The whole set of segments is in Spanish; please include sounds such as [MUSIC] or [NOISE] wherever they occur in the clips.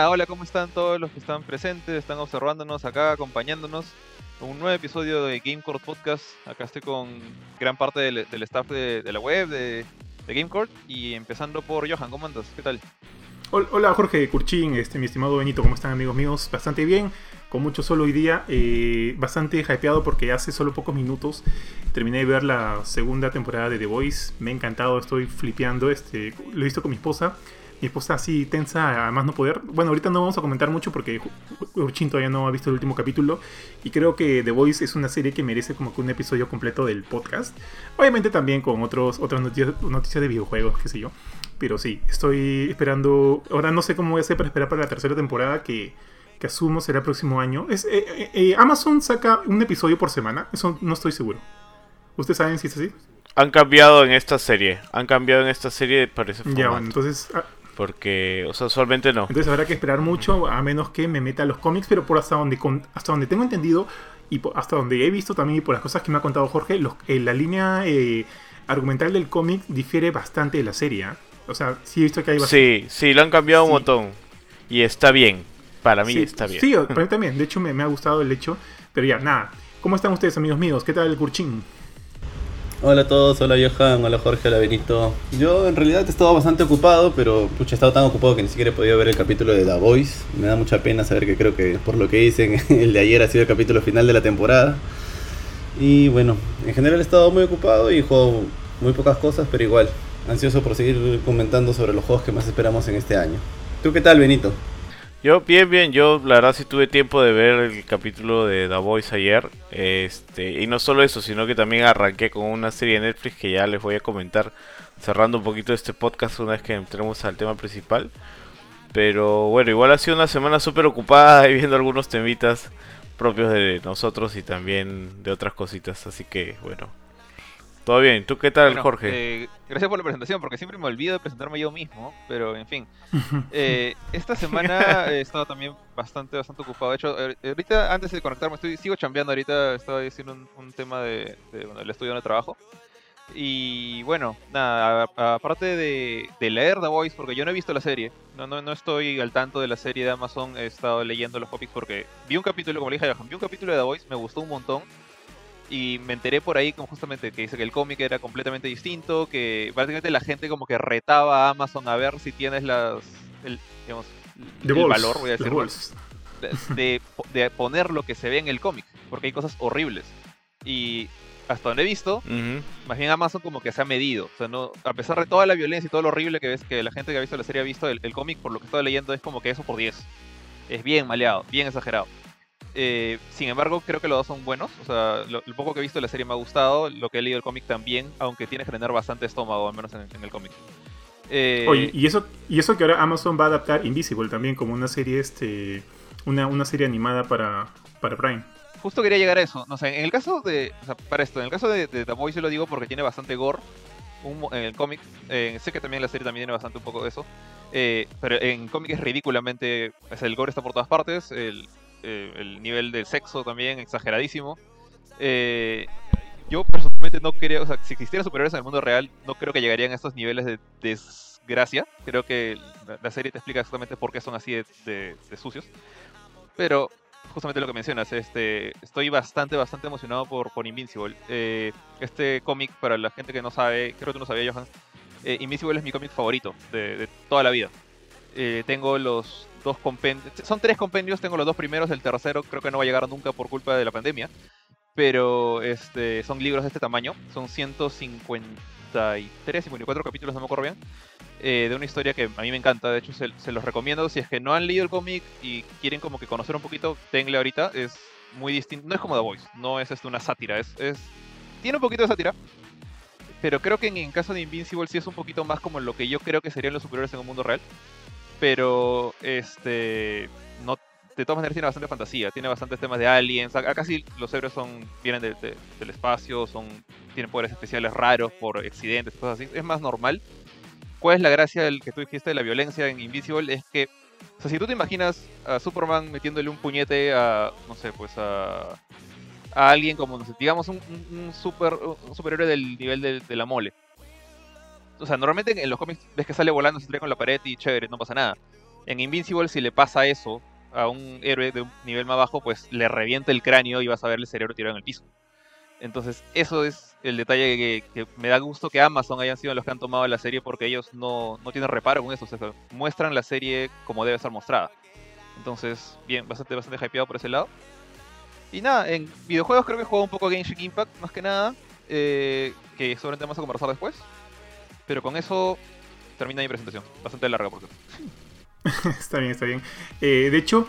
Ah, hola, ¿cómo están todos los que están presentes? Están observándonos acá, acompañándonos. Un nuevo episodio de Gamecourt Podcast. Acá estoy con gran parte del, staff de, la web, de, de. Y empezando por Johan, ¿cómo andas? ¿Qué tal? Hola Jorge Curchín, este, mi estimado Benito, ¿cómo están amigos míos? Bastante bien, con mucho solo hoy día, eh, bastante hypeado porque hace solo pocos minutos terminé de ver la segunda temporada de The Voice, me ha encantado, estoy flipeando, este, lo he visto con mi esposa, mi esposa así tensa, además no poder, bueno ahorita no vamos a comentar mucho porque Curchín todavía no ha visto el último capítulo y creo que The Voice es una serie que merece como que un episodio completo del podcast, obviamente también con otros, otras noticias, noticias de videojuegos, qué sé yo. Pero sí, estoy esperando. Ahora no sé cómo voy a hacer para esperar para la tercera temporada que, que asumo será el próximo año. Es, eh, eh, eh, Amazon saca un episodio por semana. Eso no estoy seguro. ¿Ustedes saben si es así? Han cambiado en esta serie. Han cambiado en esta serie para ese formato. Ya, bueno, entonces. Porque, o sea, usualmente no. entonces habrá que esperar mucho a menos que me meta a los cómics, pero por hasta donde, con- hasta donde tengo entendido y por- hasta donde he visto también y por las cosas que me ha contado Jorge, los- eh, la línea eh, argumental del cómic difiere bastante de la serie. ¿ah? O sea, sí he visto que hay bastante. Sí, sí, lo han cambiado un montón. Y está bien. Para mí Sí, está bien. Sí, para mí también. De hecho, me, me ha gustado el hecho. Pero ya, nada. ¿Cómo están ustedes, amigos míos? ¿Qué tal el Curchín? Hola a todos, hola Johan, hola Jorge, hola Benito. Yo en realidad he estado bastante ocupado, pero pucha, he estado tan ocupado que ni siquiera he podido ver el capítulo de The Voice. Me da mucha pena saber que creo que por lo que dicen, [LAUGHS] el de ayer ha sido el capítulo final de la temporada. Y bueno, en general he estado muy ocupado y juego muy pocas cosas, pero igual, ansioso por seguir comentando sobre los juegos que más esperamos en este año. ¿Tú qué tal, Benito? Yo, bien, bien. Yo, la verdad, sí tuve tiempo de ver el capítulo de The Voice ayer. Este, y no solo eso, sino que también arranqué con una serie de Netflix que ya les voy a comentar. Cerrando un poquito este podcast una vez que entremos al tema principal. Pero bueno, igual ha sido una semana súper ocupada [LAUGHS] y viendo algunos temitas propios de nosotros y también de otras cositas. Así que bueno. Todo bien. ¿Tú qué tal, Bueno, Jorge? eh, gracias por la presentación, porque siempre me olvido de presentarme yo mismo. Pero en fin. [LAUGHS] Eh, esta semana he estado también bastante, bastante ocupado. De hecho, eh, ahorita, antes de conectarme, estoy, sigo chambeando ahorita. Estaba haciendo un, un tema de, de, bueno, el estudio donde trabajo. Y bueno, nada, aparte de, de leer The Voice, porque yo no he visto la serie, no, no, no estoy al tanto de la serie de Amazon, he estado leyendo los cómics porque vi un capítulo, como le dije a Johan, vi un capítulo de The Voice, me gustó un montón. Y me enteré por ahí como justamente que dice que el cómic era completamente distinto, que básicamente la gente como que retaba a Amazon a ver si tienes las, el, digamos, The el Balls, valor, voy a balls. de, de po- de poner lo que se ve en el cómic, porque hay cosas horribles. Y hasta donde he visto, Ujú. más bien Amazon como que se ha medido. O sea, no, a pesar de toda la violencia y todo lo horrible que ves que la gente que ha visto la serie ha visto, el, el cómic, por lo que estaba leyendo, es como que eso por 10. Es bien maleado, bien exagerado. Eh, sin embargo, creo que los dos son buenos. O sea, lo, lo poco que he visto de la serie me ha gustado. Lo que he leído del cómic también, aunque tiene que tener bastante estómago, al menos en, en el cómic. Eh, Oye, y eso, y eso que ahora Amazon va a adaptar Invisible también como una serie, este. Una, una serie animada para, para Prime. justo quería llegar a eso. No sé, en el caso de. O sea, para esto, en el caso de, de The Voice, yo lo digo porque tiene bastante gore. un en el cómic. eh, sé que también la serie también tiene bastante un poco de eso. eh, pero en cómic es ridículamente. O sea, el gore está por todas partes. El, eh, el nivel del sexo también exageradísimo. Eh, yo personalmente no creo. O sea, si existieran superhéroes en el mundo real, no creo que llegarían a estos niveles de desgracia. Creo que la serie te explica exactamente por qué son así de- de- de sucios. Pero justamente lo que mencionas, este, estoy bastante, bastante emocionado por, por Invincible. Eh, este cómic, para la gente que no sabe, creo que tú no sabías, Johan, eh, Invincible es mi cómic favorito de, de toda la vida. Eh, tengo los dos compendios, son tres compendios, tengo los dos primeros, el tercero creo que no va a llegar nunca por culpa de la pandemia, pero este, son libros de este tamaño, son 153, 54 capítulos, no me acuerdo bien, eh, de una historia que a mí me encanta, de hecho se, los recomiendo, si es que no han leído el cómic y quieren como que conocer un poquito, tenle ahorita, es muy distinto, no es como The Voice, no es este, una sátira, es, tiene un poquito de sátira, pero creo que en, en caso de Invincible sí es un poquito más como lo que yo creo que serían los superhéroes en un mundo real, pero este no de todas maneras tiene bastante fantasía, tiene bastantes temas de aliens, acá casi los héroes son vienen de- de- del espacio, son tienen poderes especiales raros por accidentes, cosas así, es más normal. ¿Cuál es la gracia del que tú dijiste de la violencia en Invisible? Es que, o sea, si tú te imaginas a Superman metiéndole un puñete a, no sé, pues a, a alguien como, digamos, un, un- super, superhéroe del nivel de la mole. O sea, normalmente en los cómics ves que sale volando, se trae con la pared y chévere, no pasa nada. En Invincible, si le pasa eso a un héroe de un nivel más bajo, pues le revienta el cráneo y vas a ver el cerebro tirado en el piso. Entonces, eso es el detalle que, me da gusto que Amazon hayan sido los que han tomado la serie porque ellos no, no tienen reparo con eso. O sea, muestran la serie como debe estar mostrada. Entonces, bien, bastante, bastante hypeado por ese lado. Y nada, en videojuegos creo que he jugado un poco Genshin Impact, más que nada. Eh, que seguramente vamos a conversar después. Pero con eso termina mi presentación. Bastante larga, por cierto. [LAUGHS] está bien, está bien. Eh, de hecho,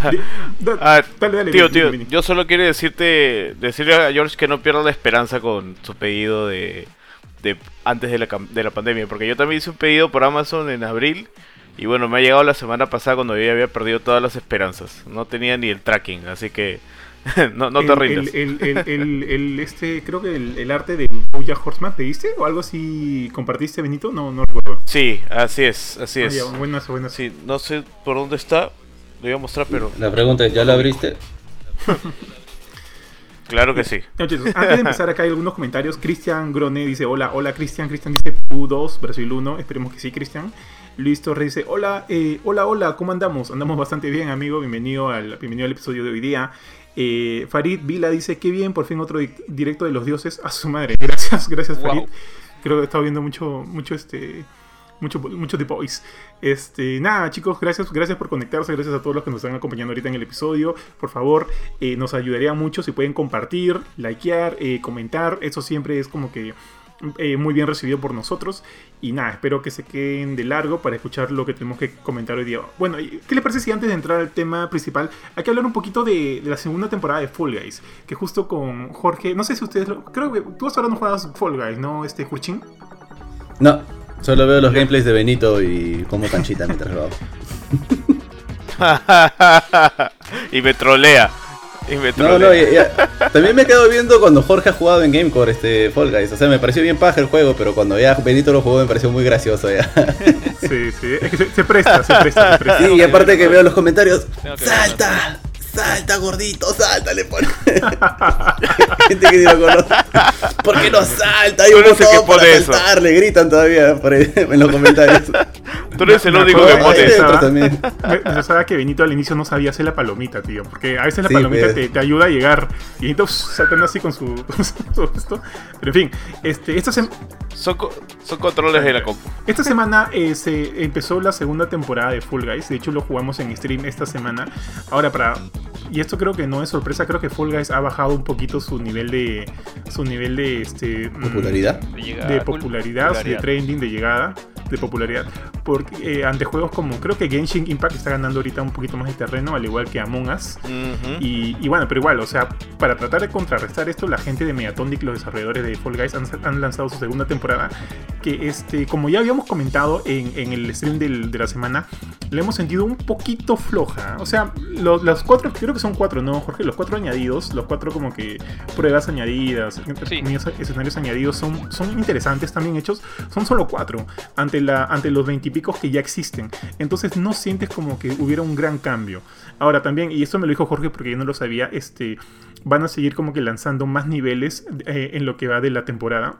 ah, [LAUGHS] dale, dale, tío, tío, yo solo quiero decirte, decirle a George que no pierda la esperanza con su pedido de, de antes de la, de la pandemia, porque yo también hice un pedido por Amazon en abril y bueno, me ha llegado la semana pasada cuando yo ya había perdido todas las esperanzas, no tenía ni el tracking, así que [LAUGHS] no, no te rindas. El, el, el, este, creo que el, arte de Boya Horseman, ¿pediste? ¿O algo así compartiste, Benito? No, no recuerdo. Sí, así es, así ah, es. buenas, buenas. Sí, no sé por dónde está, lo voy a mostrar, pero... La pregunta es, ¿ya lo abriste? [LAUGHS] claro que sí. antes de empezar acá hay algunos comentarios. Cristian Grone dice, hola, hola Cristian. Cristian dice U2, Brasil 1. Esperemos que sí, Cristian. Luis Torres dice, hola, eh, hola, hola, ¿cómo andamos? Andamos bastante bien, amigo. Bienvenido al, bienvenido al episodio de hoy día. Eh, Farid Vila dice, qué bien, por fin otro directo de los dioses. A su madre. [LAUGHS] Gracias, gracias Farid. Creo que he estado viendo mucho, mucho este mucho, mucho The Boys. Este, nada, chicos, gracias, gracias por conectarse, gracias a todos los que nos están acompañando ahorita en el episodio. Por favor, eh, nos ayudaría mucho si pueden compartir, likear, eh, comentar. Eso siempre es como que eh, muy bien recibido por nosotros. Y nada, espero que se queden de largo para escuchar lo que tenemos que comentar hoy día. Bueno, ¿qué les parece si antes de entrar al tema principal, hay que hablar un poquito de, la segunda temporada de Fall Guys? Que justo con Jorge, no sé si ustedes lo. Creo que tú hasta ahora no juegas Fall Guys, ¿no, este Kurchin? No, solo veo los gameplays de Benito y como canchita mientras lo hago. [LAUGHS] y me trolea. No, no, [LAUGHS] también me quedo viendo cuando Jorge ha jugado en Gamecore este Fall Guys. O sea, me pareció bien paja el juego, pero cuando ya Benito lo jugó me pareció muy gracioso ya. Sí, sí, se, presta, se presta, se [LAUGHS] presta. Sí, y aparte que veo los comentarios, ¡salta! Salta gordito, salta, le pone. [LAUGHS] Gente que no conoce. ¿Por qué no salta? Hay un botón para saltar, le gritan todavía [LAUGHS] en los comentarios. Tú eres el único que pone eso. también. Yo sabía que Benito al inicio no sabía hacer la palomita, tío. Porque a veces la palomita pues. te, te, ayuda a llegar. Y Benito saltando así [LAUGHS] con su, esto. Pero en fin, este, esta semana. Son, son, controles de la compu. Esta semana eh, se empezó la segunda temporada de Full Guys. De hecho, lo jugamos en stream esta semana. Ahora, para y esto creo que no es sorpresa, creo que Fall Guys ha bajado un poquito su nivel de su nivel de este mm, popularidad, de, popularidad, de trending, de llegada de popularidad. Porque eh, ante juegos como creo que Genshin Impact está ganando ahorita un poquito más de terreno, al igual que Among Us. y, bueno, pero igual, o sea, para tratar de contrarrestar esto, la gente de Megatonic, los desarrolladores de Fall Guys, han, lanzado su segunda temporada. Que este, como ya habíamos comentado en, el stream de la semana, le hemos sentido un poquito floja. O sea, los, los, cuatro, creo que son cuatro, ¿no, Jorge? Los cuatro añadidos, los cuatro como que pruebas añadidas, escenarios añadidos son, son interesantes también hechos. Son solo cuatro. Ante ante, los que ya existen. Entonces no sientes como que hubiera un gran cambio. Ahora también, y esto me lo dijo Jorge porque yo no lo sabía, este, van a seguir como que lanzando más niveles eh, en lo que va de la temporada.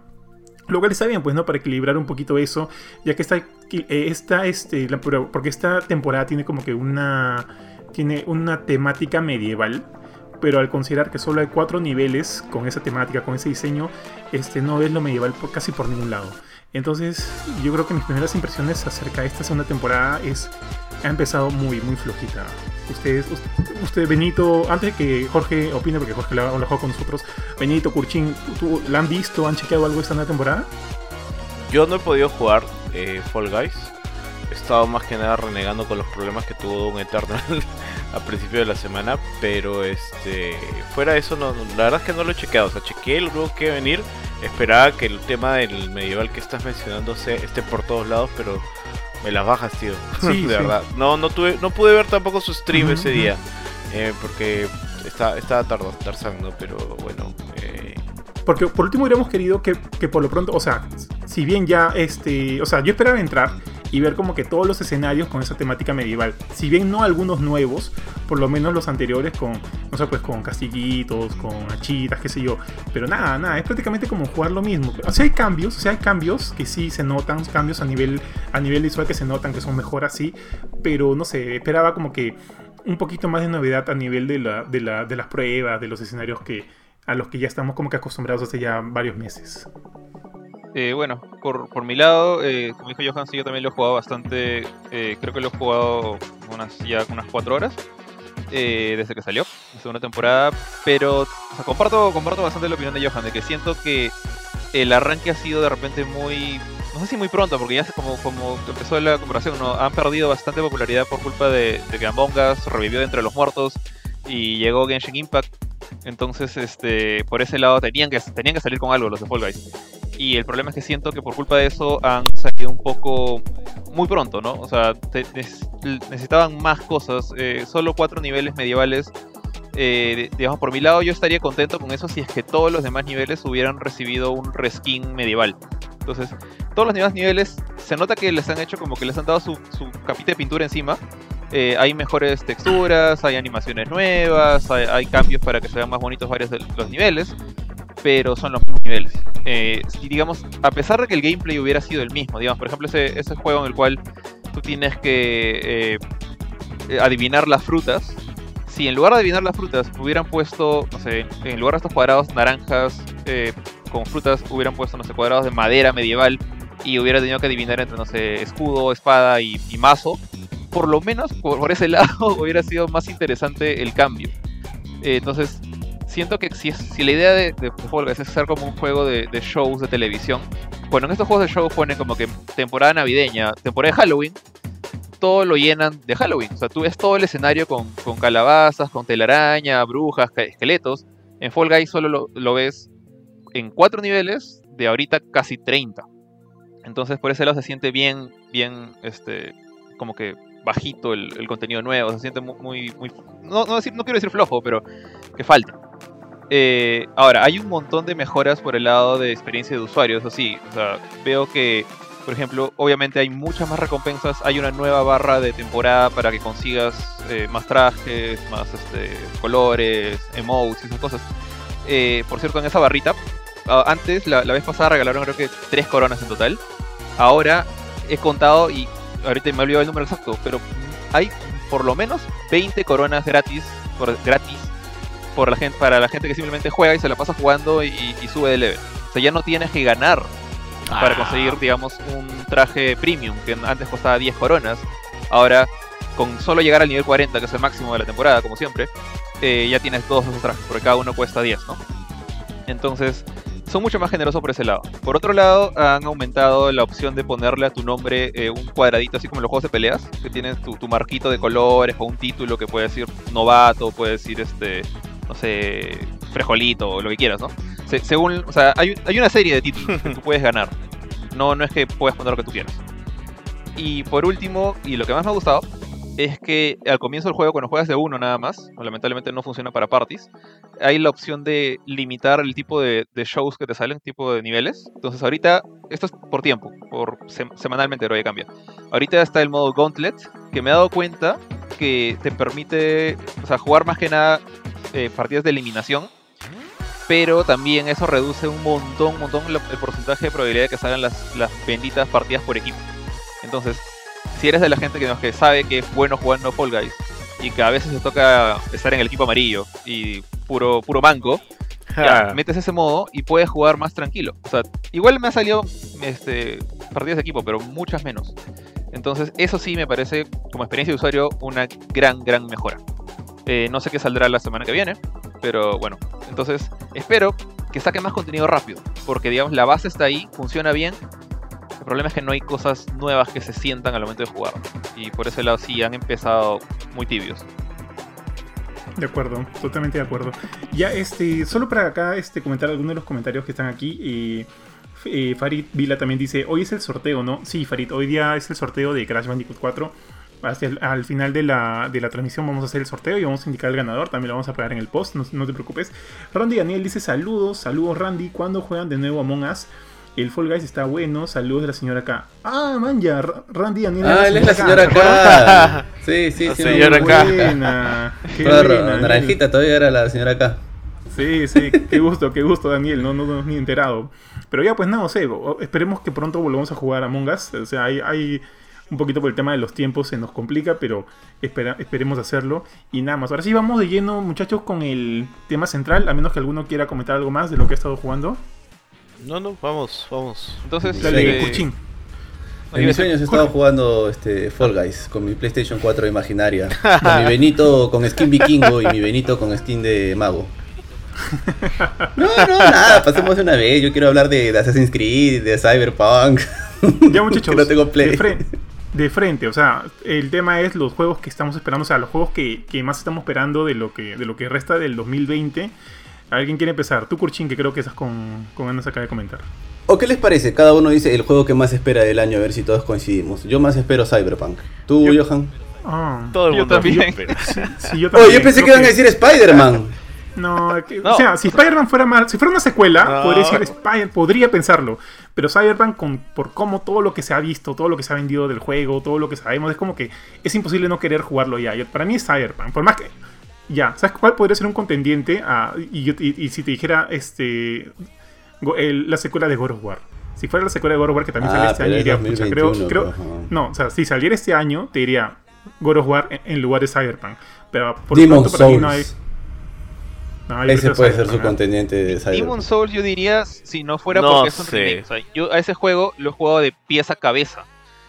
Lo cual está bien, pues, ¿no? Para equilibrar un poquito eso, ya que esta, eh, esta este, porque esta temporada tiene como que una, tiene una temática medieval, pero al considerar que solo hay cuatro niveles con esa temática, con ese diseño, este, no ves lo medieval casi por ningún lado. Entonces, yo creo que mis primeras impresiones acerca de esta segunda temporada es ha empezado muy, muy flojita. Ustedes, usted, Benito, antes de que Jorge opine, porque Jorge lo, lo jugado con nosotros, Benito, Kurchin, ¿tú, ¿la han visto? ¿Han chequeado algo esta nueva temporada? Yo no he podido jugar eh, Fall Guys. He estado más que nada renegando con los problemas que tuvo un Eternal [LAUGHS] a principio de la semana. Pero este fuera de eso, no, la verdad es que no lo he chequeado. O sea, chequeé lo que iba a venir esperaba que el tema del medieval que estás mencionando esté por todos lados, pero me las bajas, tío. [LAUGHS] de verdad. No, no tuve, no pude ver tampoco su stream ese día. Eh, porque está, estaba tardando, pero bueno. Eh. Porque por último hubiéramos querido que, que, por lo pronto, o sea, si bien ya este. O sea, yo esperaba entrar y ver como que todos los escenarios con esa temática medieval. Si bien no algunos nuevos, por lo menos los anteriores con, no sé, pues con castillitos, con achitas, qué sé yo. Pero nada, nada, es prácticamente como jugar lo mismo. O sea, hay cambios, o sea, hay cambios que sí se notan, cambios a nivel, a nivel visual que se notan, que son mejor así, pero no sé, esperaba como que un poquito más de novedad a nivel de, la, de, la, de las pruebas, de los escenarios que, a los que ya estamos como que acostumbrados hace ya varios meses. Eh, bueno, por, por, mi lado, eh, como dijo Johan, sí, yo también lo he jugado bastante. Eh, creo que lo he jugado unas, ya unas 4 horas eh, desde que salió, la segunda temporada. Pero comparto, comparto bastante la opinión de Johan, de que siento que el arranque ha sido de repente muy. No sé si muy pronto, porque ya como, como empezó la comparación, ¿no? han perdido bastante popularidad por culpa de, de que Among Us revivió de entre los muertos y llegó Genshin Impact. Entonces, este, por ese lado tenían que, tenían que salir con algo los de Fall Guys. Y el problema es que siento que por culpa de eso han salido un poco muy pronto, ¿no? O sea, te, necesitaban más cosas. Eh, solo cuatro niveles medievales. Eh, digamos, por mi lado yo estaría contento con eso si es que todos los demás niveles hubieran recibido un reskin medieval. Entonces, todos los demás niveles se nota que les han hecho como que les han dado su, su capita de pintura encima. Eh, hay mejores texturas, hay animaciones nuevas, hay, hay, cambios para que se vean más bonitos varios de los niveles pero son los mismos niveles. Eh, digamos, a pesar de que el gameplay hubiera sido el mismo, digamos, por ejemplo, ese, ese juego en el cual tú tienes que eh, adivinar las frutas, si en lugar de adivinar las frutas hubieran puesto, no sé, en lugar de estos cuadrados naranjas eh, con frutas, hubieran puesto, no sé, cuadrados de madera medieval y hubiera tenido que adivinar entre, no sé, escudo, espada y, mazo, por lo menos por, ese [LAUGHS] lado hubiera sido más interesante el cambio. entonces, siento que si, si la idea de, de Fall Guys es ser como un juego de, shows de televisión, bueno, en estos juegos de show ponen como que temporada navideña, temporada de Halloween, todo lo llenan de Halloween. O sea, tú ves todo el escenario con, calabazas, con telaraña, brujas, esqueletos. En Fall Guys solo lo, ves en cuatro niveles de ahorita casi 30. Entonces por ese lado se siente bien, bien, este, como que bajito el, contenido nuevo, se siente muy, muy, muy no, no, decir, no quiero decir flojo, pero que falta. Eh, ahora, hay un montón de mejoras por el lado de experiencia de usuario, eso sí. O veo que, por ejemplo, obviamente hay muchas más recompensas. Hay una nueva barra de temporada para que consigas eh, más trajes, más este, colores, emotes y esas cosas. Eh, por cierto, en esa barrita, antes, la, vez pasada regalaron creo que tres coronas en total. Ahora he contado y ahorita me he olvidado el número exacto, pero hay por lo menos 20 coronas gratis, gratis por la gente, para la gente que simplemente juega y se la pasa jugando y, y sube de level. O sea, ya no tienes que ganar ah. para conseguir, digamos, un traje premium que antes costaba 10 coronas. Ahora, con solo llegar al nivel 40, que es el máximo de la temporada, como siempre, eh, ya tienes todos esos trajes, porque cada uno cuesta 10, ¿no? Entonces, son mucho más generosos por ese lado. Por otro lado, han aumentado la opción de ponerle a tu nombre eh, un cuadradito, así como en los juegos de peleas, que tienes tu, tu, marquito de colores o un título que puede decir novato, puede decir este no sé, frejolito o lo que quieras, ¿no? Se, según, o sea, hay, hay, una serie de títulos que tú puedes ganar. No, no es que puedas poner lo que tú quieras. Y por último, y lo que más me ha gustado, es que al comienzo del juego, cuando juegas de uno nada más, lamentablemente no funciona para parties, hay la opción de limitar el tipo de, de shows que te salen, tipo de niveles. Entonces ahorita, esto es por tiempo, por sem semanalmente, pero ya cambia. Ahorita está el modo Gauntlet, que me he dado cuenta que te permite, o sea, jugar más que nada eh, partidas de eliminación. Pero también eso reduce un montón, un montón el porcentaje de probabilidad de que salgan las, las benditas partidas por equipo. Entonces, si eres de la gente que, que sabe que es bueno jugando Fall Guys y que a veces te toca estar en el equipo amarillo y puro, puro banco, ya, metes ese modo y puedes jugar más tranquilo. O sea, igual me ha salido este, partidas de equipo, pero muchas menos. Entonces, eso sí me parece, como experiencia de usuario, una gran, gran mejora. Eh, no sé qué saldrá la semana que viene, pero bueno. Entonces, espero que saque más contenido rápido, porque digamos, la base está ahí, funciona bien. El problema es que no hay cosas nuevas que se sientan al momento de jugar. Y por ese lado sí han empezado muy tibios. De acuerdo, totalmente de acuerdo. Ya, este, solo para acá este, comentar algunos de los comentarios que están aquí. Eh, eh, Farid Vila también dice, hoy es el sorteo, ¿no? Sí, Farid, hoy día es el sorteo de Crash Bandicoot 4 hacia el, al final de la, de la, transmisión vamos a hacer el sorteo y vamos a indicar el ganador. También lo vamos a pegar en el post, no, no te preocupes. Randy Daniel dice saludos, saludos Randy. ¿Cuándo juegan de nuevo Among Us? El Fall Guys está bueno. Saludos de la señora acá. Ah, man, ya. Randy Daniel. Ah, él es la señora acá. [LAUGHS] Sí, sí, La sí. señora buena. [LAUGHS] Qué buena, naranjita todavía era la señora acá. Sí, sí, qué gusto, qué gusto, Daniel, no, no, no ni enterado. Pero ya, pues no sé, esperemos que pronto volvamos a jugar a Among Us. O sea, hay, hay un poquito por el tema de los tiempos, se nos complica, pero espera- esperemos hacerlo. Y nada más, ahora sí vamos de lleno, muchachos, con el tema central, a menos que alguno quiera comentar algo más de lo que ha estado jugando. No, no, vamos, vamos. Entonces, Dale, eh, En mis sueños he estado jugando este, Fall Guys con mi PlayStation 4 imaginaria. [LAUGHS] Con mi Benito con skin vikingo y mi Benito con skin de mago. [LAUGHS] No, no, nada, pasemos de una vez. Yo quiero hablar de, de Assassin's Creed, de Cyberpunk. Ya, muchachos, [LAUGHS] que no tengo Play. De, frente, de frente, o sea, el tema es los juegos que estamos esperando, o sea, los juegos que, que más estamos esperando de lo que, de lo que resta del 2020. ¿Alguien quiere empezar? Tú, Curchín, que creo que estás con, con ganas acá de comentar. ¿O qué les parece? Cada uno dice el juego que más espera del año, a ver si todos coincidimos. Yo más espero Cyberpunk. ¿Tú, Yo- Johan? Ah, Todo el Yo mundo también. pero- sí, yo Oh, también, yo pensé creo que iban a decir Spider-Man. [LAUGHS] No, que- No. o sea, si Spider-Man fuera mal, si fuera una secuela, No. podría decir Spider, podría pensarlo. Pero Cyberpunk, con, por cómo todo lo que se ha visto, todo lo que se ha vendido del juego, todo lo que sabemos, es como que es imposible no querer jugarlo ya. Yo- para mí es Cyberpunk, por más que. Ya, ¿sabes cuál podría ser un contendiente? a- y, yo- y- y si te dijera este el- la secuela de God of War. Si fuera la secuela de God of War que también Ah, sale este año, diría, pucha, creo, 2021, creo- pues, ajá. no, o sea, si saliera este año, te diría God of War en, en lugar de Cyberpunk. Pero por lo para mí no hay. No, Ese puede ser su contendiente de Demon Cyberpunk. Souls yo diría si no fuera No porque es un remake. O sea, yo a ese juego lo he jugado de pies a cabeza.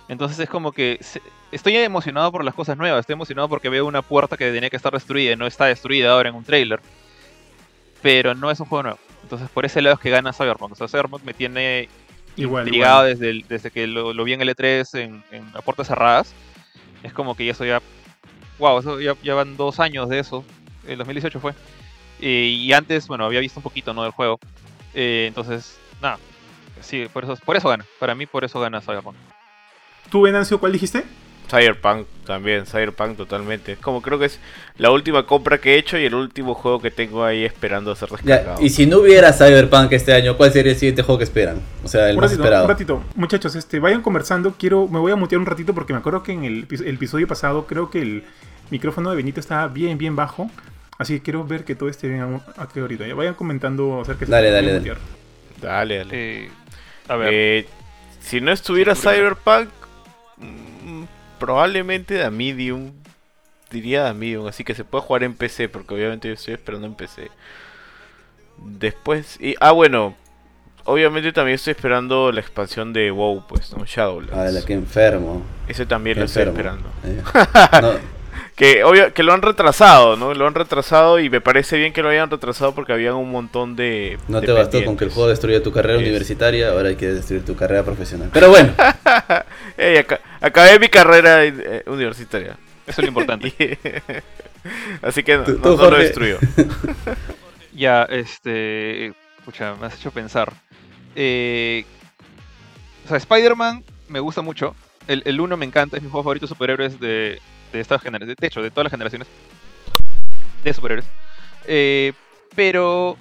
Entonces es como que se- estoy emocionado por las cosas nuevas. Estoy emocionado porque veo una puerta que tenía que estar destruida y no está destruida ahora en un trailer. Pero no es un juego nuevo. Entonces por ese lado es que gana Cyberpunk. O sea, Cyberpunk me tiene Igual, intrigado igual. desde, el- desde que lo, lo vi en L3 en, en a puertas cerradas. Es como que ya eso ya. Wow, eso ya, ya van dos años de eso. El 2018 fue. Eh, y antes, bueno, había visto un poquito ¿no? del juego. Eh, entonces, nada. Sí, por eso, por eso gana. Para mí, por eso gana Cyberpunk. ¿Tú, Venancio, cuál dijiste? Cyberpunk también, Cyberpunk totalmente. Como creo que es la última compra que he hecho y el último juego que tengo ahí esperando ser Ya, descargado. y si no hubiera Cyberpunk este año, ¿cuál sería el siguiente juego que esperan? O sea, el un más ratito, esperado. un ratito. Muchachos, este, vayan conversando. Quiero, me voy a mutear un ratito porque me acuerdo que en el, el episodio pasado creo que el micrófono de Benito estaba bien, bien bajo. Así que quiero ver que todo esté bien a- aquí ahorita. Ya vayan comentando acerca de Dale, a dale, mutear. Dale, dale. Eh, a ver. Eh, si no estuviera Sí. Cyberpunk, mm, probablemente da Medium. Diría da Medium, así que se puede jugar en PC, porque obviamente yo estoy esperando en PC. Después, y, ah, bueno, obviamente también estoy esperando la expansión de WoW, pues, ¿no? Shadowlands. Ah, la que enfermo. Ese también Qué lo estoy esperando. Eh, [LAUGHS] no, Que, obvio, que lo han retrasado, ¿no? Lo han retrasado y me parece bien que lo hayan retrasado porque había un montón de. no de te bastó con que el juego destruya tu carrera Es- universitaria, ahora hay que destruir tu carrera profesional. Pero bueno, [LAUGHS] Ey, aca- acabé mi carrera eh, universitaria. Eso es lo importante. [LAUGHS] Así que no, Tú- no- tú, no lo destruyó. [LAUGHS] Ya, este. Pucha, me has hecho pensar. Eh, o sea, Spider-Man me gusta mucho. El, el 1 me encanta, es mi juego favorito de superhéroes de, de. De hecho, de todas las generaciones de superhéroes. Eh, pero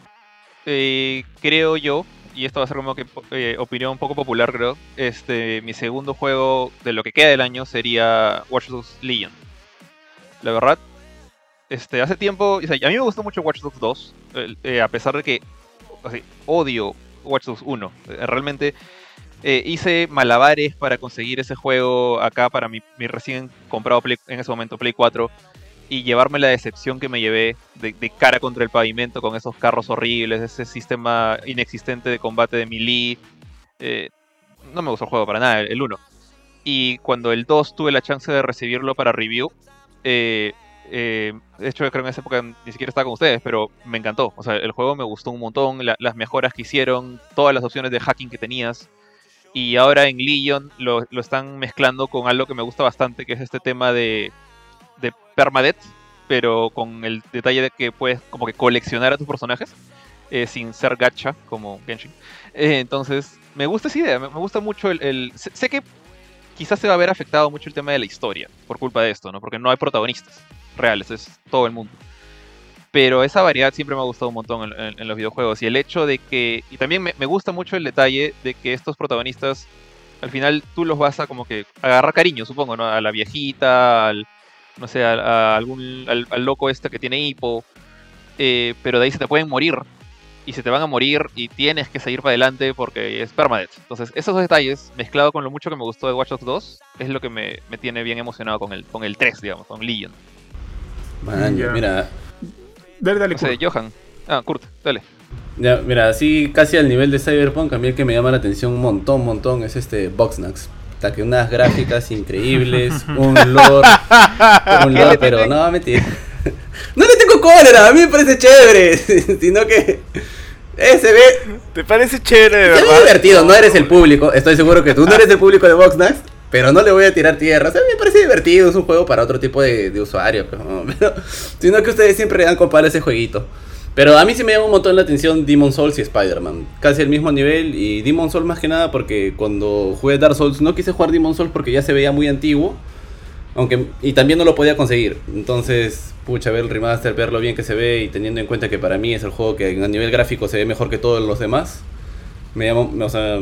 eh, creo yo, y esto va a ser como que eh, opinión un poco popular, creo. Este, mi segundo juego de lo que queda del año sería Watch Dogs Legion. La verdad, este, hace tiempo, o sea, a mí me gustó mucho Watch Dogs 2, el- eh, a pesar de que así, odio Watch Dogs 1. Eh, realmente eh, hice malabares para conseguir ese juego acá para mi, recién comprado Play- en ese momento Play 4 y llevarme la decepción que me llevé de, cara contra el pavimento con esos carros horribles, ese sistema inexistente de combate de melee. Eh, no me gustó el juego para nada, el 1. Y cuando el 2 tuve la chance de recibirlo para review, eh, eh, de hecho, creo que en esa época ni siquiera estaba con ustedes, pero me encantó. O sea, el juego me gustó un montón, la- las mejoras que hicieron, todas las opciones de hacking que tenías. Y ahora en Legion lo, lo están mezclando con algo que me gusta bastante, que es este tema de, de permadeath, pero con el detalle de que puedes como que coleccionar a tus personajes eh, sin ser gacha como Genshin. Eh, entonces, me gusta esa idea, me, me gusta mucho el... sé, sé que quizás se va a ver afectado mucho el tema de la historia por culpa de esto, ¿no? Porque no hay protagonistas reales, es todo el mundo. Pero esa variedad siempre me ha gustado un montón en, en- en los videojuegos. Y el hecho de que. Y también me, me gusta mucho el detalle de que estos protagonistas. Al final tú los vas a como que agarrar cariño, supongo, ¿no? A la viejita, al. No sé, a, a algún. Al, al loco este que tiene hipo. eh, pero de ahí se te pueden morir. Y se te van a morir y tienes que seguir para adelante porque es permadeath. Entonces, esos dos detalles, mezclado con lo mucho que me gustó de Watch Dogs 2, es lo que me, me tiene bien emocionado con el, con el 3, digamos, con Legion. Man, Ya. Mira, Dale, dale, No sé. Johan. Ah, Kurt, dale. ya, mira, así casi al nivel de Cyberpunk, a mí el que me llama la atención un montón, montón, es este Boxnax. Hasta que unas gráficas [LAUGHS] increíbles, un lore, [LAUGHS] un ¿Qué lore, pero no, mentira. [LAUGHS] No le tengo cólera, a mí me parece chévere, sino que eh, se ve, ¿Te parece chévere, de se ve verdad? divertido, no eres el público, estoy seguro que tú no eres el público de Boxnax, pero no le voy a tirar tierra, o sea, me parece divertido, es un juego para otro tipo de, de usuario, pero, [LAUGHS] pero- sino que ustedes siempre dan compar ese jueguito. Pero a mí sí me llama un montón la atención Demon Souls y Spider-Man. Casi el mismo nivel. Y Demon Souls más que nada porque cuando jugué Dark Souls no quise jugar Demon Souls porque ya se veía muy antiguo. Aunque, y también no lo podía conseguir. Entonces, pucha, ver el remaster, ver lo bien que se ve y teniendo en cuenta que para mí es el juego que a nivel gráfico se ve mejor que todos los demás. Me llama, o sea,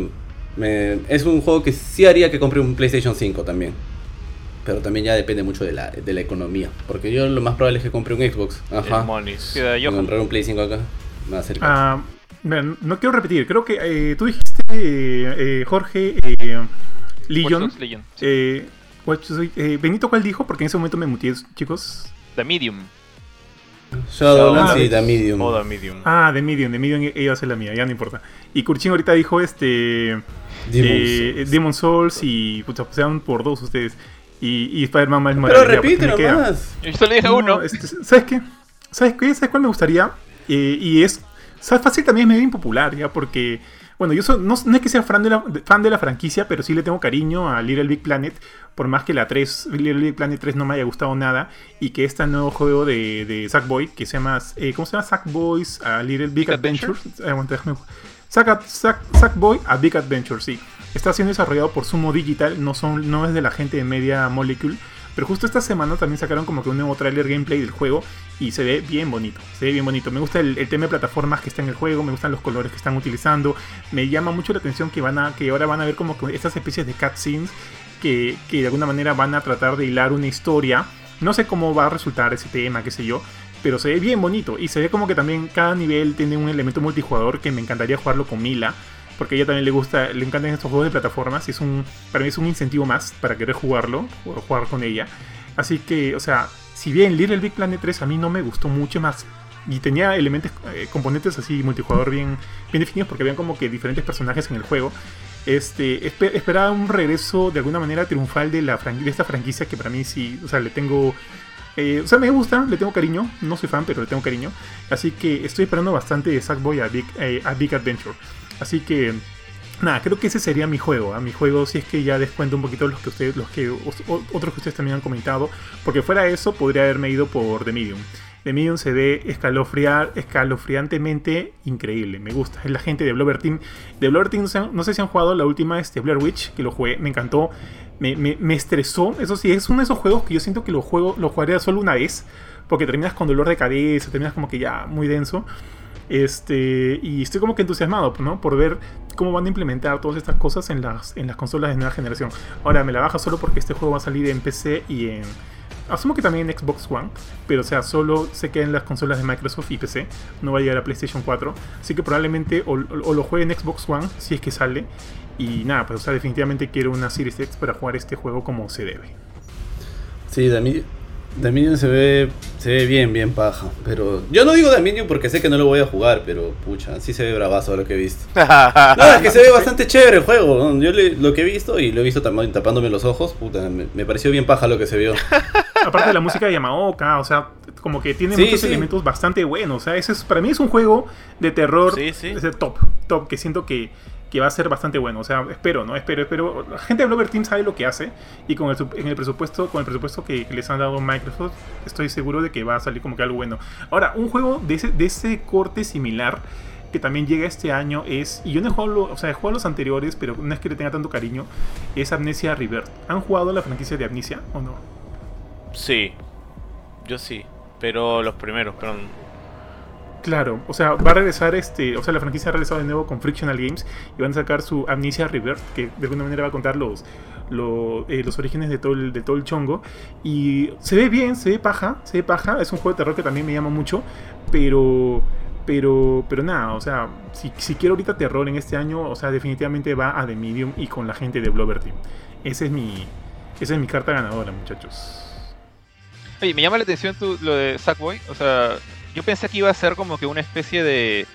me- es un juego que sí haría que compre un PlayStation 5 también. Pero también ya depende mucho de la, de la economía. Porque yo lo más probable es que compre un Xbox. Ajá. Johan. Encontrar un Play 5 acá. Me. Ah, no quiero repetir, creo que eh, tú dijiste, eh, eh, Jorge, eh, Legion. Legion. sí. Eh, eh, Benito, ¿cuál dijo? Porque en ese momento me muteé, chicos. The Medium. Shadowlands ah, y The Medium. Moda Medium. Ah, de Medium, de Medium iba a ser la mía, ya no importa. Y Kurchin ahorita dijo este Demon eh, Souls. Demon Souls y pucha, pues sean por dos ustedes. Y, y Spider-Man más Pero Morales, repite nomás. Yo solo dije No, uno. este, ¿Sabes qué? ¿Sabes qué? ¿Sabes cuál me gustaría? Eh, y es. ¿Sabes? Fácil también es medio impopular, ¿ya? Porque. Bueno, yo so- no, no es que sea fan de, la, fan de la franquicia, pero sí le tengo cariño a Little Big Planet. Por más que la 3, Little Big Planet 3 no me haya gustado nada. Y que este nuevo juego de, de Sackboy, que se llama. eh, ¿Cómo se llama? Sackboys a Little Big Big Adventure. Adventures. Aguanta, déjame- Sack- Sack- Sackboy a Big Adventure, sí. Está siendo desarrollado por Sumo Digital, no, son, no es de la gente de Media Molecule. Pero justo esta semana también sacaron como que un nuevo trailer gameplay del juego y se ve bien bonito. Se ve bien bonito. Me gusta el, el tema de plataformas que está en el juego, me gustan los colores que están utilizando. Me llama mucho la atención que van a que ahora van a ver como que estas especies de cutscenes que, que de alguna manera van a tratar de hilar una historia. No sé cómo va a resultar ese tema, qué sé yo. Pero se ve bien bonito. Y se ve como que también cada nivel tiene un elemento multijugador que me encantaría jugarlo con Mila. Porque a ella también le gusta, le encantan estos juegos de plataformas. Y es un, para mí es un incentivo más para querer jugarlo, o jugar con ella. Así que, o sea, si bien Little Big Planet 3 a mí no me gustó mucho más. Y tenía elementos, eh, componentes así multijugador bien, bien definidos porque habían como que diferentes personajes en el juego. Este, espe- esperaba un regreso de alguna manera triunfal de, la de esta franquicia que para mí sí, o sea, le tengo... eh, o sea, me gusta, le tengo cariño, no soy fan, pero le tengo cariño. Así que estoy esperando bastante de Sackboy a eh, a Big Adventure. Así que, nada, creo que ese sería mi juego. ¿ah? Mi juego, si es que ya descuento un poquito los que ustedes, los que otros que ustedes también han comentado. Porque fuera eso, podría haberme ido por The Medium. The Medium se ve escalofriar, escalofriantemente increíble. Me gusta. Es la gente de Blover Team. De Blover Team, no sé, si han jugado la última este, Blair Witch, que lo jugué, me encantó. Me, me- me estresó. Eso sí, es uno de esos juegos que yo siento que lo juego, lo jugaría solo una vez. Porque terminas con dolor de cabeza, terminas como que ya muy denso. Este, y estoy como que entusiasmado, ¿no? Por ver cómo van a implementar todas estas cosas en las, en las consolas de nueva generación. Ahora, me la baja solo porque este juego va a salir en PC y en... Asumo que también en Xbox One, pero o sea, solo se queda en las consolas de Microsoft y PC, no va a llegar a PlayStation 4, así que probablemente o, lo juegue en Xbox One, si es que sale, y nada, pues o sea, definitivamente quiero una Series X para jugar este juego como se debe. Sí, The Medium, Medium se ve, se ve bien, bien paja. Pero yo no digo Medium porque sé que no lo voy a jugar, pero pucha, sí se ve bravazo lo que he visto. [LAUGHS] No, es que se ve bastante chévere el juego. Yo le- lo que he visto y lo he visto tapándome los ojos, puta, me, me pareció bien paja lo que se vio. [LAUGHS] Aparte de la música de Yamaoka, o sea, como que tiene Sí, muchos sí. elementos bastante buenos. O sea, ese es, para mí es un juego de terror Sí, sí. ese top, top, que siento que, que va a ser bastante bueno. O sea, espero, ¿no? Espero, espero. La gente de Blover Team sabe lo que hace y con el, en el presupuesto, con el presupuesto que, les han dado Microsoft, estoy seguro de que va a salir como que algo bueno. Ahora, un juego de ese, de ese corte similar que también llega este año es, y yo no he jugado, o sea, he jugado los anteriores, pero no es que le tenga tanto cariño, es Amnesia Rebirth. ¿Han jugado la franquicia de Amnesia o no? Sí, yo sí, pero los primeros, pero Claro, o sea, va a regresar este, o sea, la franquicia ha regresado de nuevo con Frictional Games y van a sacar su Amnesia Rebirth, que de alguna manera va a contar los, los, eh, los orígenes de todo, el, de todo el chongo. Y se ve bien, se ve paja, se ve paja. Es un juego de terror que también me llama mucho, pero pero, pero nada, o sea, si, quiero ahorita terror en este año, o sea, definitivamente va a The Medium y con la gente de Blover Team. Ese es mi, esa es mi carta ganadora, muchachos. Oye, me llama la atención tu, lo de Sackboy. O sea, yo pensé que iba a ser como que una especie de,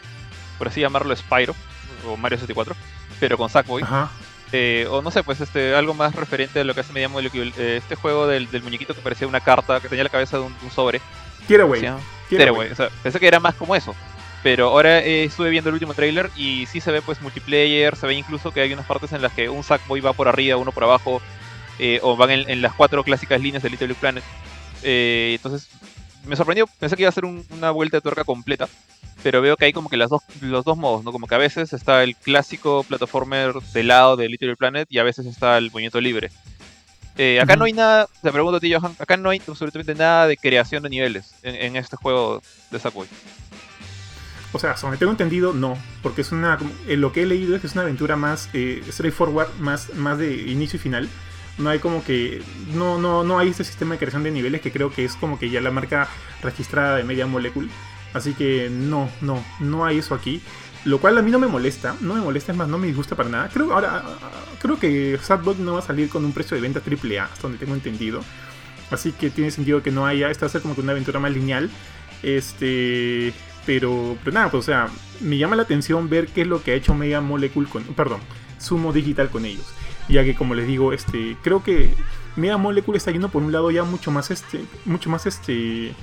por así llamarlo, Spyro o Mario 64, pero con Sackboy. Ajá. Eh, o no sé, pues este algo más referente a lo que hace Media Molecule. Eh, este juego del, del, muñequito que parecía una carta, que tenía la cabeza de un, sobre. Tearaway. Tearaway. O sea, pensé que era más como eso. Pero ahora eh, estuve viendo el último trailer y sí se ve pues multiplayer, se ve incluso que hay unas partes en las que un Sackboy va por arriba, uno por abajo, eh, o van en, en, las cuatro clásicas líneas de Little Big Planet. Eh, entonces me sorprendió, pensé que iba a ser un, una vuelta de tuerca completa, pero veo que hay como que las dos, los dos modos, ¿no? Como que a veces está el clásico plataformer del lado de Little Planet y a veces está el movimiento libre. Eh, acá uh -huh. no hay nada, te pregunto a ti, Johan, acá no hay absolutamente nada de creación de niveles en, en este juego de Sackboy. O sea, según tengo entendido, no. Porque es una. Eh, lo que he leído es que es una aventura más eh, straightforward, más, más de inicio y final. No hay como que. No, no, no hay este sistema de creación de niveles que creo que es como que ya la marca registrada de Media Molecule. Así que no, no, no hay eso aquí. Lo cual a mí no me molesta, no me molesta, es más, no me disgusta para nada. Creo, ahora, creo que Sadbot no va a salir con un precio de venta AAA, hasta donde tengo entendido. Así que tiene sentido que no haya, esta va a ser como que una aventura más lineal. Este, pero, pero nada, pues o sea, me llama la atención ver qué es lo que ha hecho Mega Molecule con, perdón, Sumo Digital con ellos. Ya que como les digo, este, creo que Mega Molecule está yendo por un lado ya mucho más este, mucho más este,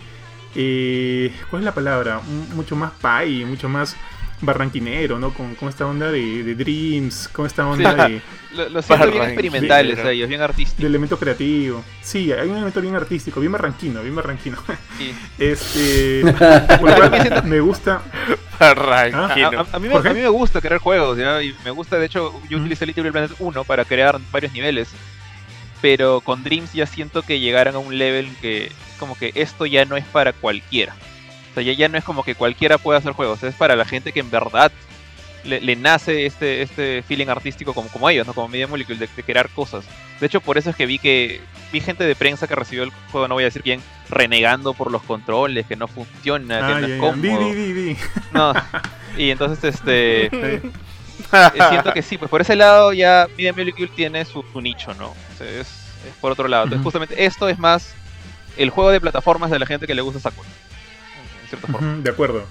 eh, ¿cuál es la palabra? Mucho más pay, mucho más barranquinero, ¿no? Con, con esta onda de, de, Dreams, con esta onda [LAUGHS] sí, de... Lo, lo siento bien experimentales de, ellos, bien artísticos. De elemento creativo. Sí, hay un elemento bien artístico, bien barranquino, bien barranquino. Sí. [LAUGHS] Este... [LAUGHS] me, me gusta... Barranquino. A, a, a, mí me, a, mí me, gusta crear juegos, ¿ya? Y me gusta, de hecho, yo utilicé Little Planet 1 para crear varios niveles. Pero con Dreams ya siento que llegaron a un level que como que esto ya no es para cualquiera. Sea, ya, ya no es como que cualquiera pueda hacer juegos, es para la gente que en verdad le, le nace este, este feeling artístico como, como ellos, ¿no? Como Media Molecule, de, de, crear cosas. De hecho, por eso es que vi que vi gente de prensa que recibió el juego, no voy a decir quién, renegando por los controles, que no funciona, ah, que no yeah, es cómodo. No, y entonces este... [LAUGHS] eh, siento que sí, pues por ese lado ya Media Molecule tiene su, su nicho, ¿no? O sea, es, es, por otro lado. Entonces, justamente esto es más el juego de plataformas de la gente que le gusta Sakura cierta forma. de acuerdo.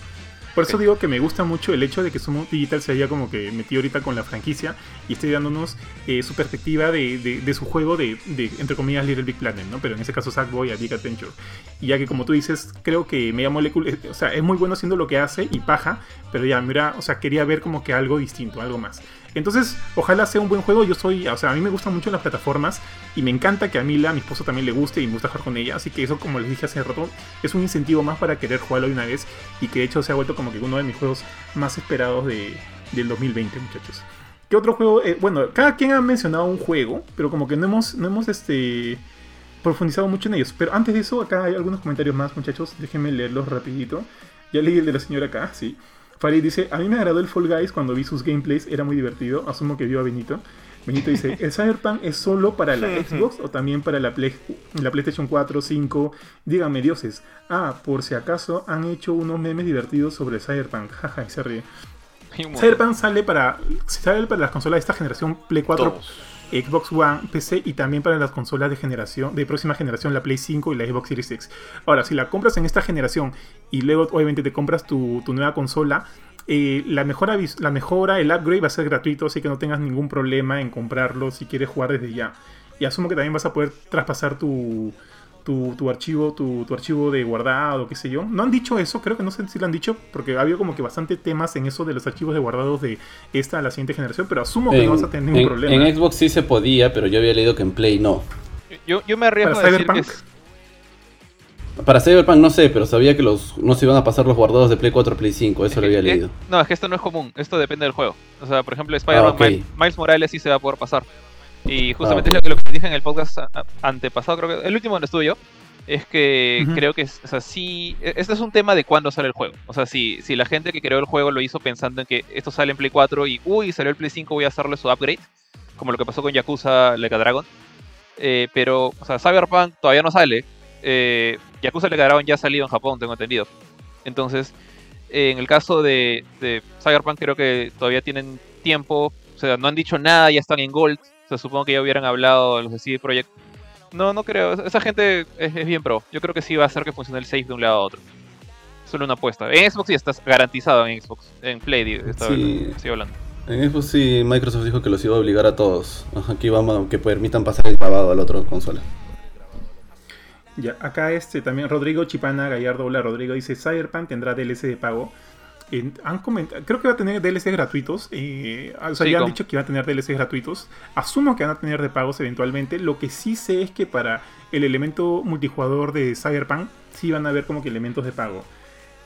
Por eso digo que me gusta mucho el hecho de que Sumo Digital se haya como que metido ahorita con la franquicia y esté dándonos eh, su perspectiva de, de, de, su juego de, de, entre comillas, Little Big Planet, ¿no? Pero en ese caso Sackboy a Big Adventure. Y ya que como tú dices, creo que Media Molecule, o sea, es muy bueno haciendo lo que hace y paja, pero ya, mira, o sea, quería ver como que algo distinto, algo más. Entonces, ojalá sea un buen juego. Yo soy, o sea, a mí me gustan mucho las plataformas y me encanta que a Mila, a mi esposo, también le guste y me gusta jugar con ella. Así que eso, como les dije hace rato, es un incentivo más para querer jugarlo de una vez y que de hecho se ha vuelto como que uno de mis juegos más esperados de, del 2020, muchachos. ¿Qué otro juego? Eh, bueno, cada quien ha mencionado un juego, pero como que no hemos, no hemos este, profundizado mucho en ellos. Pero antes de eso, acá hay algunos comentarios más, muchachos. Déjenme leerlos rapidito. Ya leí el de la señora acá, sí. Farid dice, a mí me agradó el Fall Guys cuando vi sus gameplays, era muy divertido, asumo que vio a Benito. Benito dice, ¿el Cyberpunk es solo para la Xbox o también para la, Play, la PlayStation 4, 5? Díganme, dioses. Ah, por si acaso han hecho unos memes divertidos sobre el Cyberpunk. [LAUGHS] Jaja, y se ríe. Cyberpunk sale para, sale para las consolas de esta generación Play 4, Todos. Xbox One, PC y también para las consolas de generación de próxima generación, la Play 5 y la Xbox Series X. Ahora, si la compras en esta generación y luego obviamente te compras tu, nueva consola, eh, la, mejora, la mejora, el upgrade va a ser gratuito, así que no tengas ningún problema en comprarlo si quieres jugar desde ya. Y asumo que también vas a poder traspasar tu, tu, tu, archivo, tu, tu, archivo de guardado, qué sé yo. No han dicho eso, creo que no sé si lo han dicho, porque ha habido como que bastante temas en eso de los archivos de guardados de esta a la siguiente generación, pero asumo que en, no vas a tener ningún en, problema. En Xbox sí se podía, pero yo había leído que en Play no. Yo, yo me arriesgo a decir que es... Para Cyberpunk no sé, pero sabía que los no se iban a pasar los guardados de Play 4 a Play 5, eso es lo había que, leído. no, es que esto no es común, esto depende del juego. O sea, por ejemplo, Spider-Man, ah, okay. Miles Morales sí se va a poder pasar. Y justamente ah, okay. es lo que dije en el podcast antepasado, creo que el último donde estuve yo, es que creo que, o sea, sí, e- este es un tema de cuándo sale el juego. O sea, si, si la gente que creó el juego lo hizo pensando en que esto sale en Play 4 y, uy, salió el Play 5, voy a hacerle su upgrade, como lo que pasó con Yakuza Like a Dragon. Eh, pero, o sea, Cyberpunk todavía no sale. Eh, Yakuza Like a Dragon ya ha salido en Japón, tengo entendido. Entonces, eh, en el caso de, de Cyberpunk creo que todavía tienen tiempo. O sea, no han dicho nada, ya están en Gold. O sea, supongo que ya hubieran hablado los de CD Projekt. No, no creo. Esa gente es, es bien pro. Yo creo que sí va a hacer que funcione el save de un lado a otro. Solo una apuesta. En Xbox sí estás garantizado en Xbox. En Play estaba- Sí. estoy hablando. En Xbox sí, Microsoft dijo que los iba a obligar a todos. Ajá, que vamos a que permitan pasar el grabado al otro consola. Ya, acá este también Rodrigo Chipana Gallardo, hola Rodrigo, dice Cyberpunk tendrá DLC de pago. Eh, han comentado, creo que va a tener DLC gratuitos. eh, o sea, Sí, ya han dicho que va a tener DLC gratuitos. Asumo que van a tener de pagos eventualmente. Lo que sí sé es que para el elemento multijugador de Cyberpunk sí van a haber como que elementos de pago.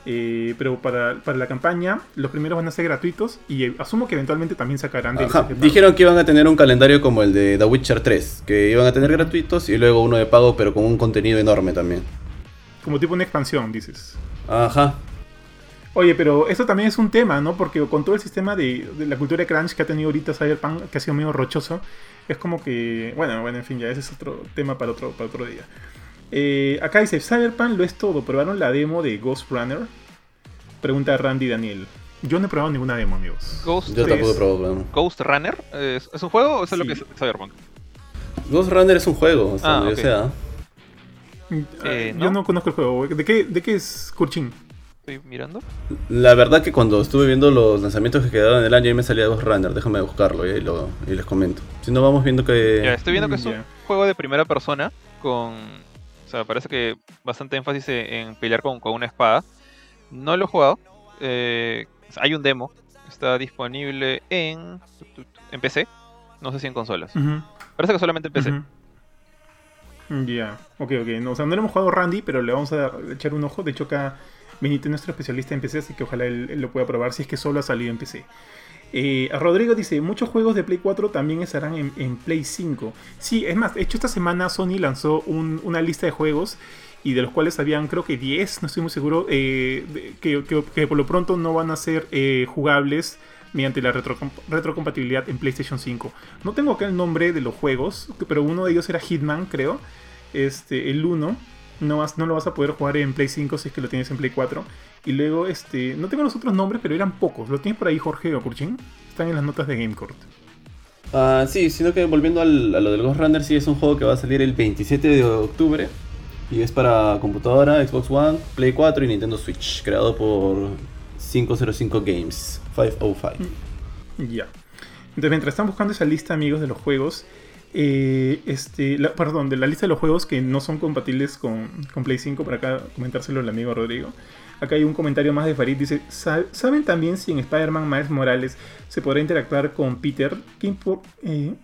Eh, pero para, para la campaña, los primeros van a ser gratuitos y eh, asumo que eventualmente también sacarán DLCs Ajá, de pago. Dijeron que iban a tener un calendario como el de The Witcher 3, que iban a tener gratuitos y luego uno de pago, pero con un contenido enorme también. Como tipo una expansión, dices. Ajá. Oye, pero eso también es un tema, ¿no? Porque con todo el sistema de, de la cultura de crunch que ha tenido ahorita Cyberpunk, que ha sido medio rochoso, es como que, bueno, bueno, en fin, ya ese es otro tema para otro, para otro día. Eh, acá dice, Cyberpunk lo es todo, ¿probaron la demo de Ghost Runner? Pregunta Randy Daniel. Yo no he probado ninguna demo, amigos. Ghost, Yo tampoco he probado. Ghost Runner. ¿Es, es un juego o eso es lo que es Cyberpunk? Ghost Runner es un juego, o sea, Ah, sea. Eh, Yo ¿no? no conozco el juego. ¿De qué, de qué es Kurchin? Estoy mirando. La verdad que cuando estuve viendo los lanzamientos que quedaron en el año, ahí me salía Ghost Runner. Déjame buscarlo y, ahí lo- y les comento. Si no, vamos viendo que... Ya, estoy viendo que es un juego de primera persona con... O sea, parece que bastante énfasis en pelear con, con una espada. No lo he jugado. eh, hay un demo. Está disponible en... En PC. No sé si en consolas. Parece que solamente en PC. Ya, ok, ok. No, o sea, no le hemos jugado a Randy, pero le vamos a echar un ojo. De hecho, acá Benito es nuestro especialista en PC, así que ojalá él, lo pueda probar si es que solo ha salido en PC. Eh, Rodrigo dice, muchos juegos de Play 4 también estarán en, Play 5. Sí, es más, hecho esta semana Sony lanzó un- una lista de juegos y de los cuales habían creo que 10, no estoy muy seguro, eh, que, por lo pronto no van a ser eh, jugables mediante la retrocom- retrocompatibilidad en PlayStation 5. No tengo acá el nombre de los juegos, pero uno de ellos era Hitman, creo. Este, el 1. No, vas, no lo vas a poder jugar en Play 5 si es que lo tienes en Play 4. Y luego, este, no tengo los otros nombres, pero eran pocos. ¿Lo tienes por ahí, Jorge o Kurchin? Están en las notas de GameCourt. Ah, sí, sino que volviendo al- a lo del Ghost Runner, sí es un juego que va a salir el 27 de octubre. Y es para computadora, Xbox One, Play 4 y Nintendo Switch. Creado por 505 Games. 505. Ya. Entonces, mientras están buscando esa lista, amigos, de los juegos, eh, este, perdón, de la lista de los juegos que no son compatibles con, con Play 5, para acá comentárselo al amigo Rodrigo. Acá hay un comentario más de Farid, dice, "Sa- ¿saben también si en Spider-Man Miles Morales se podrá interactuar con Peter? ¿Qué, eh,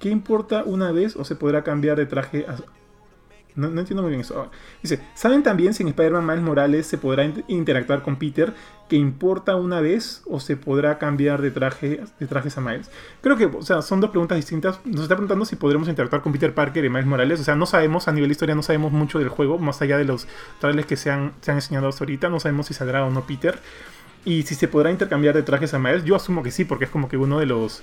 ¿Qué importa una vez o se podrá cambiar de traje no, entiendo muy bien eso. Dice, ¿saben también si en Spider-Man Miles Morales se podrá in- interactuar con Peter? ¿Que importa una vez o se podrá cambiar de, traje, de trajes a Miles? Creo que, o sea, son dos preguntas distintas. Nos está preguntando si podremos interactuar con Peter Parker y Miles Morales. O sea, no sabemos, a nivel de historia no sabemos mucho del juego, más allá de los trailers que se han, se han enseñado hasta ahorita. No sabemos si saldrá o no Peter. Y si se podrá intercambiar de trajes a Miles, yo asumo que sí, porque es como que uno de los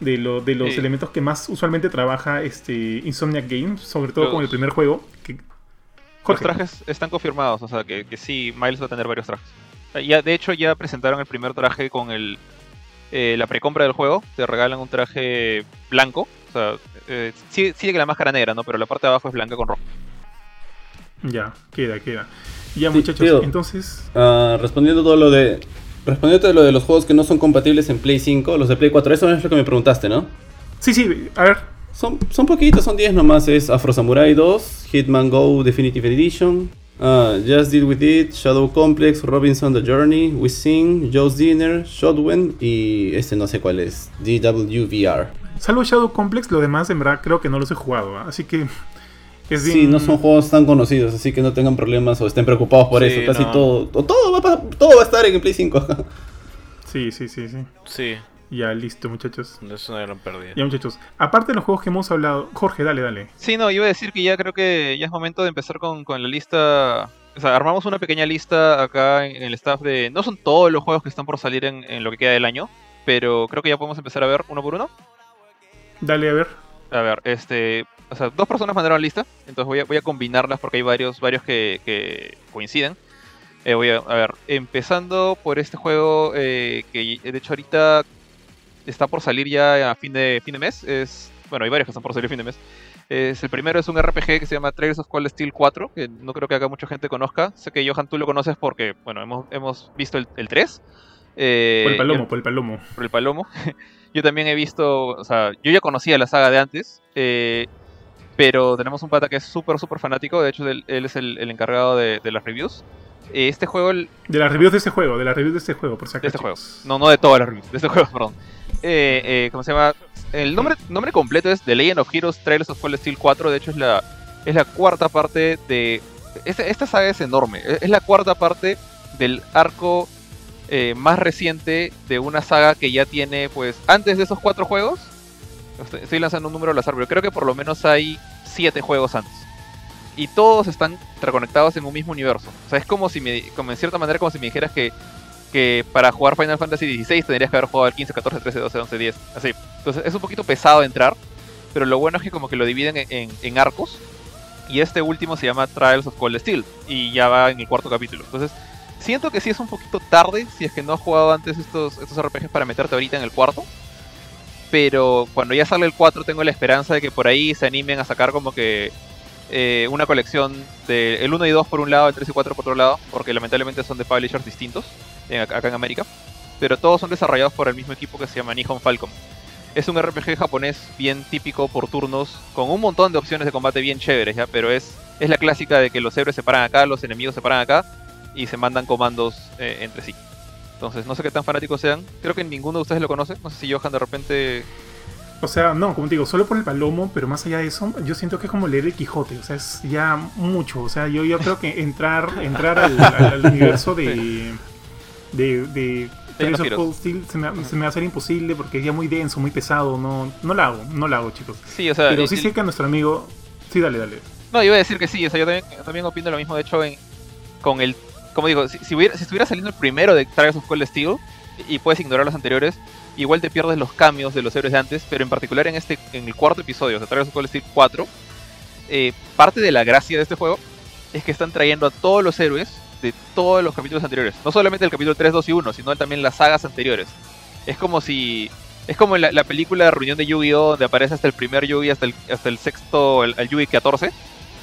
de, lo- de los Sí. elementos que más usualmente trabaja este Insomniac Games, sobre todo Los- con el primer juego. Que... Los trajes están confirmados, o sea que, que sí, Miles va a tener varios trajes. Eh, Ya, de hecho, ya presentaron el primer traje con el eh, la precompra del juego. Te regalan un traje blanco. O sea, eh, sí- sigue la máscara negra, ¿no? Pero la parte de abajo es blanca con rojo. Ya, queda, queda. Ya, Sí, muchachos, tío. entonces. Ah, respondiendo todo lo de. Respondiendo todo lo de los juegos que no son compatibles en Play 5, los de Play 4, eso es lo que me preguntaste, ¿no? Sí, sí, a ver. Son, son poquitos, son 10 nomás. Es Afro Samurai 2, Hitman Go Definitive Edition, ah, Just Deal With It, Shadow Complex, Robinson The Journey, We Sing, Joe's Dinner, Shotwen y este no sé cuál es, DWVR. Salvo Shadow Complex, lo demás en verdad creo que no los he jugado. ¿ah? Así que. Es bien. Sí, no son juegos tan conocidos, así que no tengan problemas o estén preocupados por Sí, eso. Casi no. todo, todo, va, a todo va a estar en Play 5. [LAUGHS] Sí, sí, sí, sí. Sí. Ya, listo, muchachos. Es una gran pérdida. Ya, muchachos. Aparte de los juegos que hemos hablado, Jorge, dale, dale. Sí, no, iba a decir que ya creo que ya es momento de empezar con, con la lista. O sea, armamos una pequeña lista acá en, en el staff de. No son todos los juegos que están por salir en, en lo que queda del año, pero creo que ya podemos empezar a ver uno por uno. Dale, a ver. A ver, este. O sea, dos personas mandaron lista, entonces voy a, voy a combinarlas porque hay varios, varios que, que coinciden. Eh, voy a, a ver, empezando por este juego eh, que de hecho ahorita está por salir ya a fin de, fin de mes. Es, bueno, hay varios que están por salir a fin de mes. Es, el primero es un RPG que se llama Trails of Cold Steel 4, que no creo que acá mucha gente conozca. Sé que Johan tú lo conoces porque, bueno, hemos, hemos visto el, el 3. Eh, Por el palomo, por el palomo. por el palomo. yo también he visto, o sea, yo ya conocía la saga de antes, eh, pero tenemos un pata que es súper, súper fanático. De hecho, él, él es el, el encargado de, de las reviews. Este juego, el- De las reviews de este juego, de las reviews de este juego, por si acaso. de este juego, no, no de todas las reviews, de este juego, [LAUGHS] perdón. Eh, eh, ¿Cómo se llama? El nombre, nombre completo es The Legend of Heroes Trails of Cold Steel 4. De hecho, es la, es la cuarta parte de. Esta, esta saga es enorme. Es es la cuarta parte del arco eh, más reciente de una saga que ya tiene, pues, antes de esos cuatro juegos. Estoy, lanzando un número al azar, pero creo que por lo menos hay siete juegos antes. Y todos están interconectados en un mismo universo. O sea, es como si me, como en cierta manera, como si me dijeras que, que para jugar Final Fantasy XVI tendrías que haber jugado el 15, 14, 13, 12, 11, 10. Así. Entonces es un poquito pesado entrar. Pero lo bueno es que como que lo dividen en, en- en arcos. Y este último se llama Trials of Cold Steel. Y ya va en el cuarto capítulo. Entonces, siento que sí es un poquito tarde si es que no has jugado antes estos, estos RPGs para meterte ahorita en el cuarto. Pero cuando ya sale el 4 tengo la esperanza de que por ahí se animen a sacar como que eh, una colección de el 1 y 2 por un lado, el 3 y 4 por otro lado, porque lamentablemente son de publishers distintos en- acá en América. Pero todos son desarrollados por el mismo equipo que se llama Nihon Falcon. Es un RPG japonés bien típico por turnos, con un montón de opciones de combate bien chéveres. Pero es, es la clásica de que los héroes se paran acá, los enemigos se paran acá y se mandan comandos eh, entre sí. Entonces, no sé qué tan fanáticos sean. Creo que ninguno de ustedes lo conoce. No sé si Johan de repente. O sea, no, como te digo, solo por el palomo, pero más allá de eso, yo siento que es como leer el Quijote, o sea, es ya mucho. O sea, yo, yo creo que entrar, entrar al, al- al universo de. de. de. Steel se me, se me va a hacer imposible porque es ya muy denso, muy pesado. No, no lo hago, no lo hago, chicos. Sí, o sea. Pero el- sí sé que a nuestro amigo. Sí, dale, dale. No, iba a decir que sí. O sea, yo también, también opino lo mismo. De hecho, en, con el. Como digo, si, si, hubiera- si estuviera saliendo el primero de Trials of Cold Steel y, puedes ignorar los anteriores, igual te pierdes los cambios de los héroes de antes. Pero en particular en este en el cuarto episodio, o sea, Trials of Cold Steel 4, eh, parte de la gracia de este juego es que están trayendo a todos los héroes de todos los capítulos anteriores. No solamente el capítulo 3, 2 y 1, sino también las sagas anteriores. Es como si. Es como la, la película de reunión de Yu-Gi-Oh! donde aparece hasta el primer Yu-Gi hasta el, hasta el sexto, el, el Yu-Gi 14.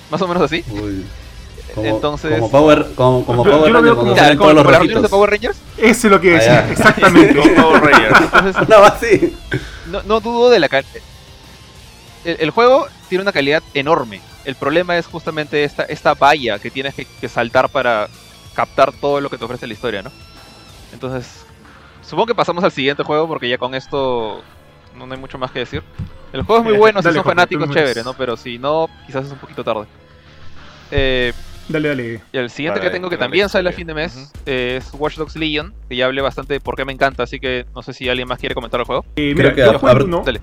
Más o menos así. Uy. Como, Entonces- como Power, como, como Yo- Power yo como- como, todos los como de. Power Rangers. Ese es lo que Ah, decía, ya. exactamente. Con Power Rangers. [LAUGHS] Entonces, [LAUGHS] No, así. no, no dudo de la calidad. El, el juego tiene una calidad enorme. El problema es justamente esta, esta valla que tienes que, que saltar para captar todo lo que te ofrece la historia, ¿no? Entonces, supongo que pasamos al siguiente juego porque ya con esto no hay mucho más que decir. El juego es muy bueno si son fanáticos, chévere, ¿no? Pero si no, quizás es un poquito tarde. Eh, Dale, dale. Y el siguiente que tengo que también sale a fin de mes eh, es Watch Dogs Legion, que ya hablé bastante de por qué me encanta, así que no sé si alguien más quiere comentar el juego. Eh, Creo mira, que yo a- uno. Dale.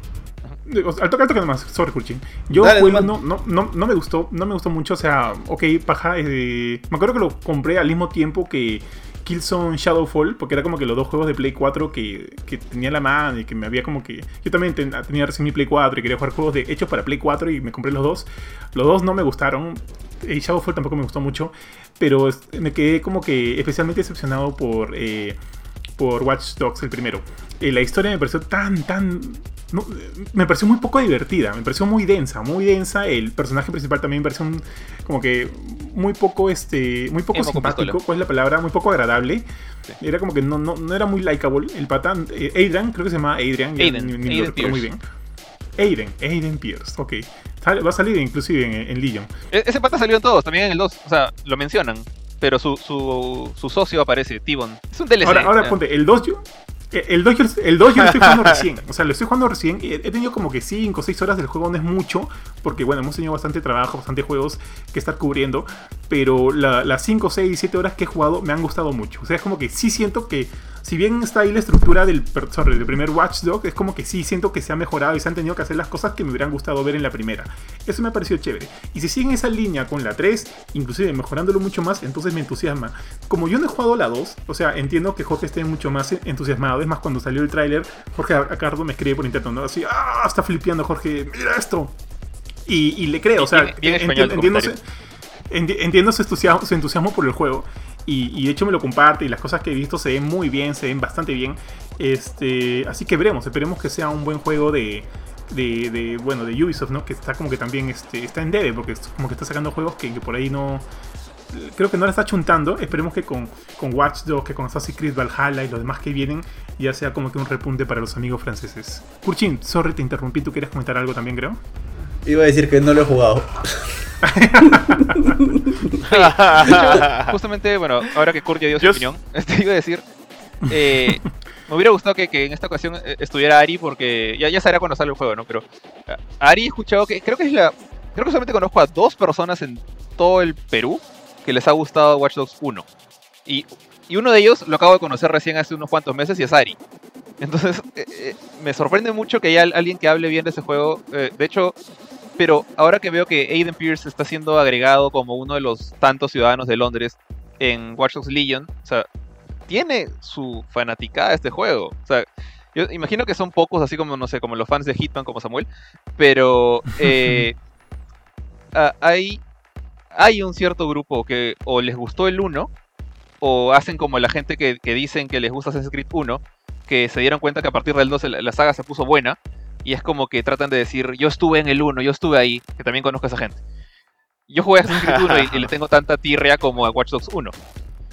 O sea, Al toque, al toque nomás, sorry, Kurchin. Yo Dale, nomás. uno, no, no, no me gustó, no me gustó mucho, o sea, ok, paja, eh, me acuerdo que lo compré al mismo tiempo que Killzone Shadowfall, porque era como que los dos juegos de Play 4 que, que tenía la mano y que me había como que... Yo también ten- tenía recién mi Play 4 y quería jugar juegos de, hechos para Play 4 y me compré los dos. Los dos no me gustaron, eh, Shadowfall tampoco me gustó mucho, pero me quedé como que especialmente decepcionado por... eh, por Watch Dogs el primero. Eh, la historia me pareció tan, tan... no, me pareció muy poco divertida, me pareció muy densa, muy densa. El personaje principal también me pareció un- como que muy poco, este, muy poco simpático. ¿cuál es la palabra? Muy poco agradable. Sí. Era como que no, no, no era muy likable. El patán, eh, Adrian, creo que se llama Adrian, ya Aiden, ni- ni lo Aiden muy bien. Aiden, Aiden Pierce, ok. Va a salir inclusive en, en Legion. E- ese pata salió en todos, también en el 2, o sea, lo mencionan, pero su, su, su socio aparece, Tibon. Es un DLC. Ahora, ahora ya. ponte, el 2 yo. eh, El 2 yo, el 2 yo lo estoy jugando [LAUGHS] recién. O sea, lo estoy jugando recién. he tenido como que 5 o 6 horas del juego, no es mucho. Porque bueno, hemos tenido bastante trabajo, bastante juegos que estar cubriendo. Pero la- las 5, 6, 7 horas que he jugado me han gustado mucho. O sea, es como que sí siento que si bien está ahí la estructura del, sorry, del primer Watch Dog, es como que sí siento que se ha mejorado y se han tenido que hacer las cosas que me hubieran gustado ver en la primera. Eso me ha parecido chévere. Y si siguen esa línea con la 3, inclusive mejorándolo mucho más, entonces me entusiasma. Como yo no he jugado la 2, o sea, entiendo que Jorge esté mucho más entusiasmado. Es más, cuando salió el tráiler, Jorge Acardo me escribe por internet, ¿no? Así, ¡ah! Está flipeando Jorge, mira esto. Y, y le creo, o sea, entiendo, Entiendo su entusiasmo, su entusiasmo por el juego. Y, de hecho me lo comparte y las cosas que he visto se ven muy bien, se ven bastante bien. Este, así que veremos, esperemos que sea un buen juego de, bueno, de Ubisoft, ¿no? Que está como que también este, está en debe, porque como que está sacando juegos que, por ahí no... Creo que no la está chuntando. Esperemos que con, con Watch Dogs, que con Assassin's Creed Valhalla y los demás que vienen, ya sea como que un repunte para los amigos franceses. Kurchin, sorry, te interrumpí. ¿Tú quieres comentar algo también, creo? Iba a decir que no lo he jugado. [LAUGHS] Justamente, bueno, ahora que Kurt ya dio su Yo- opinión, [LAUGHS] este, iba a decir, eh, me hubiera gustado que, que en esta ocasión eh, estuviera Ari, porque ya, ya sabrá cuando sale el juego, ¿no? Pero eh, Ari he escuchado que, creo que es la, creo que solamente conozco a dos personas en todo el Perú que les ha gustado Watch Dogs 1. Y, y uno de ellos lo acabo de conocer recién hace unos cuantos meses y es Ari. Entonces, [LAUGHS] eh, eh, me sorprende mucho que haya al- alguien que hable bien de ese juego. eh, de hecho, pero ahora que veo que Aiden Pierce está siendo agregado como uno de los tantos ciudadanos de Londres en Watch Dogs Legion, o sea, tiene su fanaticada este juego. O sea, yo imagino que son pocos, así como, no sé, como los fans de Hitman, como Samuel, pero [LAUGHS] eh, hay, hay un cierto grupo que o les gustó el 1, o hacen como la gente que, que dicen que les gusta Assassin's Creed 1, que se dieron cuenta que a partir del 2 la, la saga se puso buena, y es como que tratan de decir, yo estuve en el 1, yo estuve ahí, que también conozco a esa gente. Yo jugué a Assassin's Creed 1 y, y le tengo tanta tirria como a Watch Dogs 1,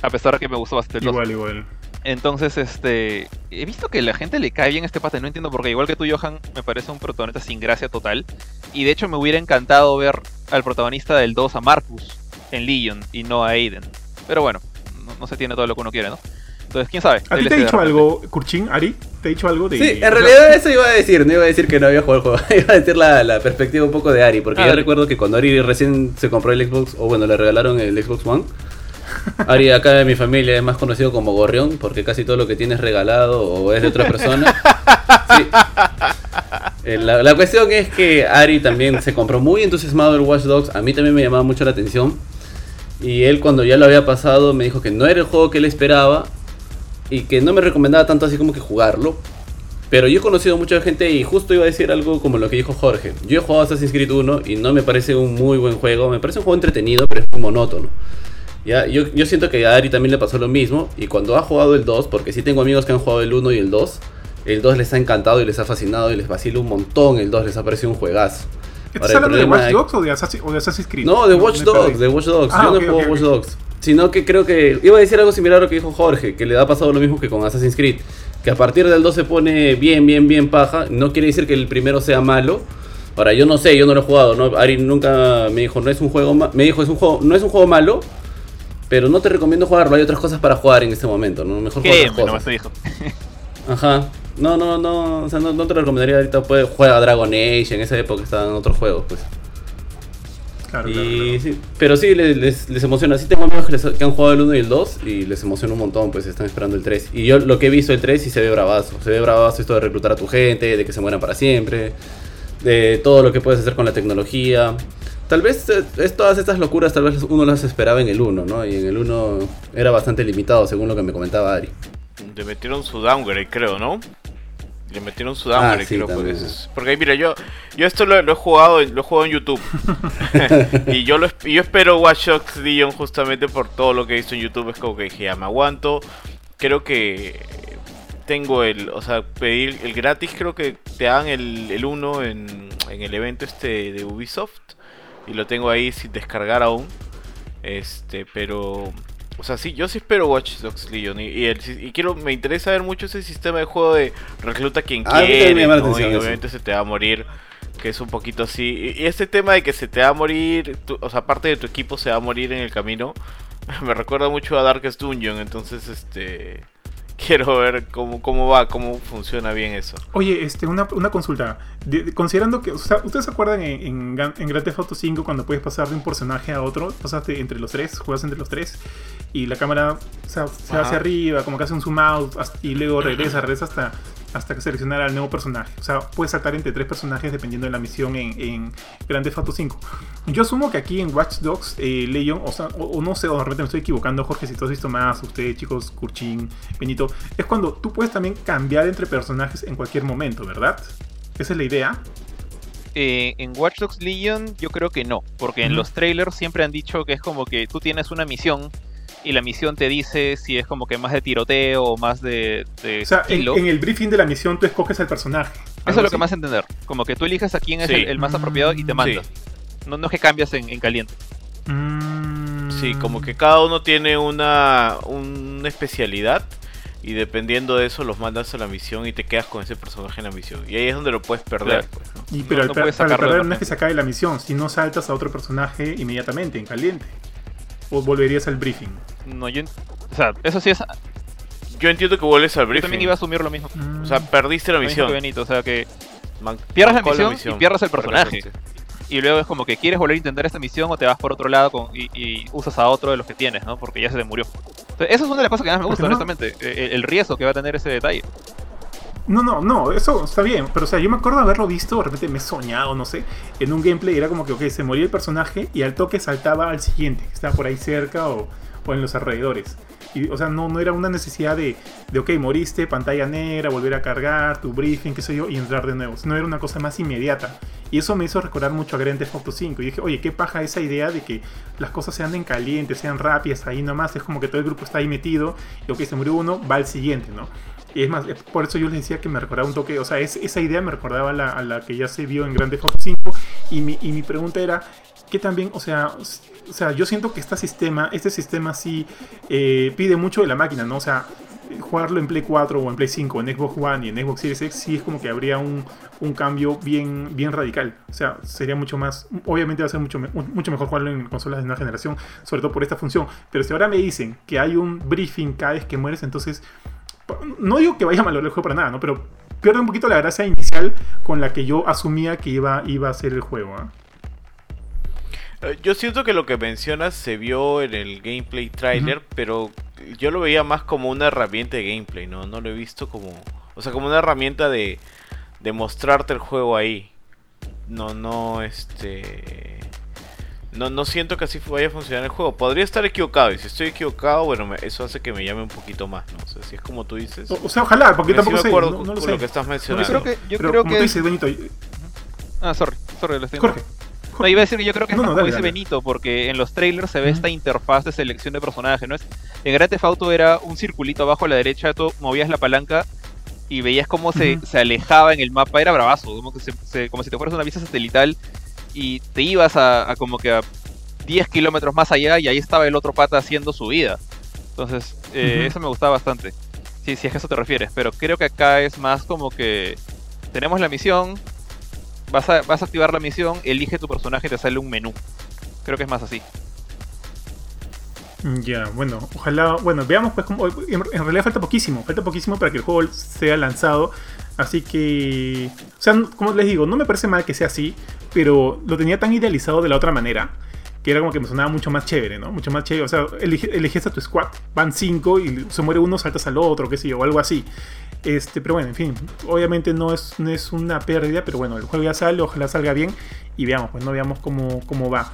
a pesar de que me gustó bastante el 2. Igual, igual. Entonces, este. He visto que la gente le cae bien este pata, no entiendo por qué. Igual que tú, Johan, me parece un protagonista sin gracia total. Y de hecho, me hubiera encantado ver al protagonista del 2, a Marcus, en Legion y no a Aiden. Pero bueno, no, no se tiene todo lo que uno quiere, ¿no? Entonces, quién sabe. ¿A ti te ha de dicho algo, Kurchin, Ari? ¿Te ha dicho algo de.? Sí, en realidad eso iba a decir, no iba a decir que no había jugado el juego, [LAUGHS] iba a decir la, la perspectiva un poco de Ari, porque Ah, yo recuerdo que cuando Ari recién se compró el Xbox, o bueno, le regalaron el Xbox One, Ari acá de mi familia es más conocido como Gorrión, porque casi todo lo que tiene es regalado o es de otra persona. Sí. Eh, La, la cuestión es que Ari también se compró muy entusiasmado el Watch Dogs, a mí también me llamaba mucho la atención. Y él cuando ya lo había pasado me dijo que no era el juego que él esperaba y que no me recomendaba tanto así como que jugarlo. Pero yo he conocido mucha gente y justo iba a decir algo como lo que dijo Jorge. Yo he jugado Assassin's Creed 1 y no me parece un muy buen juego. Me parece un juego entretenido, pero es muy monótono. Ya, yo, yo siento que a Ari también le pasó lo mismo. Y cuando ha jugado el 2, porque sí tengo amigos que han jugado el 1 y el 2, el 2 les ha encantado y les ha fascinado y les vacila un montón. El 2 les ha parecido un juegazo. ¿Estás hablando de Watch Dogs o de, Assassin- o de Assassin's Creed? no, de Watch me Dogs, de Watch Dogs. Ah, Yo no ok, he jugado ok, Watch. Dogs. Sino que creo que. Iba a decir algo similar a lo que dijo Jorge, que le ha pasado lo mismo que con Assassin's Creed. Que a partir del 2 se pone bien, bien, bien paja. No quiere decir que el primero sea malo. Ahora, yo no sé, yo no lo he jugado. ¿no? Ari nunca me dijo, no es un juego Me dijo, es un juego, no es un juego malo. Pero no te recomiendo jugarlo. Hay otras cosas para jugar en este momento. ¿no? Mejor jugar ¿Qué? otras cosas. te dijo. Ajá. No, no, no. O sea, no, no te lo recomendaría ahorita. Puedes jugar a Dragon Age. En esa época estaban otros juegos, pues. Claro, Y claro, claro. sí, pero sí, les, les, les emociona. Sí tengo amigos que, les- que han jugado el 1 y el 2 y les emociona un montón, pues están esperando el 3. Y yo lo que he visto el 3 sí se ve bravazo. Se ve bravazo esto de reclutar a tu gente, de que se mueran para siempre, de todo lo que puedes hacer con la tecnología. Tal vez eh, es, todas estas locuras, tal vez uno las esperaba en el 1, ¿no? Y en el 1 era bastante limitado, según lo que me comentaba Ari. Le metieron su downgrade, creo, ¿no? Le metieron su Ah, sí, creo. Es- porque mira, yo yo esto lo, lo he jugado lo he jugado en YouTube. [LAUGHS] [LAUGHS] y yo lo yo espero Watch Dogs Legion justamente por todo lo que he visto en YouTube. Es como que dije, ya me aguanto. Creo que tengo el, o sea, pedir el gratis, creo que te dan el, el 1 en, en el evento este de Ubisoft. Y lo tengo ahí sin descargar aún. Este, pero o sea, sí, yo sí espero Watch Dogs Legion y, y, el y quiero, me interesa ver mucho ese sistema de juego de recluta quien Ah, quiere, ¿no? atención y obviamente se te va a morir, que es un poquito así. Y, y este tema de que se te va a morir, tu- o sea, parte de tu equipo se va a morir en el camino, [LAUGHS] me recuerda mucho a Darkest Dungeon, entonces, este, quiero ver cómo, cómo va, cómo funciona bien eso. Oye, este, una, una consulta. De- de- considerando que, o sea, ¿ustedes se acuerdan en, en, en Grand Theft Auto 5 cuando puedes pasar de un personaje a otro? Pasaste entre los tres, juegas entre los tres y la cámara o sea, se va hacia arriba, como que hace un zoom out y luego regresa, regresa hasta, hasta que seleccionar al nuevo personaje. O sea, puedes saltar entre tres personajes dependiendo de la misión en, en Grand Theft Auto 5. Yo asumo que aquí en Watch Dogs, eh, Leon, o sea, o, o no sé, o de repente me estoy equivocando, Jorge, si tú has visto más, ustedes chicos, Kurchin, Benito, es cuando tú puedes también cambiar entre personajes en cualquier momento, ¿verdad? Esa es la idea. Eh, en Watch Dogs Legion yo creo que no, porque en los trailers siempre han dicho que es como que tú tienes una misión y la misión te dice si es como que más de tiroteo o más de, de O sea, en, el briefing de la misión tú escoges al personaje. Eso ¿Algo es lo que más entender, como que tú eliges a quién es Sí. el, el más apropiado y te Mm, manda. No, no es que cambias en, en caliente. Mm. Sí, como que cada uno tiene una, una especialidad y dependiendo de eso los mandas a la misión y te quedas con ese personaje en la misión. Y ahí es donde lo puedes perder. Claro. pues, ¿no? Y, pero no- al no per- puedes para perder no es que se acabe la misión, si no saltas a otro personaje inmediatamente, en caliente. O volverías al briefing. No, yo, en- o sea, eso sí es. Yo Yo entiendo que vuelves al briefing. también iba a asumir lo mismo. Mm. O sea, perdiste la Lo misión. que Benito, o sea que Man- Pierdes la mancó misión y pierdes el personaje. y luego es como que quieres volver a intentar esta misión o te vas por otro lado con- y, y usas a otro de los que tienes, ¿no? Porque ya se te murió. Entonces, esa es una de las cosas que más me gusta, no- honestamente. El, el riesgo que va a tener ese detalle. No, no, no, eso está bien. Pero, o sea, yo me acuerdo haberlo visto, de repente me he soñado, no sé, en un gameplay. Era como que, ok, se moría el personaje y al toque saltaba al siguiente, que estaba por ahí cerca o, o en los alrededores. Y, o sea, no, no era una necesidad de, de, ok, moriste, pantalla negra, volver a cargar, tu briefing, qué sé yo, y entrar de nuevo. Sino era una cosa más inmediata. Y eso me hizo recordar mucho a Grand Theft Auto 5. Y dije, oye, qué paja esa idea de que las cosas sean en caliente, sean rápidas, ahí nomás. Es como que todo el grupo está ahí metido. Y ok, se murió uno, va al siguiente, ¿no? Y es más, por eso yo les decía que me recordaba un toque, o sea, es- esa idea me recordaba a la, la que ya se vio en Grand Theft Auto 5. Y mi, y mi pregunta era, que también, o sea, o sea, yo siento que este sistema, este sistema sí eh, pide mucho de la máquina, ¿no? O sea, jugarlo en Play 4 o en Play 5, en Xbox One y en Xbox Series X, sí es como que habría un, un cambio bien, bien radical. O sea, sería mucho más, obviamente va a ser mucho, mucho mejor jugarlo en consolas de nueva generación, sobre todo por esta función. Pero si ahora me dicen que hay un briefing cada vez que mueres, entonces, no digo que vaya a valorar el juego para nada, ¿no? Pero pierde un poquito la gracia inicial con la que yo asumía que iba, iba a ser el juego, ¿ah? Eh, Yo siento que lo que mencionas se vio en el gameplay trailer, pero yo lo veía más como una herramienta de gameplay, ¿no? No lo he visto como... O sea, como una herramienta de, de mostrarte el juego ahí. No, no, este... No, no siento que así vaya a funcionar el juego. Podría estar equivocado, y si estoy equivocado, bueno, me- eso hace que me llame un poquito más, ¿no? O sea, si es como tú dices... O, o sea, ojalá, porque Pero sí tampoco me sé, acuerdo no, con, no lo con sé. lo que estás Yo mencionando. creo que, yo Pero creo como que tú es- dices, Benito, Ah, sorry, sorry, lo estoy Jorge. No, iba a decir que yo creo que es No, más no, como dale, dice dale. Benito, porque en los trailers se ve esta interfaz de selección de personaje, ¿no? Es, en Grand Theft Auto era un circulito abajo a la derecha, tú movías la palanca y veías cómo se, Ujú. se alejaba en el mapa, era bravazo, como, que se- se- como si te fueras una vista satelital y te ibas a, a como que a 10 kilómetros más allá y ahí estaba el otro pata haciendo su vida. Entonces, eh, eso me gustaba bastante. Sí, si es que a eso te refieres, pero creo que acá es más como que tenemos la misión, vas a, vas a activar la misión, elige tu personaje y te sale un menú. Creo que es más así. Ya, bueno, ojalá, bueno, veamos pues cómo, en, realidad falta poquísimo, falta poquísimo para que el juego sea lanzado, así que, o sea, como les digo, no me parece mal que sea así, pero lo tenía tan idealizado de la otra manera, que era como que me sonaba mucho más chévere, ¿no? Mucho más chévere, o sea, eliges a tu squad, van cinco y se muere uno, saltas al otro, qué sé yo, o algo así. Este, pero bueno, en fin, obviamente no es, no es una pérdida, pero bueno, el juego ya sale, ojalá salga bien y veamos, pues no veamos cómo, cómo va.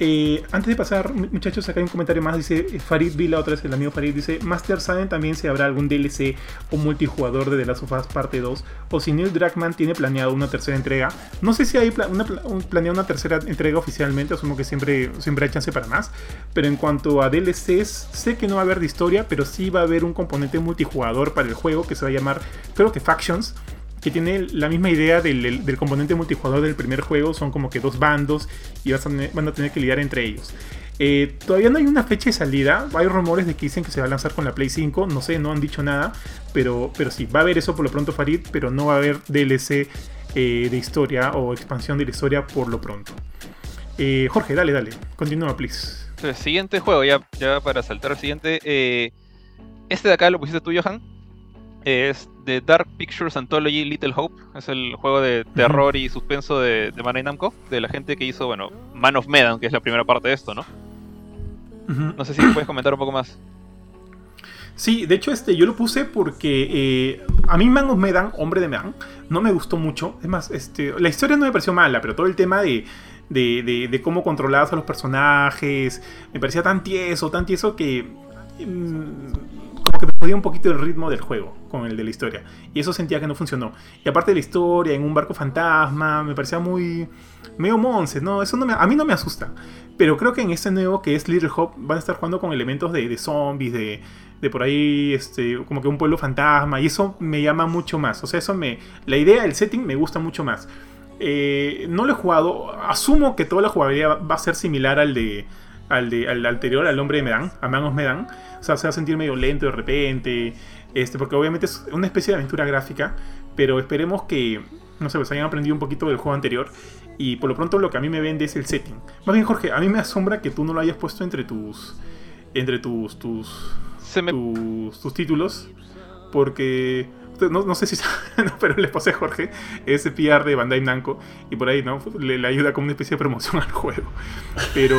Eh, antes de pasar, mu- muchachos, acá hay un comentario más. Dice eh, Farid Vila, otra vez el amigo Farid, dice: Master saben también si habrá algún DLC o multijugador de The Last of Us parte 2 o si Neil Druckmann tiene planeado una tercera entrega. No sé si hay pla- una, pla- un- planeado una tercera entrega oficialmente, asumo que siempre, siempre hay chance para más. Pero en cuanto a DLCs, sé que no va a haber de historia, pero sí va a haber un componente multijugador para el juego que se va a llamar, creo que Factions que tiene la misma idea del, del- componente multijugador del primer juego. Son como que dos bandos y vas a van a tener que lidiar entre ellos. Eh, todavía no hay una fecha de salida. Hay rumores de que dicen que se va a lanzar con la Play 5. No sé, no han dicho nada. Pero, pero sí, va a haber eso por lo pronto, Farid. Pero no va a haber DLC eh, de historia o expansión de la historia por lo pronto. Eh, Jorge, dale, dale. Continúa, please. Siguiente juego, ya, ya para saltar al siguiente. este de acá lo pusiste tú, Johan. Es de Dark Pictures Anthology Little Hope. Es el juego de terror y suspenso de, de Bandai Namco, de la gente que hizo, bueno, Man of Medan, que es la primera parte de esto, ¿no? No sé si puedes comentar un poco más. Sí, de hecho este yo lo puse porque eh, a mí Man of Medan, Hombre de Medan, no me gustó mucho. Es más, este, la historia no me pareció mala, pero todo el tema de, de, de- de cómo controlabas a los personajes me parecía tan tieso, tan tieso que mm, como que me podía un poquito el ritmo del juego con el de la historia. Y eso sentía que no funcionó. Y aparte de la historia, en un barco fantasma, me parecía muy... medio monce, ¿no? Eso no me- a mí no me asusta. Pero creo que en este nuevo que es Little Hope van a estar jugando con elementos de, de zombies, de, de por ahí, este, como que un pueblo fantasma. Y eso me llama mucho más. O sea, eso me. La idea, el setting me gusta mucho más. Eh, no lo he jugado. Asumo que toda la jugabilidad va a ser similar al de. Al, de, al anterior, al hombre de Medan, a Man of Medan. O sea, se va a sentir medio lento de repente. Este, porque obviamente es una especie de aventura gráfica. Pero esperemos que. No sé, pues hayan aprendido un poquito del juego anterior. Y por lo pronto lo que a mí me vende es el setting. Más bien, Jorge, a mí me asombra que tú no lo hayas puesto entre tus. Entre tus. tus. Se me... tus, tus títulos. Porque. No, no sé si [LAUGHS] pero le pasé a Jorge ese PR de Bandai Namco y por ahí no le, le ayuda como una especie de promoción al juego. Pero,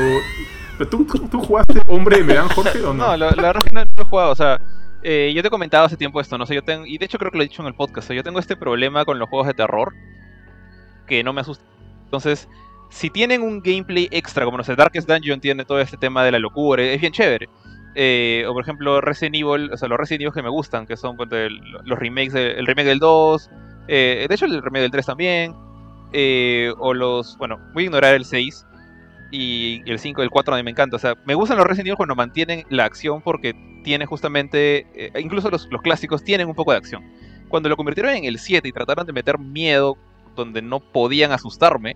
pero ¿tú, jugaste Hombre de Medan, Jorge, o no? No, la, verdad es que no, lo he jugado, o sea, eh, yo te he comentado hace tiempo esto, no sé, yo tengo, y de hecho creo que lo he dicho en el podcast, o yo tengo este problema con los juegos de terror que no me asusta. Entonces, si tienen un gameplay extra, como no sé, Darkest Dungeon tiene todo este tema de la locura, es bien chévere. Eh, o por ejemplo Resident Evil, o sea, los Resident Evil que me gustan, que son los remakes, de- el remake del 2, eh, de hecho el remake del 3 también, o los, bueno, voy a ignorar el 6, y el 5 y el 4 a mí me encanta. O sea, me gustan los Resident Evil cuando mantienen la acción porque tiene justamente, eh, incluso los, los clásicos tienen un poco de acción. Cuando lo convirtieron en el 7 y trataron de meter miedo donde no podían asustarme,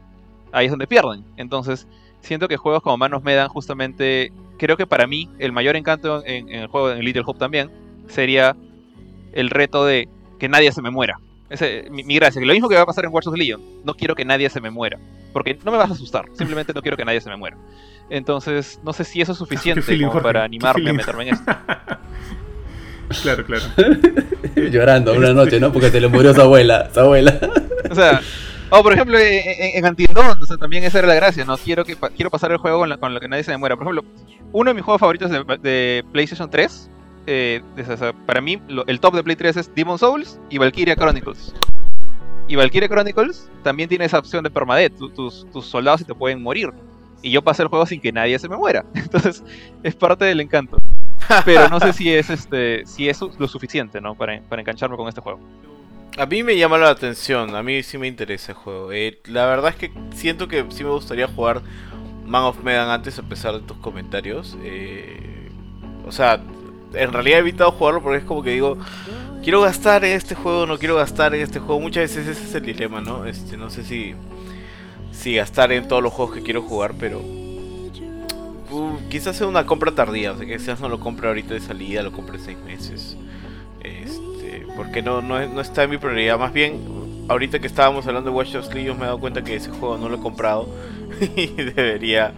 ahí es donde pierden. Entonces, siento que juegos como Manos me dan justamente, creo que para mí el mayor encanto en, el juego, en Little Hope también, sería el reto de que nadie se me muera. Ese, mi, mi gracia, que lo mismo que va a pasar en Watch of Legion, no quiero que nadie se me muera, porque no me vas a asustar, simplemente no quiero que nadie se me muera. Entonces, no sé si eso es suficiente feeling, como Jorge, para animarme a meterme en esto. [LAUGHS] Claro, claro. [LAUGHS] Llorando una Este- noche, ¿no? Porque se le murió su abuela. Su abuela. [LAUGHS] O sea, o por ejemplo, en, en, Dawn, o sea, también esa era la gracia, ¿no? Quiero, que, quiero pasar el juego con, la- con lo que nadie se me muera. Por ejemplo, uno de mis juegos favoritos de, de PlayStation 3, eh, es- o sea, para mí, lo- el top de Play 3 es Demon Souls y Valkyria Chronicles. Y Valkyria Chronicles también tiene esa opción de permadeath, tu- tus, tus soldados se te pueden morir. Y yo pasé el juego sin que nadie se me muera. [LAUGHS] Entonces, es parte del encanto. Pero no sé si es este si es lo suficiente, ¿no? Para, para engancharme con este juego. A mí me llama la atención, a mí sí me interesa el juego. Eh, la verdad es que siento que sí me gustaría jugar Man of Medan antes a pesar de tus comentarios. Eh, o sea, en realidad he evitado jugarlo porque es como que digo, quiero gastar en este juego, no quiero gastar en este juego. Muchas veces ese es el dilema, ¿no? Este, no sé si, si gastar en todos los juegos que quiero jugar, pero uh, quizás sea una compra tardía, o sea, quizás no lo compre ahorita de salida, lo compre en seis meses. Este, porque no, no, no está en mi prioridad. Más bien, ahorita que estábamos hablando de Watch Dogs Legion, me he dado cuenta que ese juego no lo he comprado [LAUGHS] y debería.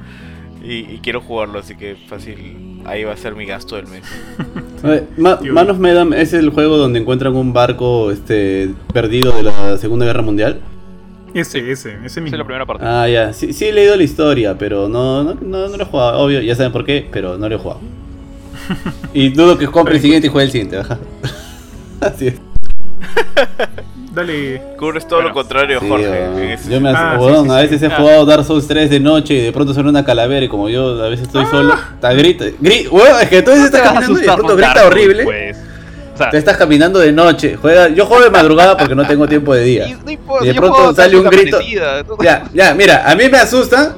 Y, y quiero jugarlo, así que fácil. Ahí va a ser mi gasto del mes. [LAUGHS] Oye, Ma- Tío. Man of Medan es el juego donde encuentran un barco este perdido de la Segunda Guerra Mundial. Ese, ese, ese Esa es la primera parte. Ah, ya. Sí, sí he leído la historia, pero no, no, no, no lo he jugado. Obvio, ya saben por qué, pero no lo he jugado. [LAUGHS] Y dudo que compre el siguiente y juegue el siguiente. ajá. [LAUGHS] Así es. [LAUGHS] Dale. Cubres todo Bueno, lo contrario, Sí, Jorge. yo me Ah, sí, sí, a sí. veces he Ah. jugado Dark Souls 3 de noche y de pronto suena una calavera y como yo a veces estoy solo, está grita, gri- weón, es que tú estás a caminando y de pronto grita Dark horrible. pues. O sea, Te estás caminando de noche. Juega, yo juego de madrugada porque no tengo tiempo de y día. no importa, Y de pronto sale un grito. entonces- Ya, ya, mira, a mí me asusta.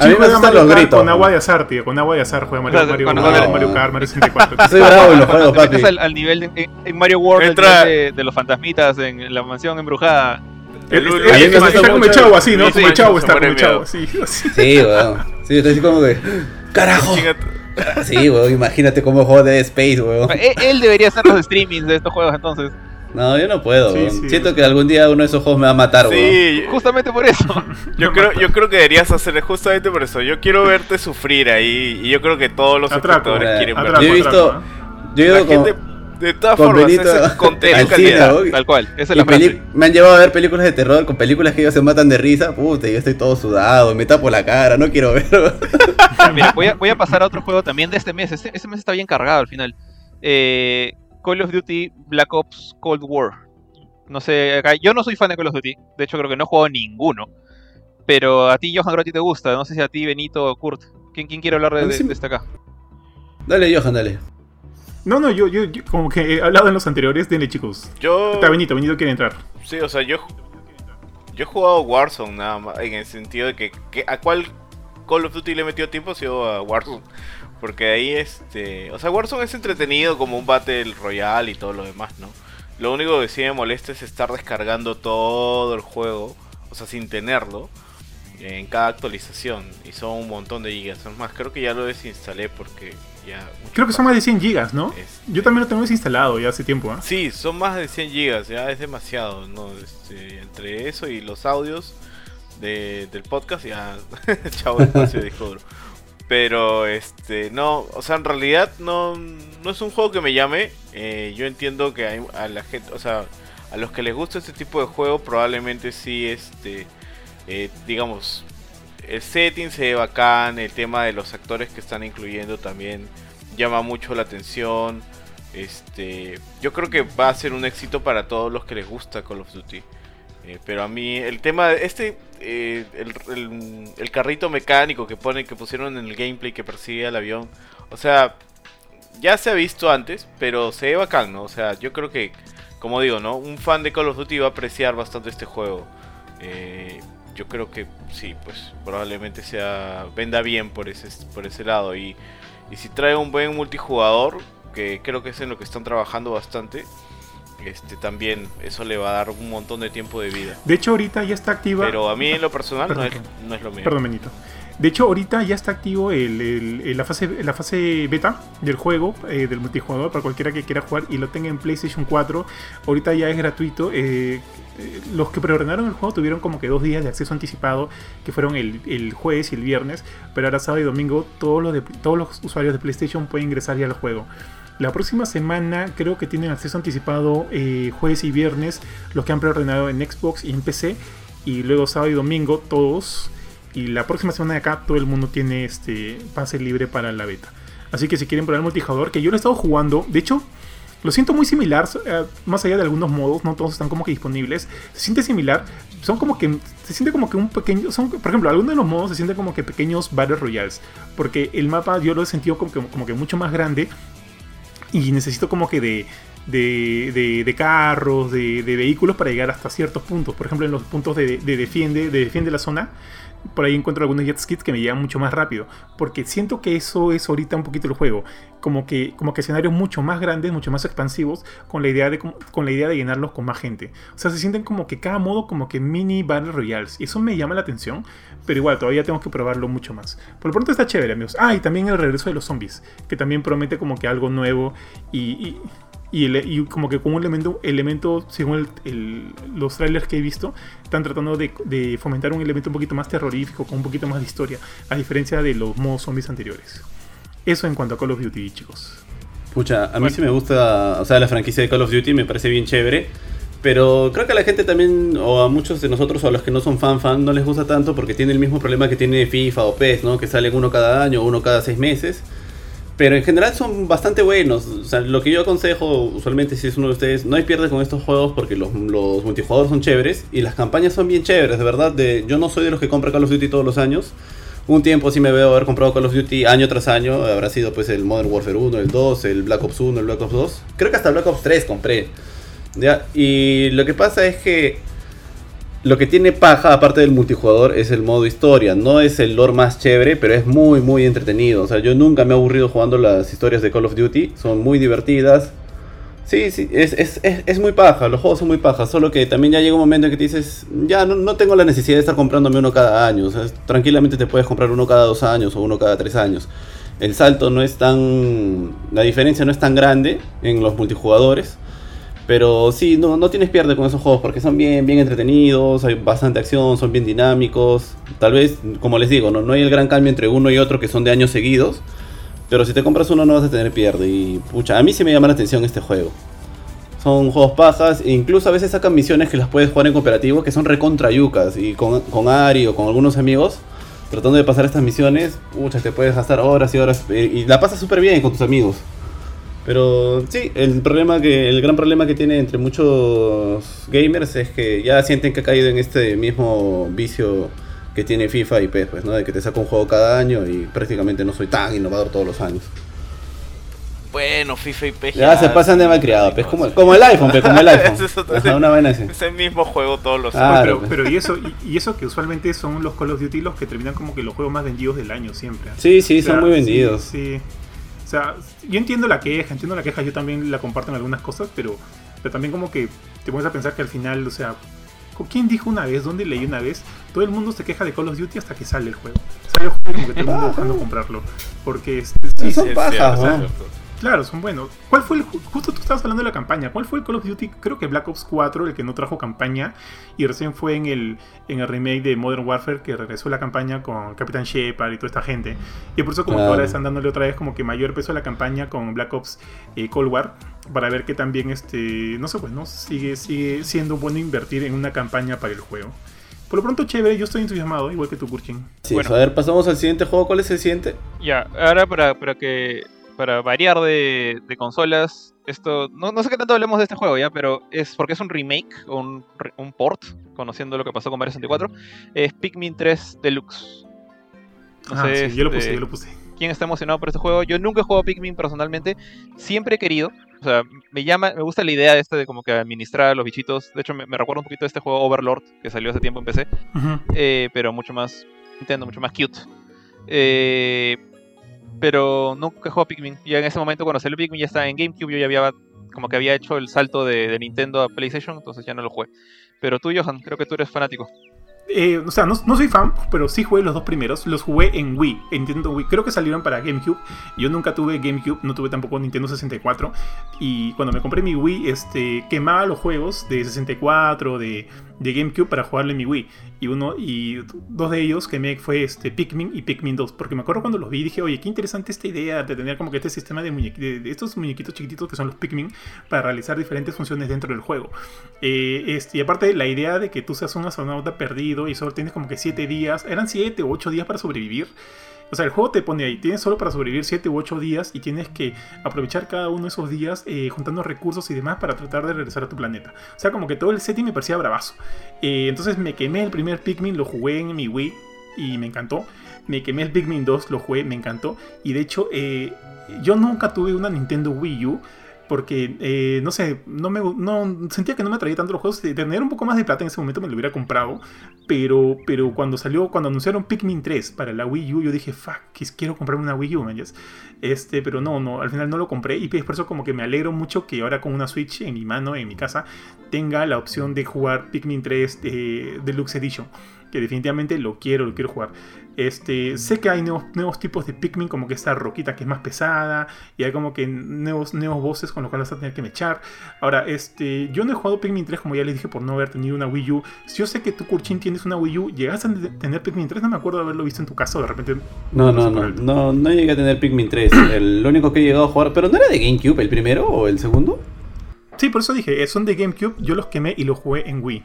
Me juega Mario Kart gritos, con agua de azar, tío. Con agua de azar juega Mario, Mario, Mario, juega- Mario Kart, Mario 64. Soy bravo en los juegos, papi. al, al nivel de, en, en Mario World Entra- de, de los fantasmitas en la mansión embrujada. El a mí me está como echado así, ¿no? Como se está, como echado, sí. [LAUGHS] Sí, weón. Sí, estoy así como que. ¡Carajo! Sí, weón, imagínate cómo juego de Space, weón. Él, él debería hacer los streamings de estos juegos entonces. No, yo no puedo, Sí, weón. sí. Siento que algún día uno de esos juegos me va a matar. Sí, Justamente por eso. [LAUGHS] yo creo, yo creo que deberías hacer justamente por eso. Yo quiero verte sufrir ahí y yo creo que todos los Atraco, espectadores eh, quieren verte. Yo he visto- ¿eh? Yo he La ido gente, De todas Con formas, Benito ese contenido al calidad. cine, ¿no? Tal cual, esa es la frase. me han llevado a ver películas de terror con películas que ellos se matan de risa. Puta, yo estoy todo sudado, me tapo la cara, no quiero ver. Mira, voy a, voy a pasar a otro juego también de este mes. Este, este mes está bien cargado al final. Eh, Call of Duty Black Ops Cold War. No sé, acá- yo no soy fan de Call of Duty. De hecho, creo que no he jugado ninguno. Pero a ti, Johan, creo que a ti te gusta. No sé si a ti, Benito o Kurt. ¿Quién, quién quiere hablar de, este acá? dale, Johan, dale. No, no, yo, yo, yo como que he hablado en los anteriores, denle chicos. Yo. Está Benito, Benito quiere entrar. Sí, o sea, yo. Yo he jugado Warzone nada más. En el sentido de que. que- ¿A cuál Call of Duty le he metido tiempo? Ha sido a Warzone. Porque ahí este. O sea, Warzone es entretenido como un Battle Royale y todo lo demás, ¿no? Lo único que sí me molesta es estar descargando todo el juego. O sea, sin tenerlo. En cada actualización. Y son un montón de gigas. Es más, creo que ya lo desinstalé porque ya. Creo que son más de 100 gigas, ¿no? Este, Yo también lo tengo desinstalado ya hace tiempo, ¿ah? Sí, son más de 100 gigas, ya es demasiado, ¿no? Este, entre eso y los audios de- del podcast, ya, [LAUGHS] chao espacio de disco duro. Pero, este, no, o sea, en realidad no, no es un juego que me llame. eh, yo entiendo que hay, a la gente, o sea, a los que les gusta este tipo de juego, probablemente sí, este, eh, digamos, el setting se ve bacán, el tema de los actores que están incluyendo también llama mucho la atención. Este, yo creo que va a ser un éxito para todos los que les gusta Call of Duty. Eh, pero a mí el tema este eh, el, el- el carrito mecánico que ponen que pusieron en el gameplay que persigue al avión, o sea, ya se ha visto antes, pero se ve bacán, ¿no? O sea, yo creo que como digo, ¿no? Un fan de Call of Duty va a apreciar bastante este juego. Eh, yo creo que sí, pues probablemente sea venda bien por ese por ese lado y y si trae un buen multijugador, que creo que es en lo que están trabajando bastante, este también eso le va a dar un montón de tiempo de vida. De hecho, ahorita ya está activa. Pero a mí en lo personal no, es, no es lo mío. Perdón, Benito. De hecho, ahorita ya está activo el- el- el- la, fase, la fase beta del juego, eh, del multijugador, para cualquiera que quiera jugar y lo tenga en PlayStation 4. Ahorita ya es gratuito. eh, eh, los que preordenaron el juego tuvieron como que dos días de acceso anticipado, que fueron el, el jueves y el viernes. Pero ahora sábado y domingo todos los, de- todos los usuarios de PlayStation pueden ingresar ya al juego. La próxima semana creo que tienen acceso anticipado eh, jueves y viernes los que han preordenado en Xbox y en PC. Y luego sábado y domingo todos. Y la próxima semana de acá todo el mundo tiene este pase libre para la beta. Así que si quieren probar el multijugador, que yo lo he estado jugando, de hecho, lo siento muy similar, eh, más allá de algunos modos, no todos están como que disponibles. Se siente similar, son como que, se siente como que un pequeño, son, por ejemplo, algunos de los modos se sienten como que pequeños Battle Royales. Porque el mapa yo lo he sentido como que, como que mucho más grande y necesito como que de, de, de- de carros, de, de vehículos para llegar hasta ciertos puntos. Por ejemplo, en los puntos de, de defiende, de defiende la zona, por ahí encuentro algunos jet skis que me llegan mucho más rápido. Porque siento que eso es ahorita un poquito el juego. Como que, como que escenarios mucho más grandes, mucho más expansivos, con la, idea de, con la idea de llenarlos con más gente. O sea, se sienten como que cada modo como que mini Battle Royales. Y eso me llama la atención. Pero igual, todavía tengo que probarlo mucho más. Por lo pronto está chévere, amigos. Ah, y también el regreso de los zombies. Que también promete como que algo nuevo. Y, y ele- y como que como un elemento, elemento según el- el- los trailers que he visto, están tratando de, de fomentar un elemento un poquito más terrorífico, con un poquito más de historia, a diferencia de los modos zombies anteriores. Eso en cuanto a Call of Duty, chicos. Pucha, a mí sí me gusta, o sea, la franquicia de Call of Duty me parece bien chévere. Pero creo que a la gente también, o a muchos de nosotros, o a los que no son fan fan, no les gusta tanto porque tiene el mismo problema que tiene FIFA o PES, ¿no? Que salen uno cada año uno cada seis meses. Pero en general son bastante buenos. Lo que yo aconsejo, usualmente si es uno de ustedes, no hay pierde con estos juegos porque los, los multijugadores son chéveres y las campañas son bien chéveres, de verdad. De, yo no soy de los que compra Call of Duty todos los años. Un tiempo sí me veo haber comprado Call of Duty año tras año. Habrá sido pues el Modern Warfare 1, el 2, el Black Ops 1, el Black Ops 2. Creo que hasta Black Ops 3 compré. ¿Ya? Y lo que pasa es que lo que tiene paja, aparte del multijugador, es el modo historia. No es el lore más chévere, pero es muy, muy entretenido. O sea, yo nunca me he aburrido jugando las historias de Call of Duty. Son muy divertidas. Sí, sí, es, es, es, es muy paja. Los juegos son muy paja. Solo que también ya llega un momento en que te dices, ya no, no tengo la necesidad de estar comprándome uno cada año. O sea, tranquilamente te puedes comprar uno cada dos años o uno cada tres años. El salto no es tan. La diferencia no es tan grande en los multijugadores. Pero sí, no, no tienes pierde con esos juegos porque son bien, bien entretenidos, hay bastante acción, son bien dinámicos. Tal vez, como les digo, no, no hay el gran cambio entre uno y otro que son de años seguidos. Pero si te compras uno no vas a tener pierde. Y pucha, a mí sí me llama la atención este juego. Son juegos pajas, e incluso a veces sacan misiones que las puedes jugar en cooperativo que son recontra yucas. Y con, con Ari o con algunos amigos, tratando de pasar estas misiones, pucha, te puedes gastar horas y horas. Y, y la pasas súper bien con tus amigos. Pero sí, el problema que el gran problema que tiene entre muchos gamers es que ya sienten que ha caído en este mismo vicio que tiene FIFA y PES, pues, ¿no? De que te saca un juego cada año y prácticamente no soy tan innovador todos los años. Bueno, FIFA y PES. Ya se pasan de malcriado, pues, como, como el iPhone, pues, como el [LAUGHS] iPhone. Es otro- Ajá, una vaina así. Es el mismo juego todos los Ah, años. pero, pues. pero y eso y, y eso que usualmente son los Call of Duty los que terminan como que los juegos más vendidos del año siempre. Sí, sí, O sea, son muy vendidos. Sí, sí. Sea, yo entiendo la queja, entiendo la queja, yo también la comparto en algunas cosas, pero, pero también como que te pones a pensar que al final, o sea, ¿quién dijo una vez? ¿Dónde leí una vez? Todo el mundo se queja de Call of Duty hasta que sale el juego. Sale el juego como que todo el mundo buscando comprarlo. Porque este, sí, Son sí, pajas. Claro, son buenos. ¿Cuál fue el ju- justo tú estabas hablando de la campaña? ¿Cuál fue el Call of Duty? Creo que Black Ops 4, el que no trajo campaña y recién fue en el en el remake de Modern Warfare que regresó la campaña con Capitán Shepard y toda esta gente. Y por eso como que Claro. ahora están dándole otra vez como que mayor peso a la campaña con Black Ops eh, Cold War para ver que también este no sé pues no sigue sigue siendo bueno invertir en una campaña para el juego. Por lo pronto chévere, yo estoy entusiasmado igual que tú Kurchin. Sí, Bueno. a ver, pasamos al siguiente juego. ¿Cuál es el siguiente? Ya, ahora para, para que para variar de, de consolas, esto no, no sé qué tanto hablemos de este juego ya, pero es porque es un remake un, un port, conociendo lo que pasó con Mario 64, es Pikmin 3 Deluxe. Ah, sí, yo lo este, puse, yo lo puse. quién está emocionado por este juego. Yo nunca he jugado Pikmin personalmente, siempre he querido. O sea, me llama, me gusta la idea esta de como que administrar a los bichitos. De hecho, me, me recuerda un poquito de este juego Overlord que salió hace tiempo en PC. Eh, pero mucho más Nintendo, mucho más cute. Eh, pero nunca a Pikmin. Ya en ese momento cuando salió Pikmin ya estaba en GameCube, yo ya había como que había hecho el salto de, de Nintendo a PlayStation, entonces ya no lo jugué. Pero tú, Johan, creo que tú eres fanático. Eh, o sea, no, no soy fan, pero sí jugué los dos primeros. Los jugué en Wii, en Nintendo Wii. Creo que salieron para GameCube. Yo nunca tuve GameCube, no tuve tampoco Nintendo 64. Y cuando me compré mi Wii, este, quemaba los juegos de 64, de, de GameCube para jugarle en mi Wii. Y uno y dos de ellos quemé fue este, Pikmin y Pikmin 2. Porque me acuerdo cuando los vi dije, oye, qué interesante esta idea de tener como que este sistema de, de, de estos muñequitos chiquititos que son los Pikmin para realizar diferentes funciones dentro del juego. Eh, este, y aparte la idea de que tú seas un astronauta perdido y solo tienes como que 7 días, eran 7 o 8 días para sobrevivir. O sea, el juego te pone ahí, tienes solo para sobrevivir 7 u 8 días y tienes que aprovechar cada uno de esos días eh, juntando recursos y demás para tratar de regresar a tu planeta. O sea, como que todo el setting me parecía bravazo. Eh, entonces me quemé el primer Pikmin, lo jugué en mi Wii y me encantó. Me quemé el Pikmin 2, lo jugué, me encantó. Y de hecho, eh, yo nunca tuve una Nintendo Wii U porque eh, no sé, no me no sentía que no me atraía tanto los juegos. Tener un poco más de plata en ese momento me lo hubiera comprado, pero pero cuando salió, cuando anunciaron Pikmin 3 para la Wii U, yo dije, fuck, quiero comprarme una Wii U, man. Este, pero no, no, al final no lo compré y por eso como que me alegro mucho que ahora con una Switch en mi mano, en mi casa, tenga la opción de jugar Pikmin 3 eh, Deluxe Edition, que definitivamente lo quiero, lo quiero jugar. Este, sé que hay nuevos, nuevos tipos de Pikmin, como que esta roquita que es más pesada, y hay como que nuevos, nuevos voces con los cuales vas a tener que mechar. Ahora, este, yo no he jugado Pikmin 3, como ya les dije, por no haber tenido una Wii U. Yo sé que tú, Kurchin, tienes una Wii U. ¿Llegaste a tener Pikmin 3? No me acuerdo de haberlo visto en tu casa de repente. No, no, no, no, no llegué a tener Pikmin 3. [COUGHS] El, lo único que he llegado a jugar, pero no era de GameCube el primero o el segundo. Sí, por eso dije, eh, son de GameCube. Yo los quemé y los jugué en Wii.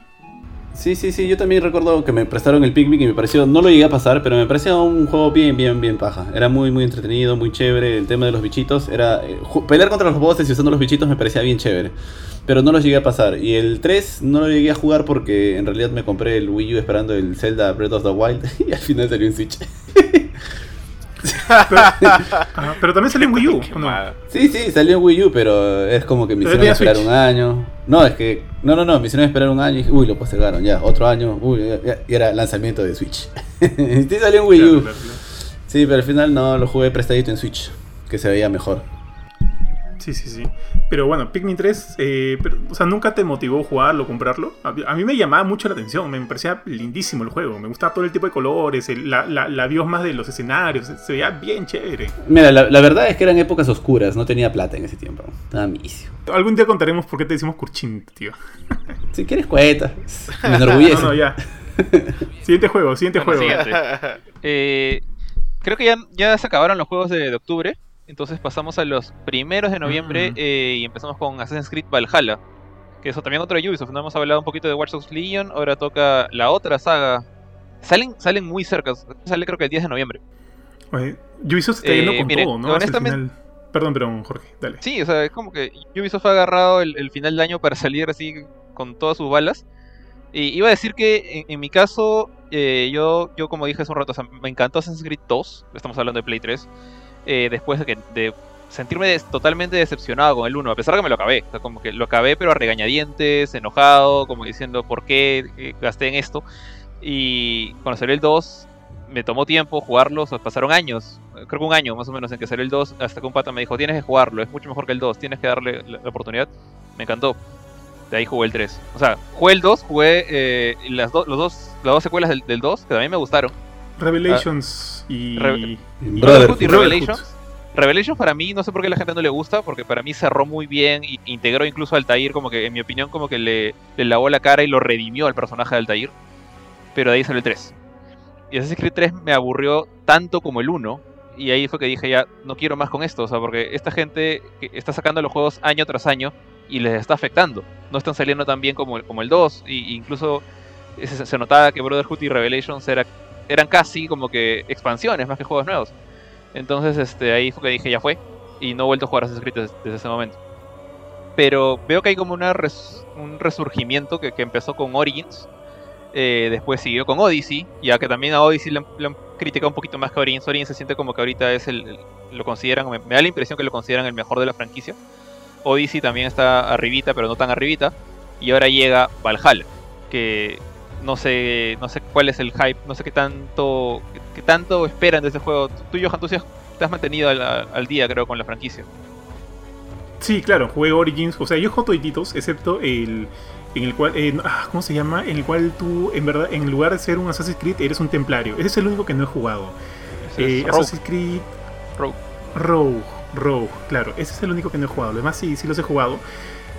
Sí, sí, sí, yo también recuerdo que me prestaron el Pikmin y me pareció, no lo llegué a pasar, pero me parecía un juego bien, bien, bien paja. Era muy, muy entretenido, muy chévere. El tema de los bichitos era. eh, pelear contra los bosses y usando los bichitos me parecía bien chévere. Pero no los llegué a pasar. Y el 3 no lo llegué a jugar porque en realidad me compré el Wii U esperando el Zelda Breath of the Wild [LAUGHS] y al final salió en Switch. [LAUGHS] Pero, ajá, pero también salió en Wii U. Sí, sí, salió en Wii U, pero es como que me Pero hicieron esperar Switch. un año. No, es que. No, no, no, me hicieron esperar un año y dije, uy, lo postergaron, ya, otro año, uy, y era lanzamiento de Switch. [LAUGHS] sí, salió en Wii Claro, U. claro, claro. Sí, pero al final no, lo jugué prestadito en Switch, que se veía mejor. Sí, sí, sí. Pero bueno, Pikmin 3, eh, pero, o sea, ¿nunca te motivó jugarlo, comprarlo? A, a mí me llamaba mucho la atención, me parecía lindísimo el juego. Me gustaba todo el tipo de colores, el- la, la, la biosmas de los escenarios, se veía bien chévere. Mira, la, la verdad es que eran épocas oscuras, no tenía plata en ese tiempo. Estaba misio. Algún día contaremos por qué te decimos Kurchin, tío. [LAUGHS] Si quieres cueta, me enorgullece. [LAUGHS] No, no, ya. siguiente juego, siguiente Bueno, juego. siguiente. [LAUGHS] Eh, creo que ya, ya se acabaron los juegos de, de octubre. Entonces pasamos a los primeros de noviembre Mm. eh, y empezamos con Assassin's Creed Valhalla. Que eso también otro de Ubisoft, no hemos hablado un poquito de Watch Dogs Legion, ahora toca la otra saga. Salen, salen muy cerca, sale creo que el 10 de noviembre. Oye, Ubisoft está yendo Eh, con mire, todo, ¿no? Honestamente-. Perdón, perdón, Jorge, dale. Sí, o sea, es como que Ubisoft ha agarrado el, el final de año para salir así con todas sus balas. Y iba a decir que en, en mi caso, eh, yo, yo como dije hace un rato, o sea, me encantó Assassin's Creed 2, estamos hablando de Play 3, eh, después de, que, de sentirme des- totalmente decepcionado con el 1, a pesar de que me lo acabé, o sea, como que lo acabé pero a regañadientes, enojado, como diciendo por qué eh, gasté en esto. Y cuando salió el 2, me tomó tiempo jugarlo, o sea, pasaron años, creo que un año más o menos en que salió el 2, hasta que un pata me dijo, tienes que jugarlo, es mucho mejor que el 2, tienes que darle la, la oportunidad. Me encantó. De ahí jugué el 3. O sea, jugué el 2, jugué eh, las, do- los dos, las dos secuelas del, del 2, que también me gustaron. Revelations y. Re- Brotherhood. y. Revelations. Revelations para mí, no sé por qué a la gente no le gusta, porque para mí cerró muy bien y integró incluso a Altair, como que en mi opinión como que le, le lavó la cara y lo redimió al personaje de Altair. Pero de ahí salió el 3. Y Assassin's Creed 3 me aburrió tanto como el 1. Y ahí fue que dije ya, no quiero más con esto, o sea, porque esta gente que está sacando los juegos año tras año y les está afectando. No están saliendo tan bien como, como el 2. Y, incluso se, se notaba que Brotherhood y Revelations era, eran casi como que expansiones más que juegos nuevos. Entonces este, ahí fue que dije ya fue. Y no he vuelto a jugar Assassin's Creed desde, desde ese momento. Pero veo que hay como una un resurgimiento que, que empezó con Origins. eh, después siguió con Odyssey. Ya que también a Odyssey le han, criticado un poquito más que Origins. Origins se siente como que ahorita es el, el- lo consideran, me, me da la impresión que lo consideran el mejor de la franquicia. Odyssey también está arribita, pero no tan arribita. Y ahora llega Valhalla, que no sé, no sé cuál es el hype, no sé qué tanto, qué, qué tanto esperan de ese juego. Tú, Johan, tú sí has- te has mantenido al, al día, creo, con la franquicia. Sí, claro, jugué Origins. O sea, yo juego todititos, excepto el. En el cual. eh, ¿Cómo se llama? En el cual tú, en verdad, en lugar de ser un Assassin's Creed, eres un templario. Ese es el único que no he jugado. Eh. Assassin's Creed. Rogue. Rogue, Rogue, claro, ese es el único que no he jugado. Los demás sí, sí los he jugado.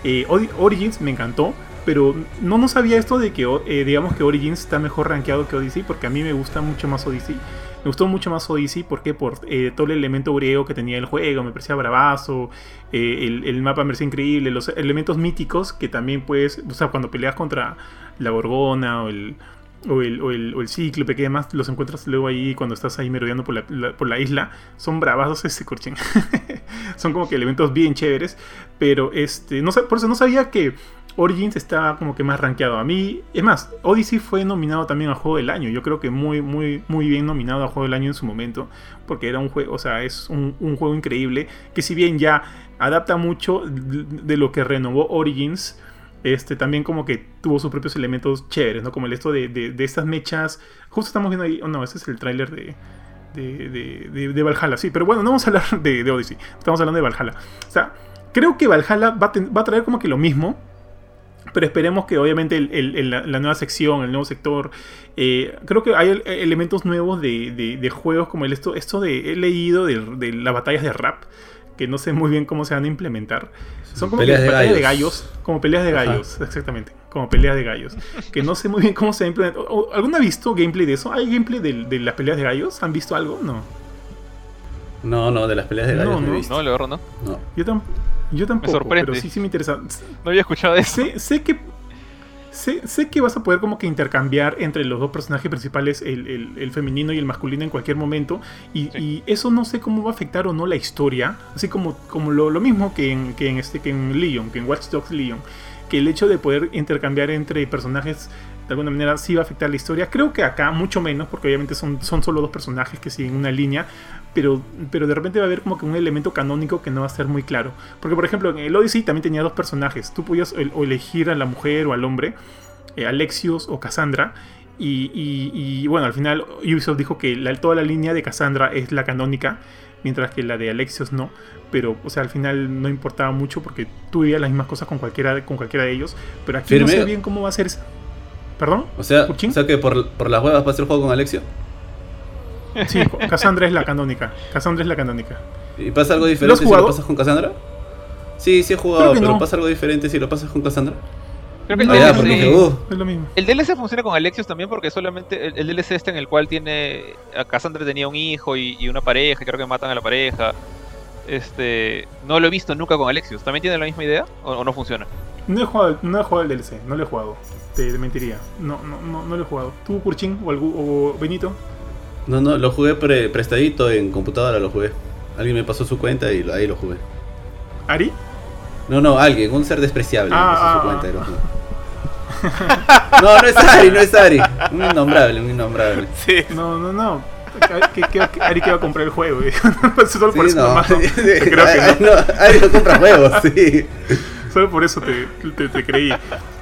Eh, Origins me encantó, pero no, no sabía esto de que, eh, digamos que Origins está mejor rankeado que Odyssey, porque a mí me gusta mucho más Odyssey. Me gustó mucho más Odyssey, ¿por qué? Por eh, todo el elemento griego que tenía el juego, me parecía bravazo, eh, el, mapa me parecía increíble, los elementos míticos que también puedes, o sea, cuando peleas contra la Gorgona o el, o el, o el, o el cíclope, que además los encuentras luego ahí cuando estás ahí merodeando por la, por la isla, son bravazos ese curchen. [LAUGHS] son como que elementos bien chéveres, pero este, no, por eso no sabía que Origins está como que más rankeado. A mí, es más, Odyssey fue nominado también a Juego del Año. Yo creo que muy, muy, muy bien nominado a Juego del Año en su momento, porque era un juego, o sea, es un, juego increíble que si bien ya adapta mucho de lo que renovó Origins, este también como que tuvo sus propios elementos chéveres, ¿no? Como el esto de, de- estas mechas. Justo estamos viendo ahí. Oh, no, este es el tráiler de, de, de, Valhalla. Sí, pero bueno, no vamos a hablar de, Odyssey. Estamos hablando de Valhalla. O sea, creo que Valhalla va va a traer como que lo mismo. Pero esperemos que obviamente el- el- el- la, la nueva sección, el nuevo sector, eh, creo que hay el- elementos nuevos de, de- de juegos como el esto, esto de, he leído de, de las batallas de rap, que no sé muy bien cómo se van a implementar. Son como Peleas que de batallas de gallos. como peleas de Ajá. gallos, exactamente, como peleas de gallos, que no sé muy bien cómo se va a implementar. ¿O- o- ¿Alguno ha visto gameplay de eso? ¿Hay gameplay de, de las peleas de gallos? ¿Han visto algo? No. No, no, de las peleas de No, gallos no, no. he visto. No, la verdad no. No. Yo, tam- yo tampoco, sorprende. pero sí, sí me interesa. No había escuchado de eso. Sé, sé que sé, sé que vas a poder como que intercambiar entre los dos personajes principales, el, el- el femenino y el masculino en cualquier momento. Y, Sí. y eso no sé cómo va a afectar o no la historia. Así como, como lo, lo mismo que en, que en este que en Leon, que en Watch Dogs Leon. Que el hecho de poder intercambiar entre personajes de alguna manera sí va a afectar la historia. Creo que acá mucho menos, porque obviamente son, son solo dos personajes que siguen una línea. Pero, pero de repente va a haber como que un elemento canónico que no va a ser muy claro. Porque, por ejemplo, en el Odyssey también tenía dos personajes. Tú podías el- o elegir a la mujer o al hombre, eh, Alexios o Cassandra. Y, y- y, bueno, al final Ubisoft dijo que la- toda la línea de Cassandra es la canónica, mientras que la de Alexios no. Pero, o sea, al final no importaba mucho porque tú vivías las mismas cosas con cualquiera, con cualquiera de ellos. Pero aquí no sé bien cómo va a ser eso. ¿Perdón? O sea, ¿Puchín? o sea que por, por las huevas va a ser juego con Alexio. Sí, Cassandra es la canónica. Cassandra es la canónica. ¿Y pasa algo ¿Lo diferente si lo pasas con Cassandra? Sí, sí he jugado, pero no. pasa algo diferente si lo pasas con Cassandra. Creo que el No, Ah, ya, DLC porque uh, Es lo mismo. El DLC funciona con Alexios también porque solamente el, el DLC este en el cual tiene a Cassandra tenía un hijo y, y una pareja, creo que matan a la pareja. este, no lo he visto nunca con Alexios. ¿También tiene la misma idea o, o no funciona? No he jugado, no he jugado el DLC, no lo he jugado. Te, te mentiría. No, no, no, no lo he jugado. ¿Tú, Kurchin o, algu- o Benito? No, no, lo jugué pre- prestadito en computadora, lo jugué. Alguien me pasó su cuenta y ahí lo jugué. ¿Ari? No, no, alguien, un ser despreciable Ah, me pasó ah, su cuenta ah. y lo jugué. [LAUGHS] No, no es Ari, no es Ari. Un innombrable, un innombrable. Sí. No, no, no. Que- que Ari que va a comprar el juego. [LAUGHS] Solo por Sí, eso no. nomás, ¿no? Te creo que Ari, no. no, Ari no compra juegos, sí. Solo por eso te, te- creí.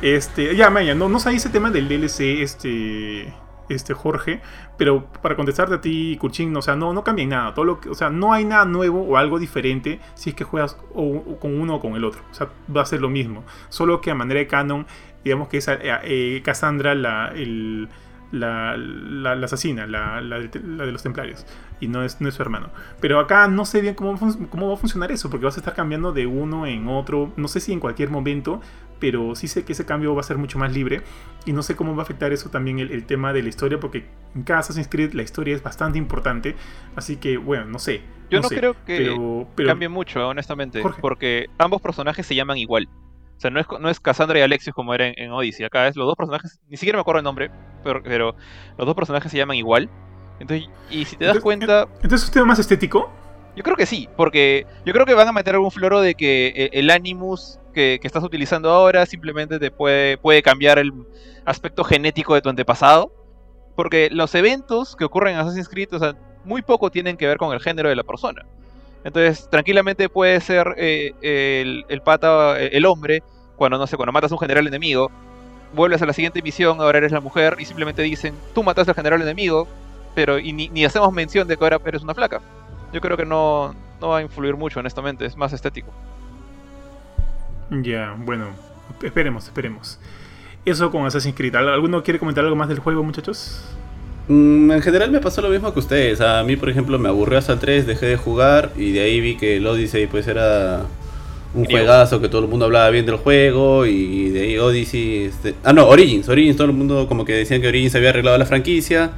Este, ya, Maya, no, no sabía ese tema del DLC, este, este Jorge, pero para contestarte a ti, Kurchin, o sea, no, no cambia nada. Todo lo que, o sea, no hay nada nuevo o algo diferente si es que juegas o, con uno o con el otro. O sea, va a ser lo mismo. Solo que a manera de canon, digamos que es eh, eh, Cassandra la, el- la, la- la asesina, la, la de, los templarios. Y no es, no es su hermano. Pero acá no sé bien cómo, cómo va a funcionar eso, porque vas a estar cambiando de uno en otro. No sé si en cualquier momento, pero sí sé que ese cambio va a ser mucho más libre. Y no sé cómo va a afectar eso también el, el tema de la historia, porque en cada Assassin's Creed la historia es bastante importante. Así que, bueno, no sé. Yo no, sé, creo que pero, pero- cambie mucho, honestamente. Jorge. Porque ambos personajes se llaman igual. O sea, no es, no es Cassandra y Alexios como era en, en Odyssey. Acá es los dos personajes, ni siquiera me acuerdo el nombre, pero, pero los dos personajes se llaman igual. Entonces, y si te das Entonces, cuenta, Entonces, ¿es un tema más estético? yo creo que sí, porque yo creo que van a meter algún floro de que eh, el Animus que, que estás utilizando ahora simplemente te puede, puede cambiar el aspecto genético de tu antepasado. Porque los eventos que ocurren en Assassin's Creed, o sea, muy poco tienen que ver con el género de la persona. Entonces, tranquilamente puede ser eh, el, el pata, el hombre, cuando no sé, cuando matas a un general enemigo, vuelves a la siguiente misión, ahora eres la mujer, y simplemente dicen, tú mataste al general enemigo, pero y ni, ni hacemos mención de que ahora eres una flaca. Yo creo que no, no va a influir mucho, honestamente, es más estético. Ya, bueno, esperemos, esperemos. Eso con Assassin's Creed. ¿Al- ¿Alguno quiere comentar algo más del juego, muchachos? Mm, en general me pasó lo mismo que ustedes. A mí, por ejemplo, me aburrió hasta el 3, dejé de jugar y de ahí vi que el Odyssey pues era un Griego. juegazo, que todo el mundo hablaba bien del juego y de ahí Odyssey... Este... Ah, no, Origins. Origins, todo el mundo como que decían que Origins había arreglado la franquicia.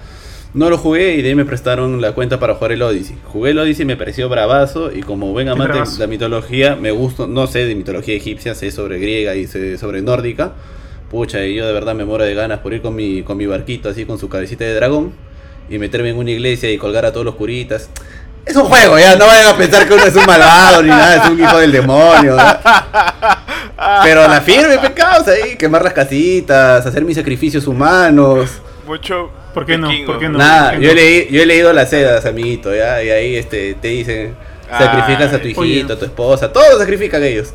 No lo jugué y de ahí me prestaron la cuenta para jugar el Odyssey. Jugué el Odyssey, me pareció bravazo y como buen amante de la mitología, me gusta, no sé de mitología egipcia, sé sobre griega y sé sobre nórdica. Pucha, y yo de verdad me muero de ganas por ir con mi, con mi barquito así con su cabecita de dragón y meterme en una iglesia y colgar a todos los curitas. Es un juego, ya, no vayan a pensar que uno es un malvado ni nada, es un hijo del demonio. ¿no? Pero la firme, pecados ahí, quemar las casitas, hacer mis sacrificios humanos. Mucho. ¿Por qué no? ¿Por qué no? Nada, ¿por qué yo leí- yo he leído las sedas, amiguito, ¿ya? Y ahí este, te dicen, sacrificas a tu hijito, oye. a tu esposa, todos sacrifican ellos.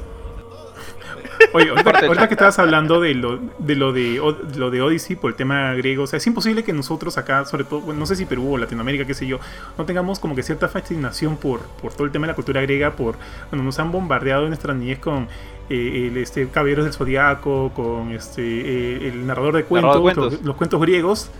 Oye, ahorita, que estabas hablando de lo de lo de, lo de Odyssey por el tema griego, o sea, es imposible que nosotros acá, sobre todo, bueno, no sé si Perú o Latinoamérica, qué sé yo, no tengamos como que cierta fascinación por, por todo el tema de la cultura griega, por bueno, nos han bombardeado en nuestra niñez con eh, el, este Caballeros del Zodiaco, con este eh, el narrador de cuentos, Narrador de cuentos. Los, los cuentos griegos.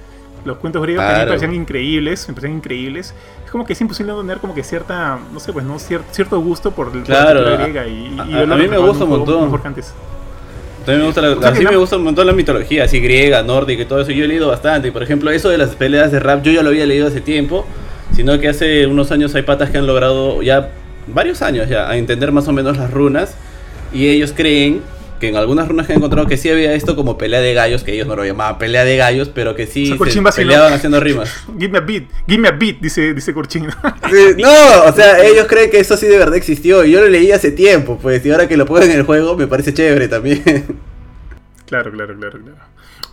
Los cuentos griegos que a mí me Claro. parecían increíbles, me parecían increíbles. Es como que es imposible no tener como que cierta, no sé, pues no Cier- cierto gusto por, por Claro, la cultura a- griega y, y a- yo a lo mí me gusta un montón. mejor que antes. También me gusta la, O sea, así que me gusta un montón la mitología, así griega, nórdica y todo eso. Yo he leído bastante. Y por ejemplo, eso de las peleas de rap, yo ya lo había leído hace tiempo. Sino que hace unos años hay patas que han logrado ya varios años ya a entender más o menos las runas. Y ellos creen que en algunas runas que han encontrado que sí había esto como pelea de gallos, que ellos no lo llamaban pelea de gallos, pero que sí se chimba, sí, ¿no? peleaban haciendo rimas. [LAUGHS] Give me a beat, give me a beat, dice, dice Corchín. [LAUGHS] Sí, no, o sea, ellos creen que eso sí de verdad existió. Y yo lo leí hace tiempo, pues. Y ahora que lo pongo en el juego, me parece chévere también. [LAUGHS] claro, claro, claro, claro.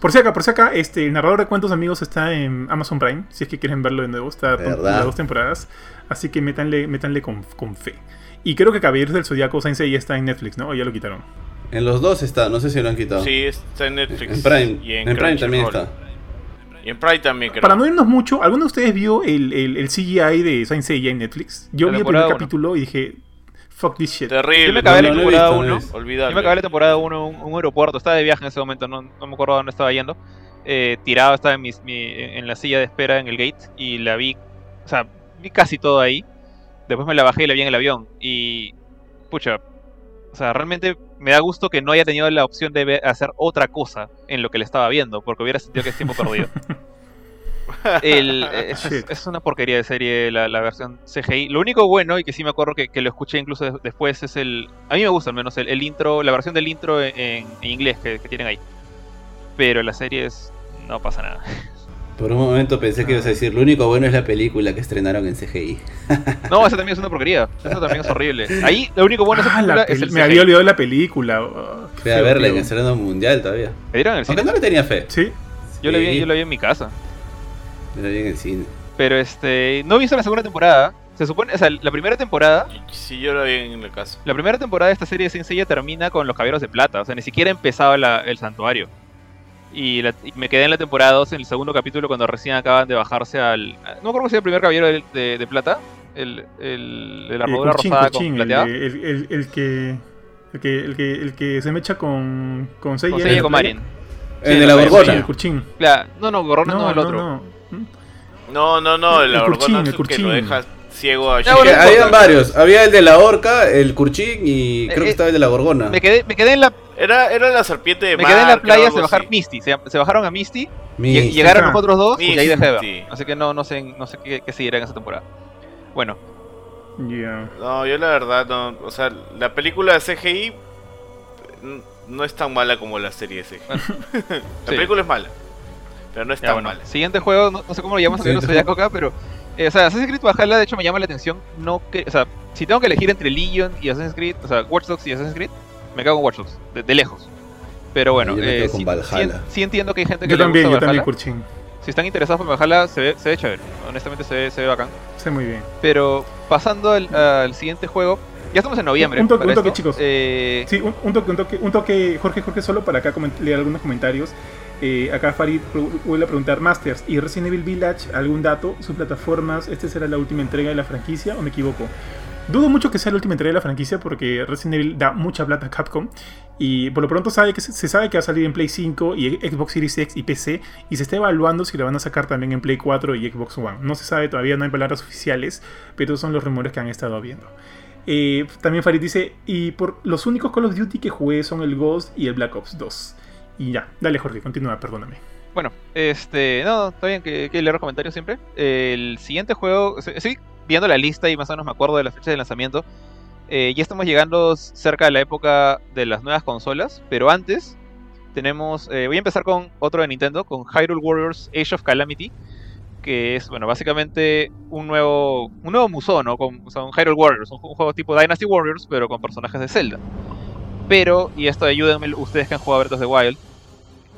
Por si acá, por si acá, este, el narrador de cuentos amigos está en Amazon Prime, si es que quieren verlo de nuevo, está ¿Verdad? las dos temporadas, así que métanle, métanle con, con fe. Y creo que Caballeros del Zodiaco Saint ya está en Netflix, ¿no? O ya lo quitaron. En los dos está, no sé si lo han quitado. Sí, está en Netflix. En Prime, y en, Prime también está. Y en Prime también, creo. Para no irnos mucho, ¿alguno de ustedes vio el, el, el CGI de Saint Seiya en Netflix? Yo La vi el primer uno. capítulo y dije, fuck this shit. Terrible. Yo me acabé No, la no temporada visto, no lo he 1. visto. Olvidable. Yo me acabé la temporada 1 en un, un aeropuerto, estaba de viaje en ese momento, no, no me acuerdo dónde estaba yendo. Eh, tirado estaba en, mis- mi- en la silla de espera en el gate y la vi, o sea, vi casi todo ahí. Después me la bajé y la vi en el avión. Y, pucha, o sea, realmente me da gusto que no haya tenido la opción de ver- hacer otra cosa en lo que le estaba viendo, porque hubiera sentido que es tiempo perdido. [LAUGHS] El- es, una porquería de serie la, la versión CGI. Lo único bueno, y que sí me acuerdo que, que lo escuché incluso de- después, es el. A mí me gusta al menos el, el intro, la versión del intro en, en inglés que, que tienen ahí. Pero la serie es. No pasa nada. Por un momento pensé que ibas a decir, lo único bueno es la película que estrenaron en CGI. No, esa también es una porquería. Eso también es horrible. Ahí lo único bueno esa Ah, la película es el me CGI. había olvidado la película. oh, Fui a verla en tío. estreno mundial todavía. ¿Me dieron el Aunque no le tenía fe. Sí, Yo la, vi, Sí, yo la vi en mi casa. yo la vi en el cine. Pero este. No he visto la segunda temporada. Se supone. O sea, la primera temporada. Si yo lo vi en el caso. La primera temporada de esta serie de Saint Seiya termina con los caballeros de plata. O sea, ni siquiera empezaba la- el santuario. Y, la- y me quedé en la temporada 2 en el segundo capítulo cuando recién acaban de bajarse al. No me acuerdo si era el primer caballero de, de- de plata. El, el, de la Eh, armadura Kurchin, rosada con el, plateada. el, el- el que, el, que, el, que, el que se mecha con, con Seiya. Con Seiya. El de la no, Gorgona. el Kurchin. La- no, no, Gorrona no, el otro. no. No, no, no, El Gorgona el es el que lo ciego a Ya, Es bueno, que no habían varios. Había el de la horca, el curchín y creo Eh, que estaba el de la gorgona. Me quedé, me quedé en la, Era, era la serpiente de me mar, quedé en la creo, playa se bajar así. Misty. Se, se bajaron a Misty. Mi- y llegaron los otros dos y ahí dejé. Así que no, no sé, no sé qué, qué seguirá en esa temporada. Bueno, Ya. No, yo la verdad no. O sea, la película de CGI no es tan mala como la serie de CGI. [LAUGHS] la sí. película es mala, pero no es Ya, tan bueno, mala. siguiente juego, no, no sé cómo lo llamamos aquí en los Siguiente Zodiaco acá, pero. Eh, o sea, Assassin's Creed Valhalla de hecho me llama la atención. No que, o sea, si tengo que elegir entre Legion y Assassin's Creed, o sea, Watch Dogs y Assassin's Creed, me cago en Watch Dogs, de, de lejos. Pero bueno, Yo eh, con sí, Valhalla. sí- sí entiendo que hay gente que Yo le también, yo gusta también, Valhalla. Kurchin. Si están interesados por Valhalla, se ve, se ve chévere. Honestamente, se ve, se ve bacán. Sé muy bien. Pero pasando al, al siguiente juego, ya estamos en noviembre. Un toque, un toque, chicos. Eh, Sí, un, un toque, un toque, un toque, Jorge, Jorge, solo para acá leer algunos comentarios. Eh, acá Farid vuelve a preguntar, Masters, ¿y Resident Evil Village algún dato? ¿Sus plataformas? ¿Esta será la última entrega de la franquicia o me equivoco? Dudo mucho que sea la última entrega de la franquicia porque Resident Evil da mucha plata a Capcom y por lo pronto sabe que se, sabe que va a salir en Play 5 y Xbox Series X y PC y se está evaluando si la van a sacar también en Play 4 y Xbox One. No se sabe todavía, no hay palabras oficiales, pero son los rumores que han estado habiendo. Eh, también Farid dice, y por los únicos Call of Duty que jugué son el Ghost y el Black Ops 2. Y ya, dale Jorge, continúa, perdóname. Bueno, este. No, está bien que, que leer los comentarios siempre. El siguiente juego. Estoy viendo la lista y más o menos me acuerdo de la fecha de lanzamiento. Eh, ya estamos llegando cerca de la época de las nuevas consolas. Pero antes, tenemos. eh, voy a empezar con otro de Nintendo, con Hyrule Warriors Age of Calamity. Que es, bueno, básicamente un nuevo. Un nuevo museo, ¿no? Con, o un Hyrule Warriors. Un juego tipo Dynasty Warriors, pero con personajes de Zelda. Pero, y esto ayúdenme ustedes que han jugado Breath of the Wild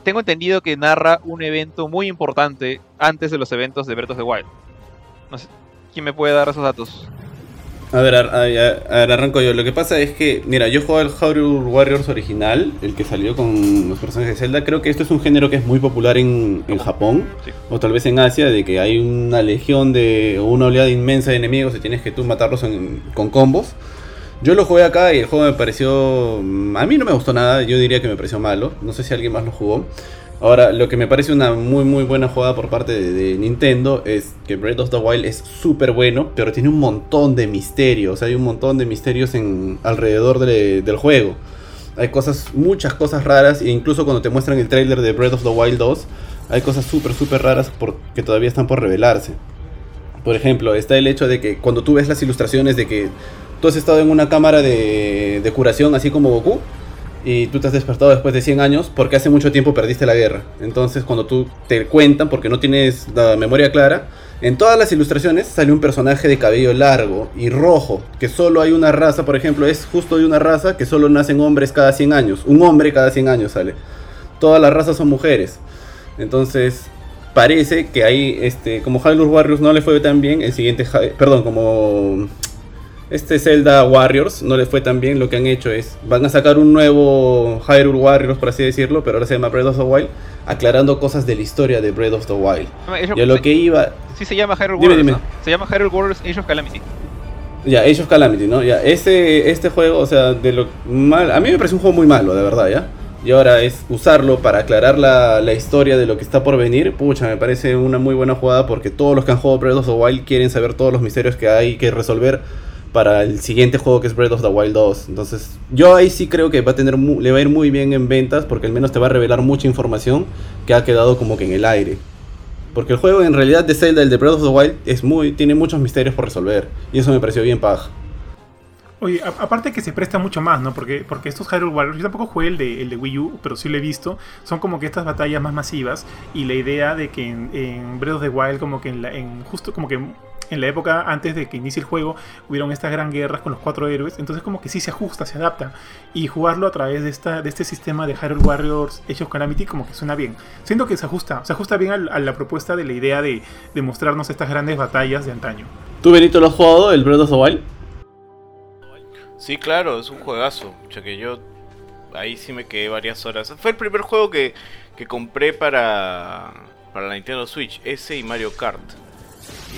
tengo entendido que narra un evento muy importante antes de los eventos de Breath of the Wild. No sé, ¿quién me puede dar esos datos? A ver, a, a- a ver, arranco yo. Lo que pasa es que, mira, yo juego el Hyrule Warriors original, el que salió con los personajes de Zelda. Creo que esto es un género que es muy popular en, en Japón, Sí. o tal vez en Asia, de que hay una legión de, o una oleada inmensa de enemigos y tienes que tú matarlos en- con combos. Yo lo jugué acá y el juego me pareció... A mí no me gustó nada, yo diría que me pareció malo. No sé si alguien más lo jugó. Ahora, lo que me parece una muy muy buena jugada por parte de, Nintendo es que Breath of the Wild es súper bueno, pero tiene un montón de misterios. Hay un montón de misterios en, alrededor de- del juego. Hay cosas, muchas cosas raras, e incluso cuando te muestran el trailer de Breath of the Wild 2, hay cosas súper súper raras por- que todavía están por revelarse. Por ejemplo, está el hecho de que cuando tú ves las ilustraciones de que tú has estado en una cámara de, curación, así como Goku, y tú te has despertado después de 100 años porque hace mucho tiempo perdiste la guerra. Entonces, cuando tú te cuentan, porque no tienes la memoria clara, en todas las ilustraciones sale un personaje de cabello largo y rojo, que solo hay una raza, por ejemplo, es justo de una raza que solo nacen hombres cada 100 años. Un hombre cada 100 años sale. Todas las razas son mujeres. Entonces, parece que ahí, este, como Hyrule Warriors no le fue tan bien, el siguiente, perdón, como este Zelda Warriors no le fue tan bien, lo que han hecho es, van a sacar un nuevo Hyrule Warriors, por así decirlo, pero ahora se llama Breath of the Wild, aclarando cosas de la historia de Breath of the Wild. Of- Ya lo que iba, Sí se llama Hyrule Dime, Warriors, dime. ¿no? Se llama Hyrule Warriors Age of Calamity. ya, Age of Calamity, ¿no? Ya, este, este juego, o sea, de lo mal, a mí me parece un juego muy malo, de verdad, ¿ya? Y ahora es usarlo para aclarar la, la historia de lo que está por venir. Pucha, me parece una muy buena jugada porque todos los que han jugado Breath of the Wild quieren saber todos los misterios que hay que resolver para el siguiente juego que es Breath of the Wild 2. Entonces, yo ahí sí creo que va a tener le va a ir muy bien en ventas porque al menos te va a revelar mucha información que ha quedado como que en el aire. Porque el juego en realidad de Zelda, el de Breath of the Wild, es muy, tiene muchos misterios por resolver. Y eso me pareció bien paja. Oye, aparte que se presta mucho más, ¿no? Porque, porque estos Hyrule Warriors, yo tampoco jugué el de, el de Wii U, pero sí lo he visto, son como que estas batallas más masivas y la idea de que en, Breath of the Wild, como que en, la, en justo como que en la época antes de que inicie el juego, hubieron estas gran guerras con los cuatro héroes, entonces como que sí se ajusta, se adapta, y jugarlo a través de, esta, de este sistema de Hyrule Warriors Age of Calamity como que suena bien. Siento que se ajusta, se ajusta bien a, la propuesta de la idea de, de mostrarnos estas grandes batallas de antaño. ¿Tú, Benito, lo has jugado, el Breath of the Wild? Sí, claro, es un juegazo. O que yo ahí sí me quedé varias horas. Fue el primer juego que, que compré para, para la Nintendo Switch, ese y Mario Kart.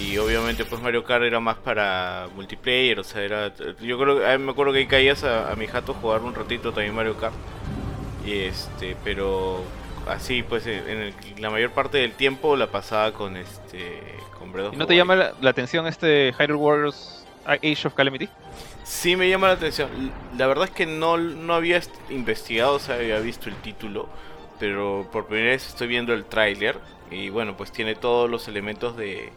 Y obviamente pues Mario Kart era más para multiplayer, o sea, era... Yo creo me acuerdo que ahí caías a, mi jato jugar un ratito también Mario Kart. Y este, pero así pues en la mayor parte del tiempo la pasaba con este con ¿Y no te llama la, la, atención este Hyrule Warriors Age of Calamity? Sí me llama la atención. La verdad es que no, no había investigado, o sea, había visto el título, pero por primera vez estoy viendo el tráiler y bueno, pues tiene todos los elementos de,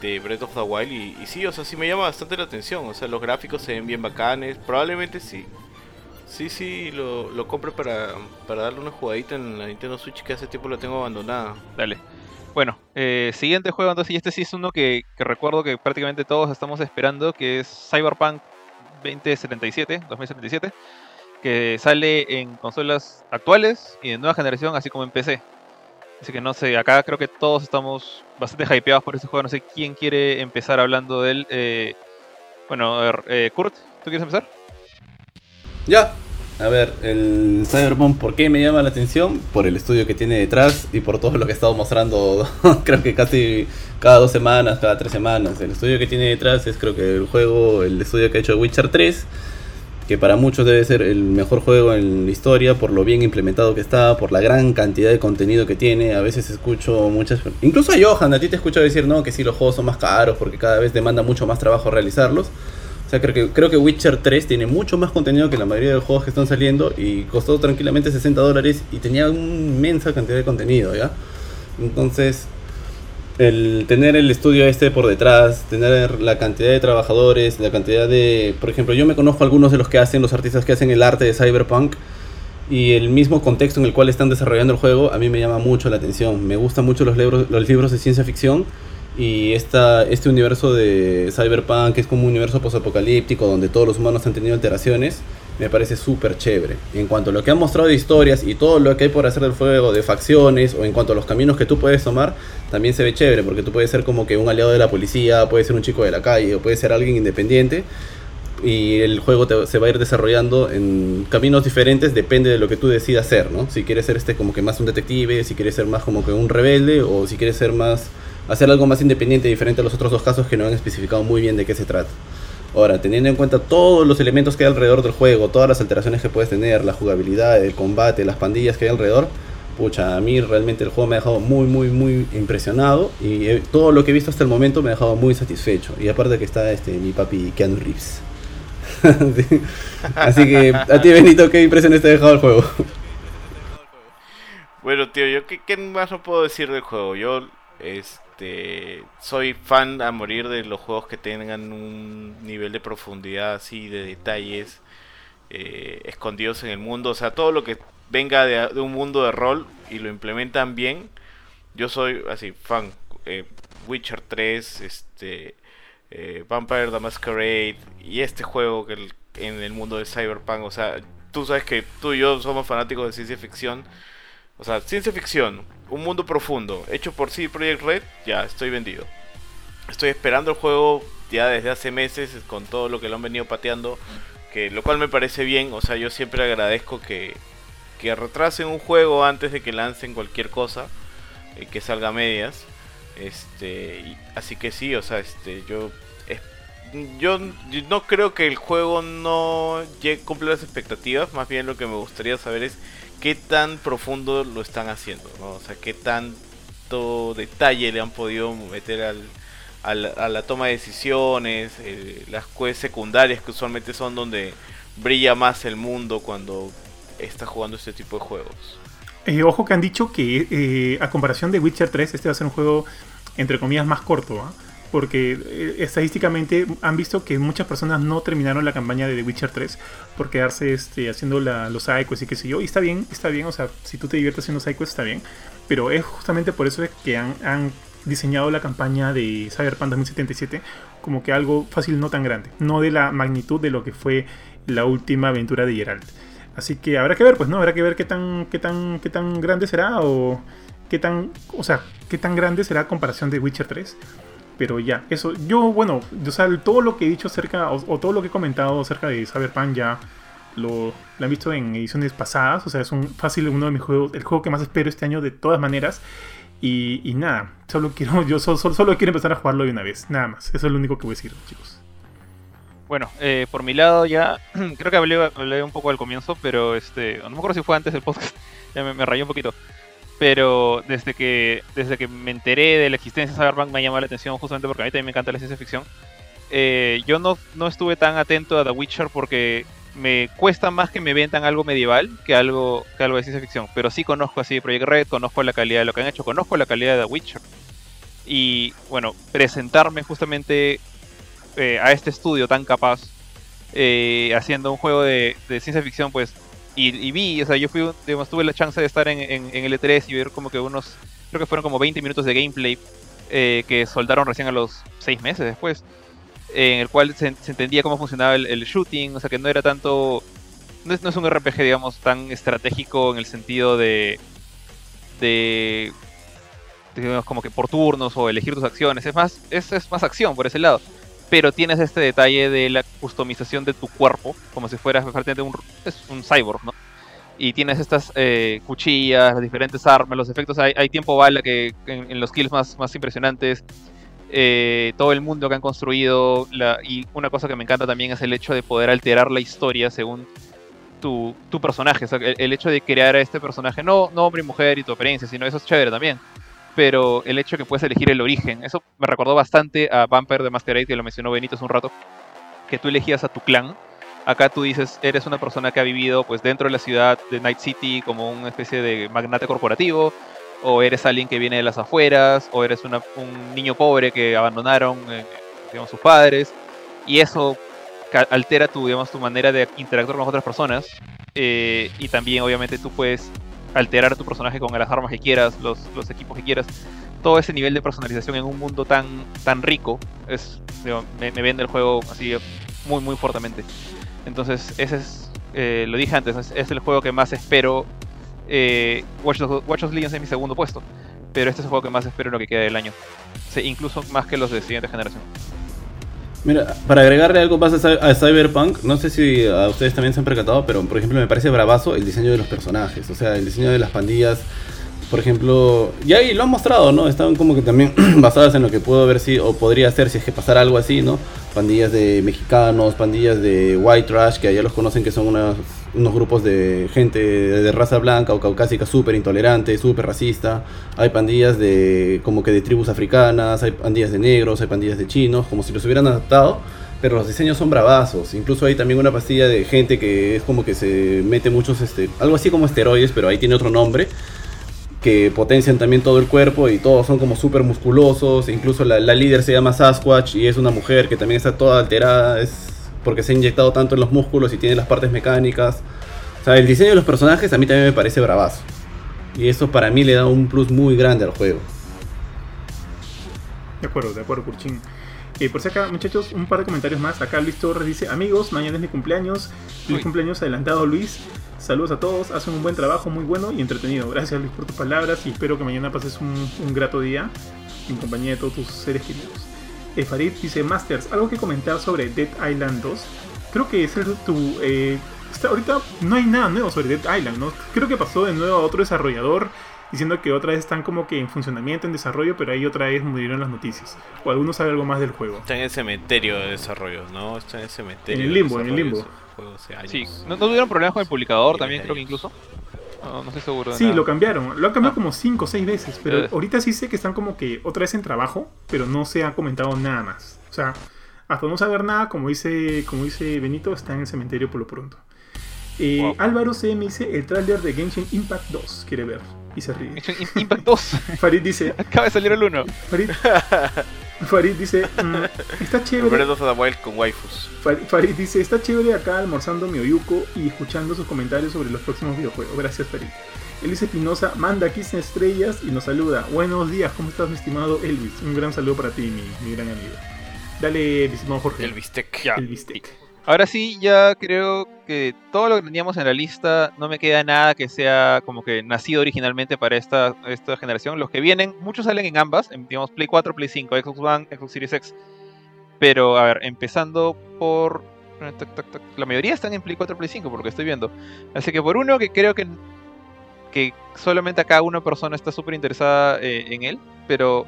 de Breath of the Wild y, sí, o sea, sí me llama bastante la atención, o sea, los gráficos se ven bien bacanes, probablemente sí. Sí, sí, lo, lo compre para, para darle una jugadita en la Nintendo Switch que hace tiempo la tengo abandonada. Dale. Bueno, eh, siguiente juego, entonces, y este sí es uno que, recuerdo que prácticamente todos estamos esperando, que es Cyberpunk 2077, 2077, que sale en consolas actuales y de nueva generación, así como en PC. Así que no sé, acá creo que todos estamos bastante hypeados por este juego. No sé quién quiere empezar hablando de él. Eh, bueno, eh, Kurt, ¿tú quieres empezar? Ya, a ver, el Cyberpunk, ¿por qué me llama la atención? Por el estudio que tiene detrás y por todo lo que he estado mostrando, [LAUGHS] creo que casi cada dos semanas, cada tres semanas. El estudio que tiene detrás es creo que el juego, el estudio que ha hecho Witcher 3, que para muchos debe ser el mejor juego en la historia por lo bien implementado que está, por la gran cantidad de contenido que tiene. A veces escucho muchas... Incluso a Johan, a ti te escucho decir, no, que sí, los juegos son más caros porque cada vez demanda mucho más trabajo realizarlos sea, creo que, creo que Witcher 3 tiene mucho más contenido que la mayoría de los juegos que están saliendo y costó tranquilamente 60 dólares y tenía una inmensa cantidad de contenido, ¿ya? Entonces, el tener el estudio este por detrás, tener la cantidad de trabajadores, la cantidad de... Por ejemplo, yo me conozco algunos de los que hacen, los artistas que hacen el arte de Cyberpunk y el mismo contexto en el cual están desarrollando el juego a mí me llama mucho la atención. Me gustan mucho los libros, los libros de ciencia ficción y esta, este universo de Cyberpunk es como un universo posapocalíptico donde todos los humanos han tenido alteraciones, me parece súper chévere. En cuanto a lo que han mostrado de historias y todo lo que hay por hacer del fuego, de facciones, o en cuanto a los caminos que tú puedes tomar, también se ve chévere, porque tú puedes ser como que un aliado de la policía, puedes ser un chico de la calle, o puedes ser alguien independiente. Y el juego se va a ir desarrollando en caminos diferentes, depende de lo que tú decidas ser, ¿no? Si quieres ser este como que más un detective, si quieres ser más como que un rebelde, o si quieres ser más hacer algo más independiente, diferente a los otros dos casos que no han especificado muy bien de qué se trata. Ahora, teniendo en cuenta todos los elementos que hay alrededor del juego, todas las alteraciones que puedes tener, la jugabilidad, el combate, las pandillas que hay alrededor, pucha, a mí realmente el juego me ha dejado muy, muy, muy impresionado y todo lo que he visto hasta el momento me ha dejado muy satisfecho. Y aparte que está este mi papi Keanu Reeves. [LAUGHS] Así que, a ti Benito, ¿qué impresiones te ha dejado el juego? Bueno, tío, yo qué, qué más no puedo decir del juego. Yo, es, este, soy fan a morir de los juegos que tengan un nivel de profundidad así, de detalles eh, escondidos en el mundo. O sea, todo lo que venga de, un mundo de rol y lo implementan bien. Yo soy así, fan. Eh, Witcher 3, este, eh, Vampire the Masquerade y este juego que en el mundo de Cyberpunk. O sea, tú sabes que tú y yo somos fanáticos de ciencia ficción. O sea, ciencia ficción, un mundo profundo, hecho por CD Projekt Red, ya estoy vendido. Estoy esperando el juego ya desde hace meses con todo lo que lo han venido pateando, que lo cual me parece bien, o sea, yo siempre agradezco que, que retrasen un juego antes de que lancen cualquier cosa, y eh, que salga a medias. Este, así que sí, o sea, este, yo yo, no creo que el juego no llegue, cumpla las expectativas, más bien lo que me gustaría saber es qué tan profundo lo están haciendo, O sea, qué tanto detalle le han podido meter al, a la toma de decisiones, eh, las quests secundarias que usualmente son donde brilla más el mundo cuando está jugando este tipo de juegos. Eh, ojo que han dicho que eh, a comparación de Witcher 3, este va a ser un juego, entre comillas, más corto. ¿ah? Porque eh, estadísticamente han visto que muchas personas no terminaron la campaña de The Witcher 3 por quedarse este, haciendo la, los sidequests y qué sé yo. Y está bien, está bien. O sea, si tú te diviertes haciendo sidequests, está bien. Pero es justamente por eso que han, diseñado la campaña de Cyberpunk 2077 como que algo fácil, no tan grande. No de la magnitud de lo que fue la última aventura de Geralt. Así que habrá que ver, pues, ¿no? Habrá que ver qué tan, qué tan, qué tan grande será o qué tan, o sea, qué tan grande será comparación de Witcher 3. Pero ya, eso, yo, bueno, o sea, todo lo que he dicho acerca, o, todo lo que he comentado acerca de Cyberpunk ya lo, lo, han visto en ediciones pasadas. O sea, es un fácil uno de mis juegos, el juego que más espero este año de todas maneras. Y, nada, solo quiero, [LAUGHS] yo solo, solo, quiero empezar a jugarlo de una vez, nada más. Eso es lo único que voy a decir, chicos. Bueno, eh, por mi lado ya, [CLEARS THROAT] creo que hablé, hablé, un poco al comienzo, pero este, no me acuerdo si fue antes del podcast, [LAUGHS] ya me, me rayó un poquito. Pero desde que, desde que me enteré de la existencia de Cyberpunk me llamado la atención justamente porque a mí también me encanta la ciencia ficción. Eh, yo no, no estuve tan atento a The Witcher porque me cuesta más que me vendan algo medieval que algo, que algo de ciencia ficción. Pero sí conozco así Project Red, conozco la calidad de lo que han hecho, conozco la calidad de The Witcher. Y bueno, presentarme justamente eh, a este estudio tan capaz eh, haciendo un juego de, de ciencia ficción, pues. Y, vi, o sea, yo fui, digamos, tuve la chance de estar en, en, en, el E3 y ver como que unos, creo que fueron como 20 minutos de gameplay eh, que soldaron recién a los 6 meses después en el cual se, entendía cómo funcionaba el, el, shooting, o sea que no era tanto, no es, no es, un RPG digamos tan estratégico en el sentido de, de, digamos como que por turnos o elegir tus acciones, es más, es, es más acción por ese lado, pero tienes este detalle de la customización de tu cuerpo, como si fueras prácticamente un, es un cyborg, ¿no? Y tienes estas eh, cuchillas, las diferentes armas, los efectos, hay, hay tiempo bala que en, los kills más, más impresionantes, eh, todo el mundo que han construido. Y una cosa que me encanta también es el hecho de poder alterar la historia según tu, tu personaje. O sea, el, el, hecho de crear a este personaje, no, no hombre y mujer y tu apariencia, sino eso es chévere también. Pero el hecho de que puedes elegir el origen, eso me recordó bastante a Vampire de Masquerade, que lo mencionó Benito hace un rato, que tú elegías a tu clan. Acá tú dices, eres una persona que ha vivido pues dentro de la ciudad de Night City como una especie de magnate corporativo, o eres alguien que viene de las afueras, o eres una, un niño pobre que abandonaron eh, digamos, sus padres, y eso altera tu, digamos, tu manera de interactuar con otras personas, eh, y también obviamente tú puedes alterar tu personaje con las armas que quieras, los, equipos que quieras, todo ese nivel de personalización en un mundo tan, tan rico, es, digamos, me, me, vende el juego así muy, muy fuertemente. Entonces, ese es, eh, lo dije antes, es, es el juego que más espero eh, Watch, Dogs, Watch Dogs Legion es mi segundo puesto. Pero este es el juego que más espero en lo que queda del año. Incluso más que los de siguiente generación. Mira, para agregarle algo más a Cyberpunk, no sé si a ustedes también se han percatado, pero por ejemplo me parece bravazo el diseño de los personajes, o sea, el diseño de las pandillas, por ejemplo, y ahí lo han mostrado, ¿no? Estaban como que también [CLEARS THROAT] basadas en lo que pudo haber sido, o podría ser si es que pasara algo así, ¿no? Pandillas de mexicanos, pandillas de white trash, que allá los conocen que son unas, unos grupos de gente de raza blanca o caucásica súper intolerante, súper racista. Hay pandillas de como que de tribus africanas, hay pandillas de negros, hay pandillas de chinos, como si los hubieran adaptado. Pero los diseños son bravazos. Incluso hay también una pastilla de gente que es como que se mete muchos, este, algo así como esteroides, pero ahí tiene otro nombre que potencian también todo el cuerpo y todos son como súper musculosos. Incluso la, la, líder se llama Sasquatch y es una mujer que también está toda alterada. Es porque se ha inyectado tanto en los músculos y tiene las partes mecánicas. O sea, el diseño de los personajes a mí también me parece bravazo. Y eso para mí le da un plus muy grande al juego. De acuerdo, de acuerdo, Kurchin. Eh, por si acá, muchachos, un par de comentarios más. Acá Luis Torres dice: Amigos, mañana es mi cumpleaños. Feliz Uy. cumpleaños adelantado, Luis. Saludos a todos, hacen un buen trabajo, muy bueno y entretenido. Gracias Luis por tus palabras y espero que mañana pases un, un grato día en compañía de todos tus seres queridos. Eh, Farid dice, Masters, algo que comentar sobre Dead Island 2. Creo que es el, tu... Eh, está, ahorita no hay nada nuevo sobre Dead Island, ¿no? Creo que pasó de nuevo a otro desarrollador diciendo que otra vez están como que en funcionamiento, en desarrollo, pero ahí otra vez murieron las noticias. O alguno sabe algo más del juego. Está en el cementerio de desarrollo, ¿no? Está en el cementerio. En el limbo, en el limbo. Sí, ¿No, ¿no, tuvieron problemas con el publicador sí, también, creo que incluso? No, no estoy seguro. sí, nada. lo cambiaron. Lo han cambiado ah. como 5 o 6 veces. Pero eh. ahorita sí sé que están como que otra vez en trabajo, pero no se ha comentado nada más. O sea, hasta no saber nada, como dice, como dice Benito, está en el cementerio por lo pronto. Eh, Wow. Álvaro CM dice el tráiler de Genshin Impact 2. Quiere ver. Y se ríe. Genshin Im- Impact 2. [LAUGHS] Farid dice. Acaba de salir el 1. Farid, [LAUGHS] [LAUGHS] Farid dice. mm, está chévere. Breath of the Wild con waifus. Farid, Farid dice, está chévere acá almorzando mi oyuco y escuchando sus comentarios sobre los próximos videojuegos. Gracias, Farid. Elvis Espinosa manda 15 estrellas y nos saluda. Buenos días, ¿cómo estás, mi estimado Elvis? Un gran saludo para ti, mi, mi gran amigo. Dale, mi estimado Jorge. El bistec. Ya. Elvis Tech. Ahora sí, ya creo que todo lo que teníamos en la lista no me queda nada que sea como que nacido originalmente para esta, esta generación. Los que vienen, muchos salen en ambas, en, digamos Play 4, Play 5, Xbox One, Xbox Series X. Pero, a ver, empezando por... La mayoría están en Play 4, Play 5, por lo que estoy viendo. Así que por uno que creo que, que solamente acá una persona está súper interesada eh, en él, pero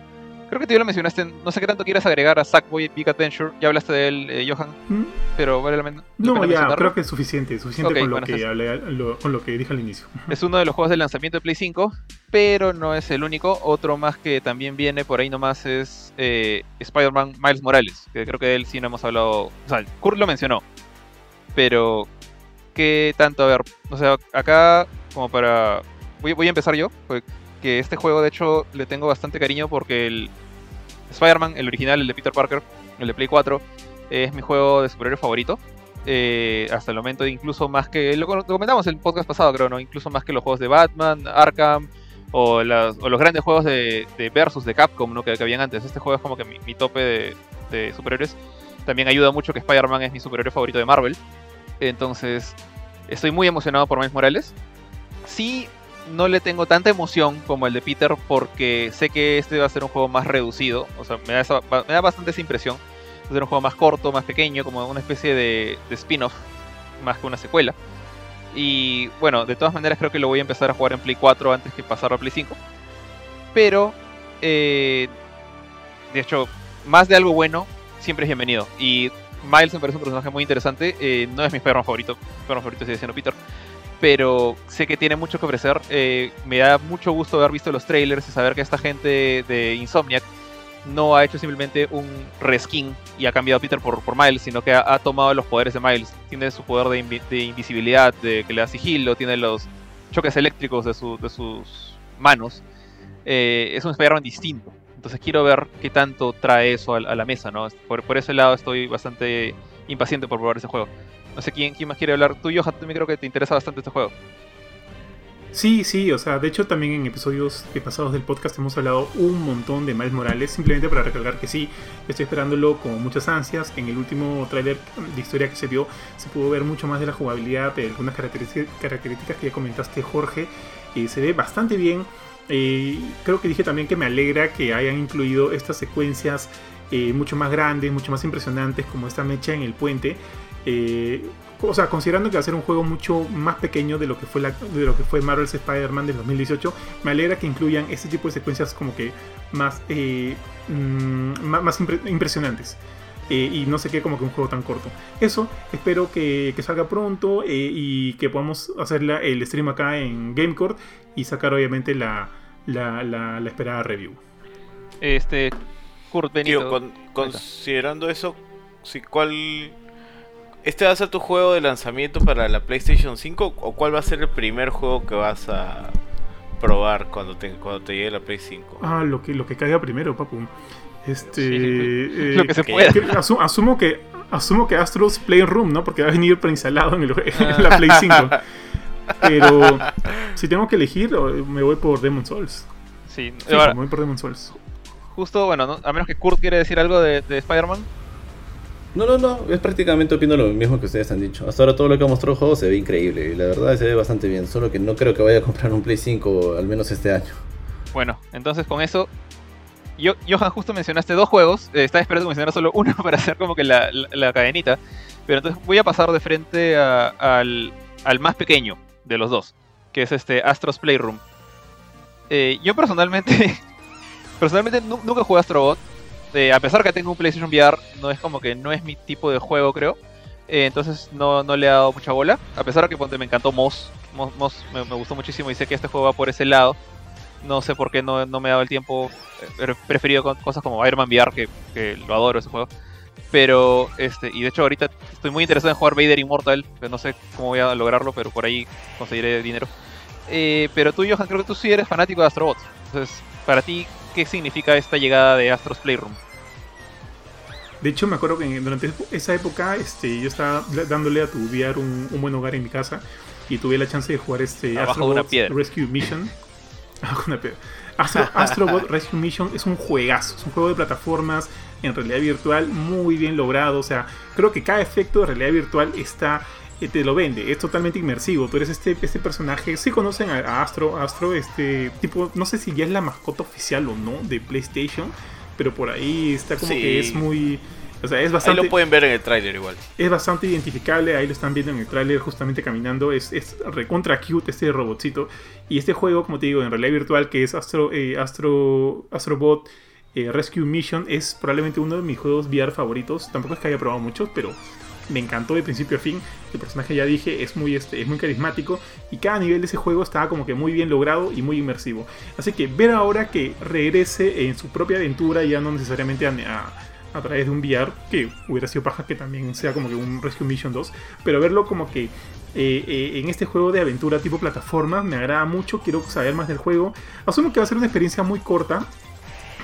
creo que tú ya lo mencionaste, no sé qué tanto quieras agregar a Sackboy Big Adventure, ya hablaste de él, eh, Johan ¿Mm? pero vale la la No, pena ya, creo que es suficiente. Suficiente con, lo que hablé- lo- con lo que dije al inicio. [LAUGHS] Es uno de los juegos de lanzamiento de Play 5, pero no es el único. Otro más que también viene por ahí nomás es eh, Spider-Man Miles Morales, que creo que de él sí no hemos hablado. O sea, Kurt lo mencionó, pero ¿qué tanto? A ver, o sea, acá como para... Voy, voy a empezar yo, porque este juego de hecho le tengo bastante cariño porque el Spider-Man, el original, el de Peter Parker, el de Play 4, es mi juego de superhéroe favorito. eh, hasta el momento, incluso más que. Lo, lo comentamos en el podcast pasado, creo, ¿no? Incluso más que los juegos de Batman, Arkham o, los grandes juegos de, de Versus de Capcom, ¿no? Que, que habían antes. Este juego es como que mi, mi tope de, de superhéroes. También ayuda mucho que Spider-Man es mi superhéroe favorito de Marvel. Entonces, estoy muy emocionado por Miles Morales. Sí, no le tengo tanta emoción como el de Peter porque sé que este va a ser un juego más reducido. O sea, me da, esa- me da bastante esa impresión. Va a ser un juego más corto, más pequeño, como una especie de, spin-off, más que una secuela. Y bueno, de todas maneras creo que lo voy a empezar a jugar en Play 4 antes que pasarlo a Play 5. Pero, eh, de hecho, más de algo bueno siempre es bienvenido. Y Miles me parece un personaje muy interesante. eh, no es mi Spider-Man favorito. Mi Spider-Man favorito sigue siendo Peter. Pero sé que tiene mucho que ofrecer. eh, me da mucho gusto haber visto los trailers y saber que esta gente de Insomniac no ha hecho simplemente un reskin y ha cambiado a Peter por, por Miles, sino que ha, tomado los poderes de Miles. Tiene su poder de, invi- de invisibilidad, de que le da sigilo, tiene los choques eléctricos de, su- sus manos. Eh, es un Spider-Man distinto. Entonces quiero ver qué tanto trae eso a, la mesa, ¿no? Por ese lado estoy bastante impaciente por probar ese juego. No sé quién, quién más quiere hablar. Tú, Johan, también creo que te interesa bastante este juego. Sí, sí, o sea, de hecho también en episodios pasados del podcast hemos hablado un montón de Miles Morales, simplemente para recalcar que sí, estoy esperándolo con muchas ansias. En el último tráiler de historia que se vio se pudo ver mucho más de la jugabilidad, de algunas características que ya comentaste Jorge, y se ve bastante bien. Eh, creo que dije también que me alegra que hayan incluido estas secuencias eh, mucho más grandes, mucho más impresionantes, como esta mecha en el puente. Eh, o sea, considerando que va a ser un juego mucho más pequeño de lo que fue, la, de lo que fue Marvel's Spider-Man del 2018, me alegra que incluyan este tipo de secuencias como que más, eh, mm, más, más impre- impresionantes. Eh, y no sé qué como que un juego tan corto. Eso, espero que, que salga pronto eh, y que podamos hacer la- el stream acá en GameCourt y sacar obviamente la, la, la- la esperada review. Este, Kurt Benito. Tío, con- considerando eso, sí, ¿cuál... ¿Este va a ser tu juego de lanzamiento para la PlayStation 5 o cuál va a ser el primer juego que vas a probar cuando te, cuando te llegue la Play 5? Ah, lo que, lo que caiga primero, papu. Este. Sí, eh, lo que se pueda. que asumo que. Asumo que Astros Playroom, ¿no? Porque va a venir preinstalado en, el- en la Play 5. [LAUGHS] Pero si tengo que elegir, me voy por Demon Souls. Sí, Sí, ahora, me voy por Demon Souls. justo, bueno, ¿no? a menos que Kurt quiere decir algo de, de Spider-Man. No, no, no, es prácticamente opino lo mismo que ustedes han dicho. Hasta ahora todo lo que ha mostrado el juego se ve increíble y la verdad se ve bastante bien, solo que no creo que vaya a comprar un Play 5 al menos este año. Bueno, entonces con eso. Yo, Johan, justo mencionaste dos juegos. eh, estaba esperando mencionar solo uno [LAUGHS] para hacer como que la, la- cadenita. Pero entonces voy a pasar de frente al, al más pequeño de los dos, que es este Astros Playroom. Eh, yo personalmente. [LAUGHS] personalmente nu- nunca jugué Astrobot. Eh, a pesar que tengo un PlayStation VR, no es como que no es mi tipo de juego, creo. Eh, entonces no, no le he dado mucha bola. A pesar de que me encantó Moss. Moss, Moss me, gustó muchísimo y sé que este juego va por ese lado. No sé por qué no, no me he dado el tiempo. eh, He preferido con cosas como Iron Man VR, que, lo adoro ese juego. Pero, este, y de hecho ahorita estoy muy interesado en jugar Vader Immortal, no sé cómo voy a lograrlo, pero por ahí conseguiré dinero. Eh, pero tú, Johan, creo que tú sí eres fanático de Astrobot. Entonces, para ti, ¿qué significa esta llegada de Astros Playroom? De hecho, me acuerdo que durante esa época este, yo estaba dándole a tu VR un, un buen hogar en mi casa y tuve la chance de jugar este Astrobot. Rescue Mission. [LAUGHS] Abajo de una piedra. Astro, [LAUGHS] Astrobot Rescue Mission es un juegazo, es un juego de plataformas en realidad virtual muy bien logrado. O sea, creo que cada efecto de realidad virtual está eh, te lo vende, es totalmente inmersivo. Tú eres este, este personaje. Si conocen a, a Astro, Astro, este tipo, no sé si ya es la mascota oficial o no de PlayStation, pero por ahí está como Sí. que es muy. O sea, es Ahí bastante lo pueden ver en el tráiler igual. es bastante identificable, ahí lo están viendo en el tráiler justamente caminando, es, es recontra cute este robotcito. Y este juego, como te digo, en realidad virtual, que es Astro, eh, Astro, Astrobot eh, Rescue Mission, es probablemente uno de mis juegos VR favoritos. Tampoco es que haya probado muchos, pero me encantó de principio a fin. El personaje, ya dije, es muy, este, es muy carismático y cada nivel de ese juego estaba como que muy bien logrado y muy inmersivo. Así que ver ahora que regrese en su propia aventura, ya no necesariamente a, través de un VR, que hubiera sido paja que también sea como que un Rescue Mission 2, pero verlo como que eh, eh, en este juego de aventura tipo plataforma me agrada mucho, quiero saber más del juego. Asumo que va a ser una experiencia muy corta,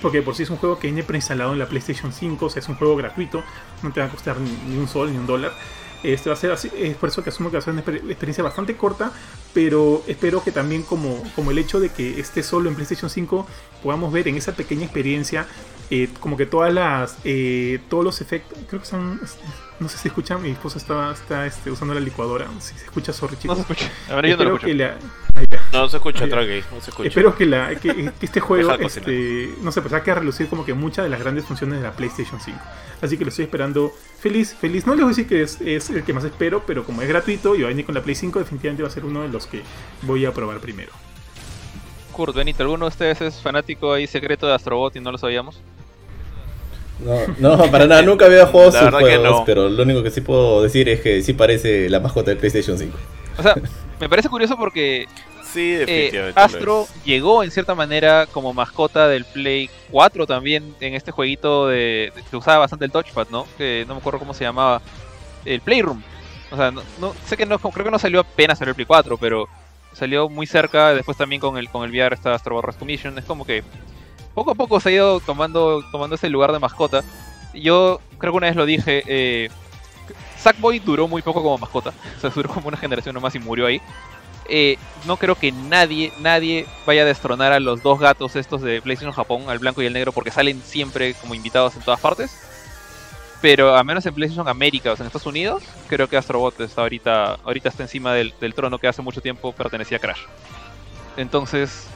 porque por sí es un juego que viene preinstalado en la PlayStation 5, o sea, es un juego gratuito, no te va a costar ni, un sol ni un dólar. Este va a ser así, es por eso que asumo que va a ser una exper- experiencia bastante corta, pero espero que también como, como el hecho de que esté solo en PlayStation 5 podamos ver en esa pequeña experiencia eh, como que todas las eh, todos los efectos, creo que son no sé si escuchan, mi esposa está, está este, usando la licuadora, si se escucha sorry No chicos. se escucha. A ver, yo no lo escucho. la-. No, no se escucha. Tranqui, no se escucha. Espero que, la, que, que este juego, este, no sé, pues saque a relucir como que muchas de las grandes funciones de la PlayStation 5. Así que lo estoy esperando feliz, feliz. No les voy a decir que es, es el que más espero, pero como es gratuito y va a venir con la Play 5, definitivamente va a ser uno de los que voy a probar primero. Kurt, Benito, ¿alguno de ustedes es fanático ahí secreto de Astrobot y no lo sabíamos? No, no, para nada, nunca había jugado [LAUGHS] sus verdad que juegos, no. pero lo único que sí puedo decir es que sí parece la mascota de PlayStation 5. O sea, [LAUGHS] me parece curioso porque Sí, eh, definitivamente. Astro llegó en cierta manera como mascota del Play 4 también en este jueguito de, que usaba bastante el touchpad, ¿no? Que no me acuerdo cómo se llamaba. El Playroom. O sea, no, no- sé que no, creo que no salió apenas en el Play 4, pero salió muy cerca. Después también con el con el VR está Astro Bot Rescue Mission. Es como que poco a poco se ha ido tomando tomando ese lugar de mascota. Yo creo que una vez lo dije. Eh, Sackboy duró muy poco como mascota. [LAUGHS] O sea, duró como una generación nomás y murió ahí. Eh, no creo que nadie, nadie vaya a destronar a los dos gatos estos de PlayStation Japón, al blanco y el negro, porque salen siempre como invitados en todas partes. Pero a menos en PlayStation América, o sea, en Estados Unidos, creo que Astrobot está ahorita, ahorita está encima del, del trono que hace mucho tiempo pertenecía a Crash. Entonces,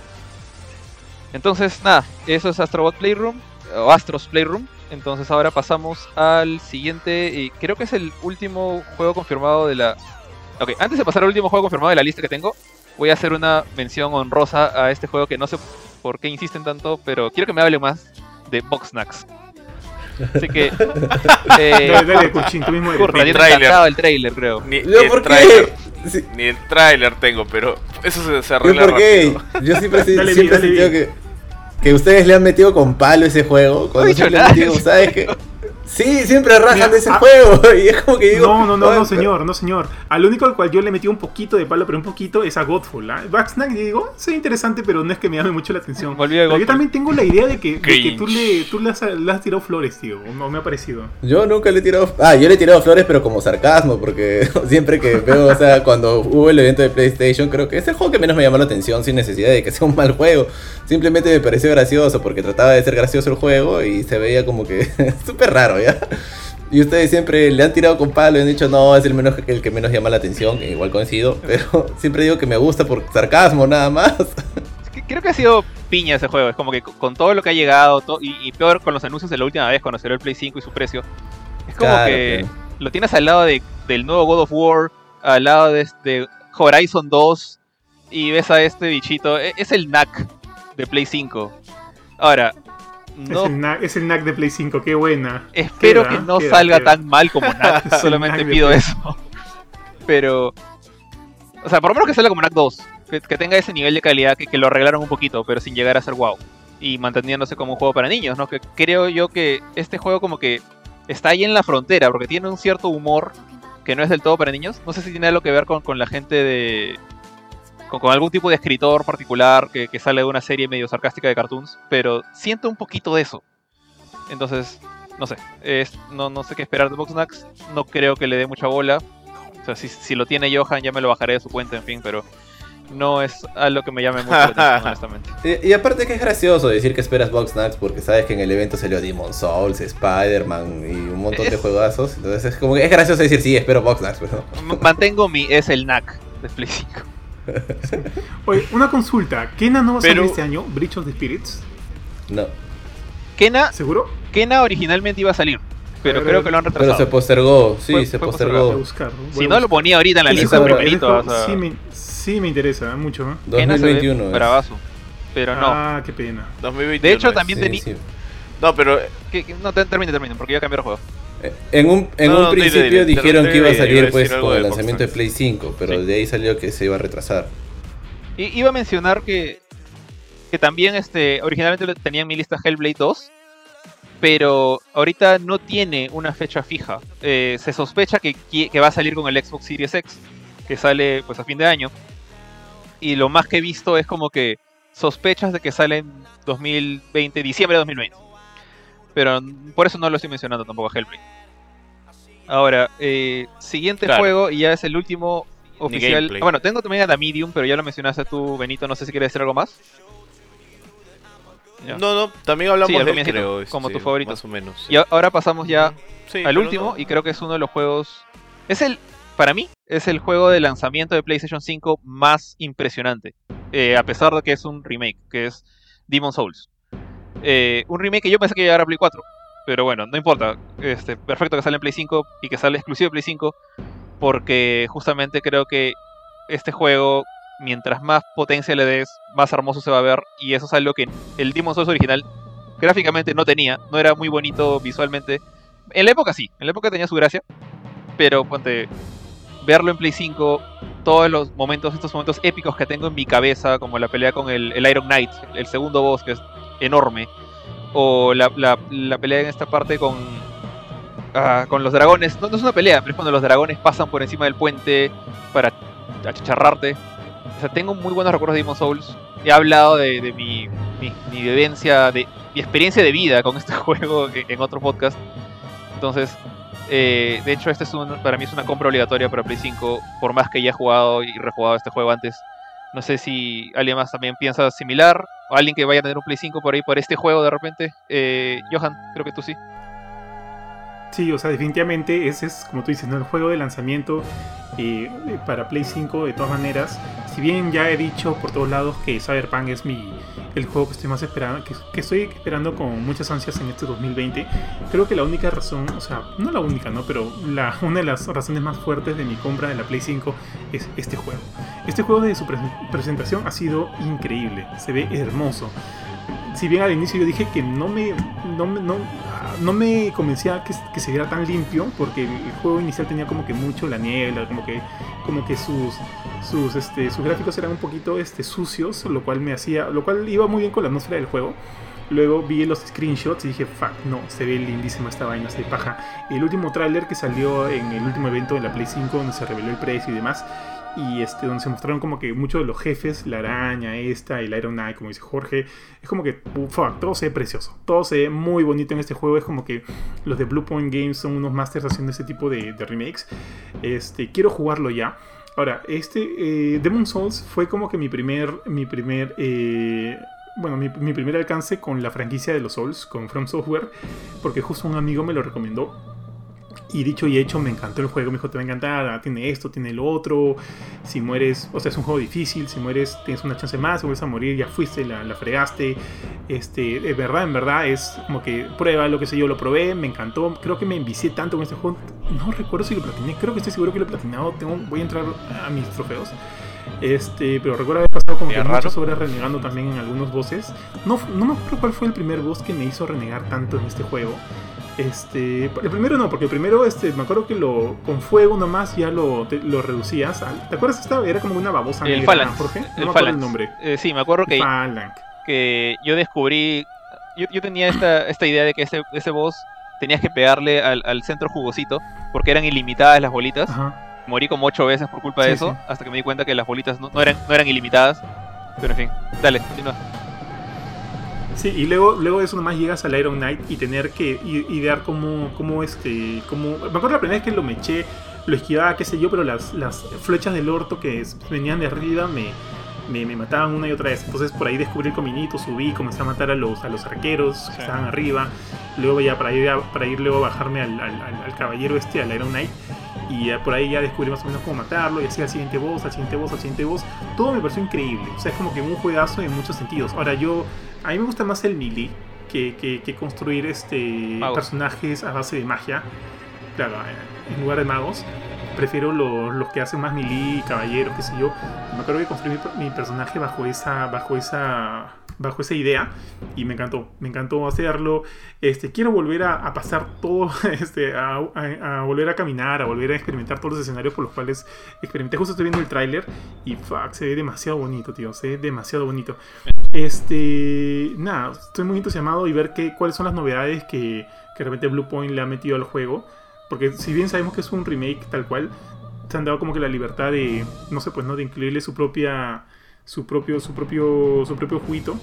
entonces nada, eso es Astrobot Playroom o Astros Playroom. Entonces ahora pasamos al siguiente, y creo que es el último juego confirmado de la Ok, antes de pasar al último juego confirmado de la lista que tengo, voy a hacer una mención honrosa a este juego que no sé por qué insisten tanto, pero quiero que me hable más de Box Snacks. Así que. [LAUGHS] Eh, Dale, dale, Kuchin, tú mismo eres. Yo tráiler. encantaba el trailer, creo. Ni, ni ¿Yo el? Sí, ni el tráiler tengo, pero eso se, se ¿Yo arregla por qué? rápido. Yo siempre, he- Dale, siempre he Vic, dale, sentido que, que ustedes le han metido con palo ese juego. Cuando he dicho siempre nada. han metido, ¿sabes qué? [LAUGHS] Sí, siempre rajan Mira, de ese ah, juego. [LAUGHS] Y es como que digo. No, no, no, "Oye, no, señor, no, señor. Al único al cual yo le metí un poquito de palo, pero un poquito, es a Godfall. ¿ah? Backsnack, digo, sí, interesante, pero no es que me llame mucho la atención. Pero yo también tengo la idea de que, de que tú, le, tú le, has, le has tirado flores, tío. O no me ha parecido. Yo nunca le he tirado. Ah, yo le he tirado flores, pero como sarcasmo, porque [LAUGHS] siempre que veo, o sea, cuando hubo el evento de PlayStation, creo que es el juego que menos me llamó la atención, sin necesidad de que sea un mal juego. Simplemente me pareció gracioso, porque trataba de ser gracioso el juego y se veía como que [LAUGHS] súper raro, ¿ya? Y ustedes siempre le han tirado con palo y han dicho, no, es el, menos, el que menos llama la atención, que igual coincido, pero siempre digo que me gusta por sarcasmo, nada más. Creo que ha sido piña ese juego. Es como que con todo lo que ha llegado, y, y peor con los anuncios de la última vez cuando salió el Play 5 y su precio. Es como Claro, que lo tienes al lado de, del nuevo God of War, al lado de, de Horizon 2, y ves a este bichito. e- Es el NAC de Play 5. Ahora, no Es, el NAC, es el NAC de Play 5, qué buena. Espero Queda, que no queda, salga queda. tan mal como [LAUGHS] NAC, solamente NAC pido eso. Pero. O sea, por lo menos que salga como NAC 2. Que, que tenga ese nivel de calidad que, que lo arreglaron un poquito, pero sin llegar a ser wow. Y manteniéndose como un juego para niños, ¿no? Que creo yo que este juego como que está ahí en la frontera, porque tiene un cierto humor que no es del todo para niños. No sé si tiene algo que ver con, con la gente de... Con, con algún tipo de escritor particular que, que sale de una serie medio sarcástica de cartoons, pero siento un poquito de eso. Entonces, no sé, es, no, no sé qué esperar de Boxnax, no creo que le dé mucha bola. O sea, si, si lo tiene Johan ya me lo bajaré de su cuenta, en fin, pero no es algo que me llame mucho la [LAUGHS] atención, honestamente. Y, y aparte que es gracioso decir que esperas Boxnax porque sabes que en el evento salió Demon Souls, Spider-Man y un montón de Es- juegazos. Entonces es como que es gracioso decir sí, espero Boxnax. M- Mantengo mi es el NAC de Play 5. Oye, una consulta. ¿Kena no va a salir Pero- este año? Breach of the Spirits. No. Kena, ¿Seguro? Kena originalmente iba a salir, pero Pero- creo que lo han Pero retrasado. se postergó, sí, Fue- se fue Voy a postergó. buscar. voy a Si no lo buscar. ponía ahorita en la Ese lista juego- primerito, ese o sea, juego sí, me, sí me interesa mucho. ¿eh? Kena se ve 2021. es. bravazo. Pero no. Ah, qué pena. 2021 De hecho, es. también Sí, tenía. sí. No, pero que- que- no, te- termine, termine, porque ya cambié el juego. En un, en No, un no, dile, principio dile, dijeron que iba a salir pues con el lanzamiento de. Play 5, pero Sí. de ahí salió que se iba a retrasar. Y iba a mencionar que, que también este, originalmente tenía en mi lista Hellblade 2, pero ahorita no tiene una fecha fija. Eh, se sospecha que va a salir con el Xbox Series X, que sale pues a fin de año. Y lo más que he visto es como que sospechas de que sale en 2020, diciembre de 2020. Pero por eso no lo estoy mencionando tampoco a Hellblade. Ahora, eh, siguiente Claro. juego, y ya es el último oficial. Ah, bueno, tengo también a la Medium, pero ya lo mencionaste tú, Benito. No sé si quieres decir algo más. Ya. No, no, también hablamos Sí, de él, como este, tu favorito. Más o menos. sí. Y ahora pasamos ya Sí, al último, no. y creo que es uno de los juegos. Es el, para mí, es el juego de lanzamiento de PlayStation 5 más impresionante. eh, a pesar de que es un remake, que es Demon Souls. Eh, un remake que yo pensé que iba a llegar a Play 4. Pero bueno, no importa. Este, perfecto que sale en Play 5 y que sale exclusivo de Play 5. Porque justamente creo que este juego, mientras más potencia le des, más hermoso se va a ver. Y eso es algo que el Demon Souls original gráficamente no tenía. No era muy bonito visualmente. En la época sí, en la época tenía su gracia. Pero ponte, verlo en Play 5, todos los momentos, estos momentos épicos que tengo en mi cabeza, como la pelea con el, el Iron Knight, el segundo boss que es enorme, o la, la- pelea en esta parte con, ah, con los dragones, no, es una pelea, pero es cuando los dragones pasan por encima del puente para achicharrarte. O sea, tengo muy buenos recuerdos de Demon Souls. He hablado de, mi, mi vivencia, de mi experiencia de vida con este [LAUGHS] juego en, en otro podcast. Entonces, eh, de hecho, este es un, para mí es una compra obligatoria para Play 5, por más que ya he jugado y rejugado este juego antes. No sé si alguien más también piensa similar, o alguien que vaya a tener un Play 5 por ahí por este juego de repente. Eh, Johan, creo que tú sí. Sí, o sea, definitivamente ese es, como tú dices, ¿no? el juego de lanzamiento eh, para Play 5 de todas maneras. Si bien ya he dicho por todos lados que Cyberpunk es mi el juego que estoy más esperando, que, que estoy esperando con muchas ansias en este 2020, creo que la única razón, o sea, no la única, ¿no? Pero la, una de las razones más fuertes de mi compra de la Play 5 es este juego. Este juego de su presen- presentación ha sido increíble, se ve hermoso si bien al inicio yo dije que no me no, no, no me convencía que, que se viera tan limpio porque el, juego inicial tenía como que mucho la niebla como que como que sus sus este sus gráficos eran un poquito este sucios lo cual me hacía lo cual iba muy bien con la atmósfera del juego Luego vi los screenshots y dije, fuck, no, se ve lindísima esta vaina, se paja. El último tráiler que salió en el último evento de la Play 5, donde se reveló el precio y demás, y este, donde se mostraron como que muchos de los jefes, la araña, esta, el Iron Knight, como dice Jorge, es como que, todo se ve precioso, todo se ve muy bonito en este juego, es como que los de Blue Point Games son unos masters haciendo este tipo de, remakes. Este, quiero jugarlo ya. Ahora, este eh, Demon Souls fue como que mi primer, mi primer, eh, bueno, mi primer alcance con la franquicia de los Souls, con From Software, porque justo un amigo me lo recomendó. Y dicho y hecho, me encantó el juego. Me dijo, te va a encantar. ah, Tiene esto, tiene lo otro. Si mueres, o sea, es un juego difícil. Si mueres, tienes una chance más. Si vuelves a morir, ya fuiste, la, la fregaste. Este, de verdad, en verdad, es como que prueba lo que sé yo. Lo probé, me encantó. Creo que me envicié tanto con este juego. No recuerdo si lo platiné. Creo que estoy seguro que lo he platinado. Tengo, voy a entrar a mis trofeos. Este, pero recuerdo haber pasado como que muchas horas renegando también en algunos bosses. No, no me acuerdo cuál fue el primer boss que me hizo renegar tanto en este juego. Este, el primero no, porque el primero, este, me acuerdo que lo con fuego nomás ya lo, te- lo reducías. al- ¿Te acuerdas? Esta era como una babosa El negra, Phalanx. Jorge. No el me acuerdo Phalanx. el nombre. Eh, sí, me acuerdo que, Phalanx. que yo descubrí. Yo, yo tenía esta, esta idea de que ese, ese boss tenías que pegarle al, al centro jugosito, porque eran ilimitadas las bolitas. Ajá. Morí como ocho veces por culpa de eso, sí. hasta que me di cuenta que las bolitas no, no eran, no eran ilimitadas. Pero en fin, dale, continúa. Sí, y luego, luego de eso nomás llegas al Iron Knight y tener que idear cómo, cómo este, cómo... Me acuerdo la primera vez que lo me eché, lo esquivaba, qué sé yo, pero las, las flechas del orto que venían de arriba me, me, me mataban una y otra vez. Entonces por ahí descubrí el cominito, subí, comencé a matar a los, a los arqueros que Sí. estaban arriba. Luego ya para ir, a- para ir luego a bajarme al, al- al- al caballero este, al Iron Knight. Y ya por ahí ya descubrí más o menos cómo matarlo y así al siguiente boss, al siguiente boss, al siguiente boss. Todo me pareció increíble. O sea, es como que un juegazo en muchos sentidos. Ahora yo, a mí me gusta más el melee que, que- que construir este Magos. personajes a base de magia. Claro, en lugar de magos. Prefiero los, los que hacen más melee, caballeros, qué sé yo. Me acuerdo que construí mi, mi personaje bajo esa, bajo esa, bajo esa idea y me encantó, me encantó hacerlo. Este, quiero volver a, pasar todo, [LAUGHS] este, a, volver a caminar, a volver a experimentar todos los escenarios por los cuales experimenté. Justo estoy viendo el tráiler y fuck, se ve demasiado bonito, tío, se ve demasiado bonito. Este, nada, estoy muy entusiasmado y ver qué, cuáles son las novedades que, que de repente Blue Point le ha metido al juego. Porque si bien sabemos que es un remake tal cual, se han dado como que la libertad de, no sé, pues, ¿no? De incluirle su propia, su propio, su propio, su propio juguito,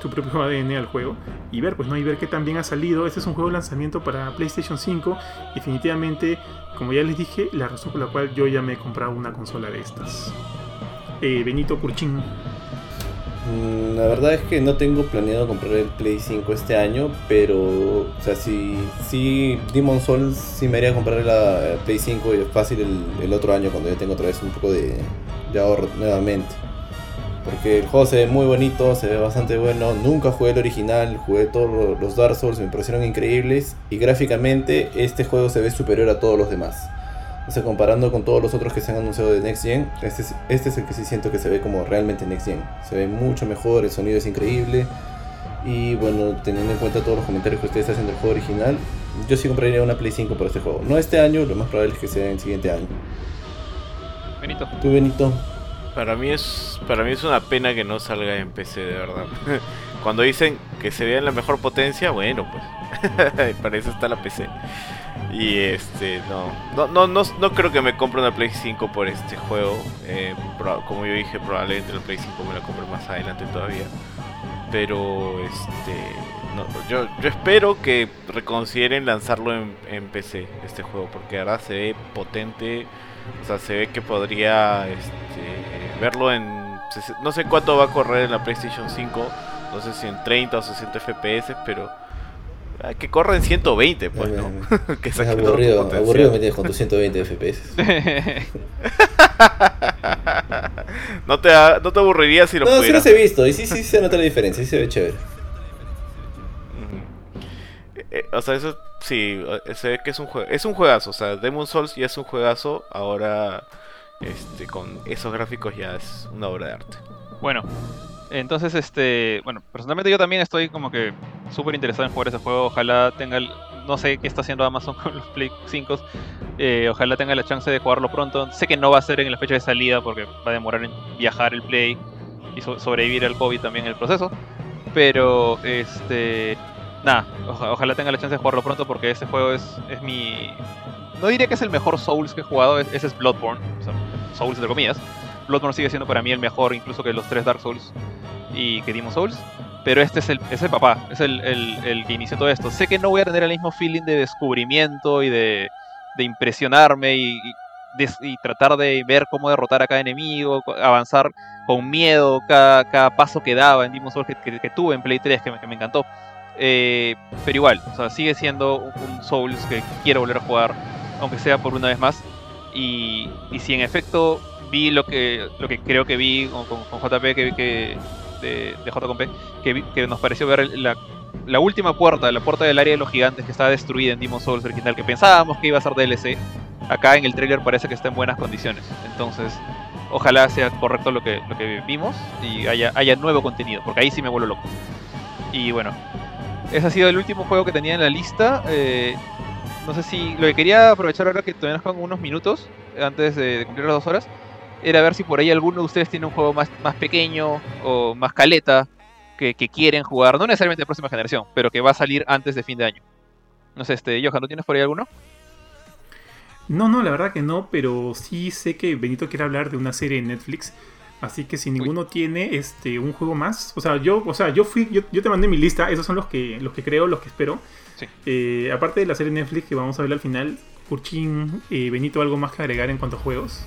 su propio [LAUGHS] ADN al juego y ver, pues, ¿no? Y ver qué también ha salido. Este es un juego de lanzamiento para PlayStation 5. Definitivamente, como ya les dije, la razón por la cual yo ya me he comprado una consola de estas. Eh, Benito Curchín. Mm, La verdad es que no tengo planeado comprar el Play 5 este año, pero, o sea, si, si Demon Souls sí me haría comprar la Play 5 y es fácil el, el otro año cuando ya tengo otra vez un poco de, de ahorro nuevamente. Porque el juego se ve muy bonito, se ve bastante bueno. Nunca jugué el original, jugué todos los Dark Souls, me parecieron increíbles. Y gráficamente este juego se ve superior a todos los demás. O sea, comparando con todos los otros que se han anunciado de Next Gen, este es, este es el que sí siento que se ve como realmente Next Gen. Se ve mucho mejor, el sonido es increíble. Y bueno, teniendo en cuenta todos los comentarios que ustedes hacen del juego original, yo sí compraría una Play 5 para este juego. No este año, lo más probable es que sea el siguiente año. Benito. ¿Tú, Benito? Para mí es para mí es una pena que no salga en PC, de verdad. [LAUGHS] Cuando dicen que se vea en la mejor potencia, bueno, pues [LAUGHS] para eso está la PC. Y este, no, no, no, no, no creo que me compre una Play 5 por este juego. Eh, como yo dije, probablemente la Play 5 me la compre más adelante todavía. Pero este, no, yo, yo espero que reconsideren lanzarlo en, en PC este juego, porque ahora se ve potente. O sea, se ve que podría este, verlo en... No sé cuánto va a correr en la PlayStation 5. No sé si en 30 o 60 FPS, pero... ah, Que corra en 120, pues, ¿no? [LAUGHS] que Es aburrido, aburrido me tienes con tus 120 FPS. [LAUGHS] no, te, no te aburriría si lo No, sí los he visto y sí, sí se nota la diferencia, sí se ve chévere. Eh, eh, o sea, eso sí, eh, se ve que es un juego, es un juegazo, o sea, Demon Souls ya es un juegazo, ahora este con esos gráficos ya es una obra de arte. Bueno, entonces, este, bueno, personalmente yo también estoy como que súper interesado en jugar ese juego. Ojalá tenga, el- no sé qué está haciendo Amazon [LAUGHS] con los Play 5. eh, ojalá tenga la chance de jugarlo pronto. Sé que no va a ser en la fecha de salida porque va a demorar en viajar el Play y so- sobrevivir al COVID también en el proceso. Pero, este, nada, oja- ojalá tenga la chance de jugarlo pronto porque ese juego es, es mi... No diría que es el mejor Souls que he jugado, es- ese es Bloodborne, Souls entre comillas. Bloodborne sigue siendo para mí el mejor, incluso que los tres Dark Souls y que Demon Souls. Pero este es el, es el papá, es el, que inició todo esto. Sé que no voy a tener el mismo feeling de descubrimiento y de, de impresionarme y, y y tratar de ver cómo derrotar a cada enemigo, avanzar con miedo cada, paso que daba en Demon Souls que, tuve en Play 3, que me, encantó. Eh, pero igual, o sea, sigue siendo un Souls que quiero volver a jugar, aunque sea por una vez más. Y, y si en efecto vi lo que lo que creo que vi con, con- JP que, que de, de J con P, que, que nos pareció ver la, la última puerta, la puerta del área de los gigantes que estaba destruida en Demon Souls original, que pensábamos que iba a ser DLC, acá en el trailer parece que está en buenas condiciones. Entonces, ojalá sea correcto lo que, lo que vimos y haya, haya nuevo contenido, porque ahí sí me vuelvo loco. Y bueno, ese ha sido el último juego que tenía en la lista. eh, no sé si lo que quería aprovechar ahora que todavía nos quedan unos minutos antes de, cumplir las dos horas era ver si por ahí alguno de ustedes tiene un juego más, más pequeño o más caleta que, quieren jugar, no necesariamente de próxima generación, pero que va a salir antes de fin de año. No sé, este, Johan, ¿tú tienes por ahí alguno? No, no, la verdad que no, pero sí sé que Benito quiere hablar de una serie en Netflix. Así que si ninguno tiene este un juego más, o sea, yo, o sea, yo fui, yo, yo te mandé mi lista, esos son los que, los que creo, los que espero. Sí. Eh, aparte de la serie Netflix que vamos a ver al final, Kurchin, eh, Benito, ¿algo más que agregar en cuanto a juegos?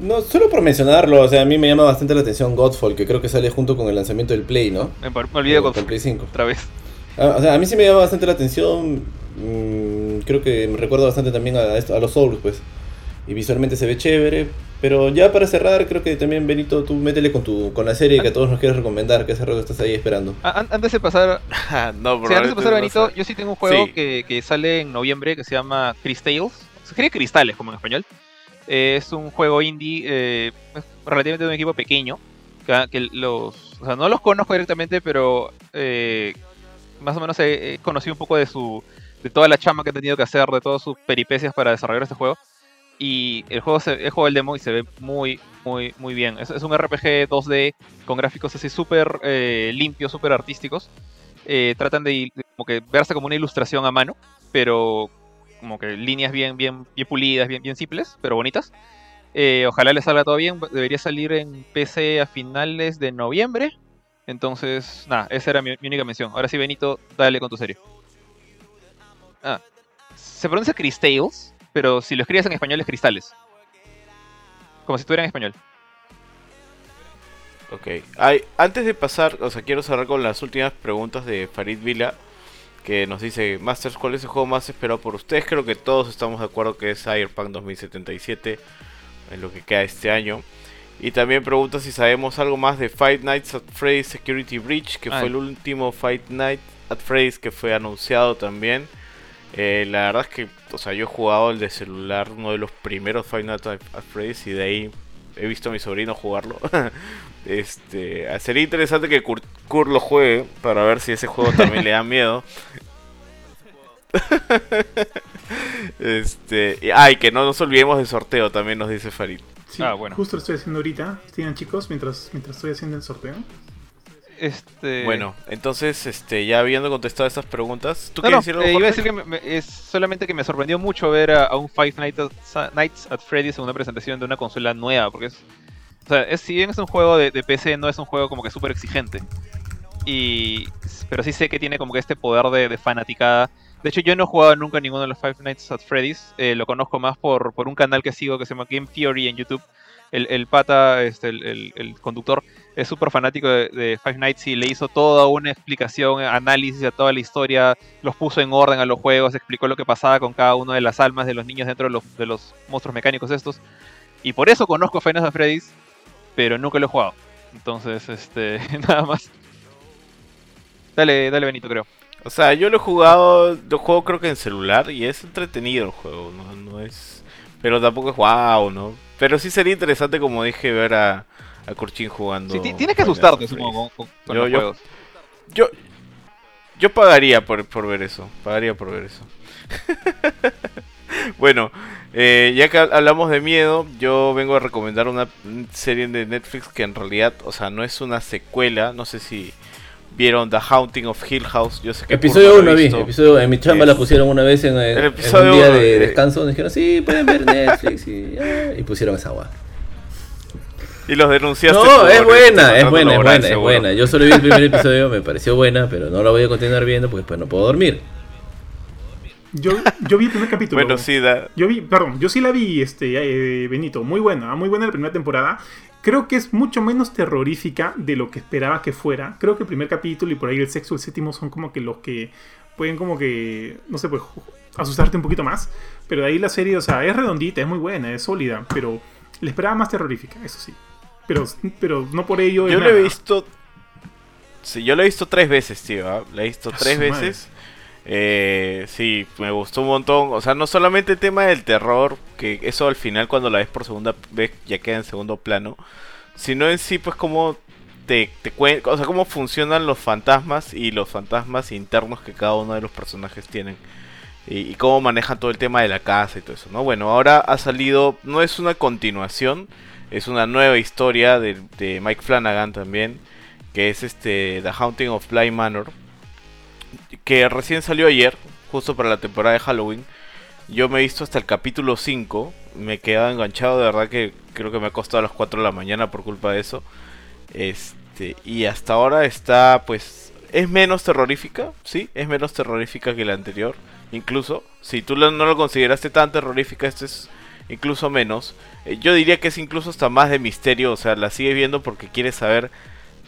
No, solo por mencionarlo, o sea, a mí me llama bastante la atención Godfall, que creo que sale junto con el lanzamiento del Play, ¿no? Me, me olvidé Con con el Play 5. otra vez. Ah, o sea, a mí sí me llama bastante la atención. mm, creo que me recuerda bastante también a, esto- a los Souls, pues. Y visualmente se ve chévere. Pero ya para cerrar, creo que también, Benito, tú métele con tu con la serie que a todos nos quieres recomendar, que hace rato estás ahí esperando. An- antes de pasar, [LAUGHS] no, sí, antes de pasar no Benito, sé. yo sí tengo un juego Sí. que, que sale en noviembre que se llama Cristales. Se escribe Cristales como en español. Eh, es un juego indie eh, relativamente de un equipo pequeño. Que, que los, o sea, no los conozco directamente, pero eh, más o menos he, he conocido un poco de su de toda la chama que han tenido que hacer, de todas sus peripecias para desarrollar este juego. Y el juego se, jugado el demo y se ve muy, muy, muy bien. Es, un RPG 2D con gráficos así súper eh, limpios, súper artísticos. Eh, tratan de, de como que verse como una ilustración a mano, pero como que líneas bien, bien, bien pulidas, bien, bien simples, pero bonitas. Eh, ojalá le salga todo bien. Debería salir en PC a finales de noviembre. Entonces, nada, esa era mi, única mención. Ahora sí, Benito, dale con tu serie. Ah, se pronuncia Cristales, pero si lo escribes en español es cristales. Como si estuviera en español. Ok. Ay, antes de pasar, o sea, quiero cerrar con las últimas preguntas de Farid Vila. Que nos dice, Masters, ¿cuál es el juego más esperado por ustedes? Creo que todos estamos de acuerdo que es Cyberpunk 2077. En lo que queda este año. Y también pregunta si sabemos algo más de Five Nights at Freddy's Security Breach. Que Ah. fue el último Five Nights at Freddy's que fue anunciado también. Eh, la verdad es que, o sea, yo he jugado el de celular, uno de los primeros at Freddy's. Y de ahí he visto a mi sobrino jugarlo. [LAUGHS] Este, sería interesante que Kurt, Kurt lo juegue para ver si ese juego también le da miedo. [LAUGHS] este, y, ay, que no nos olvidemos del sorteo, también nos dice Farid. Sí, Ah, bueno. justo lo estoy haciendo ahorita. Sigan chicos, mientras, mientras estoy haciendo el sorteo. Este... Bueno, entonces, este, ya habiendo contestado esas preguntas, ¿tú No, no, quieres decir algo, eh, iba a decir que me- me- es solamente que me sorprendió mucho ver a, a un Five Nights at, Nights at Freddy's en una presentación de una consola nueva, porque es, o sea, es- si bien es un juego de, de PC, no es un juego como que súper exigente. Y, pero sí sé que tiene como que este poder de, de fanaticada. De hecho, yo no he jugado nunca ninguno de los Five Nights at Freddy's. eh, lo conozco más por, por un canal que sigo que se llama Game Theory en YouTube. El, el pata, este, el, el- el conductor, es súper fanático de, Five Nights y le hizo toda una explicación, análisis a toda la historia, los puso en orden a los juegos, explicó lo que pasaba con cada una de las almas de los niños dentro de los, monstruos mecánicos estos. Y por eso conozco Five Nights Freddy's, pero nunca lo he jugado. Entonces, este, [LAUGHS] nada más. Dale, dale Benito, creo. O sea, yo lo he jugado, lo juego creo que en celular y es entretenido el juego, no, no es... Pero tampoco es wow, ¿no? Pero sí sería interesante, como dije, ver a, a Kurchin jugando. Sí, ti- tienes que asustarte, supongo, con, con- Yo- los yo- juegos. Yo, yo pagaría por, por ver eso. Pagaría por ver eso. [LAUGHS] bueno, eh, ya que hablamos de miedo, yo vengo a recomendar una serie de Netflix que en realidad, o sea, no es una secuela. No sé si vieron The Haunting of Hill House. Yo sé que Episodio Kurt no lo 1 ha vi, episodio, en mi chamba Es- la pusieron una vez en, el, El en episodio un día uno, de eh. descanso. Nos dijeron, sí, pueden ver Netflix y, ah, y pusieron esa agua. Y los denunciaste. No, por es buena, es buena, es buena, es buena. Yo solo vi el primer [LAUGHS] episodio, me pareció buena, pero no la voy a continuar viendo porque después no puedo dormir. Yo, yo vi el primer capítulo. Bueno, sí, da, Yo vi, perdón, yo sí la vi, este, eh, Benito, muy buena, muy buena la primera temporada. Creo que es mucho menos terrorífica de lo que esperaba que fuera. Creo que el primer capítulo y por ahí el sexto y el séptimo son como que los que pueden como que, no sé, pues asustarte un poquito más. Pero de ahí la serie, o sea, es redondita, es muy buena, es sólida, pero le esperaba más terrorífica, eso sí. Pero, pero no por ello... Yo lo he visto. Sí, yo lo he visto tres veces, tío. ¿ah? La he visto A tres veces. Eh, sí, me gustó un montón. O sea, no solamente el tema del terror, que eso al final cuando la ves por segunda vez ya queda en segundo plano, sino en sí, pues cómo te, te o sea, cómo funcionan los fantasmas y los fantasmas internos que cada uno de los personajes tienen. Y, y cómo manejan todo el tema de la casa y todo eso, ¿no? Bueno, ahora ha salido, no es una continuación, es una nueva historia de, de Mike Flanagan también, que es este The Haunting of Bly Manor, que recién salió ayer, justo para la temporada de Halloween. Yo me he visto hasta el capítulo 5, me he quedado enganchado, de verdad que creo que me ha costado a las 4 de la mañana por culpa de eso. Este, y hasta ahora está pues es menos terrorífica, sí, es menos terrorífica que la anterior, incluso si tú no lo consideraste tan terrorífica, este es incluso menos. Eh, yo diría que es incluso hasta más de misterio, o sea, la sigues viendo porque quieres saber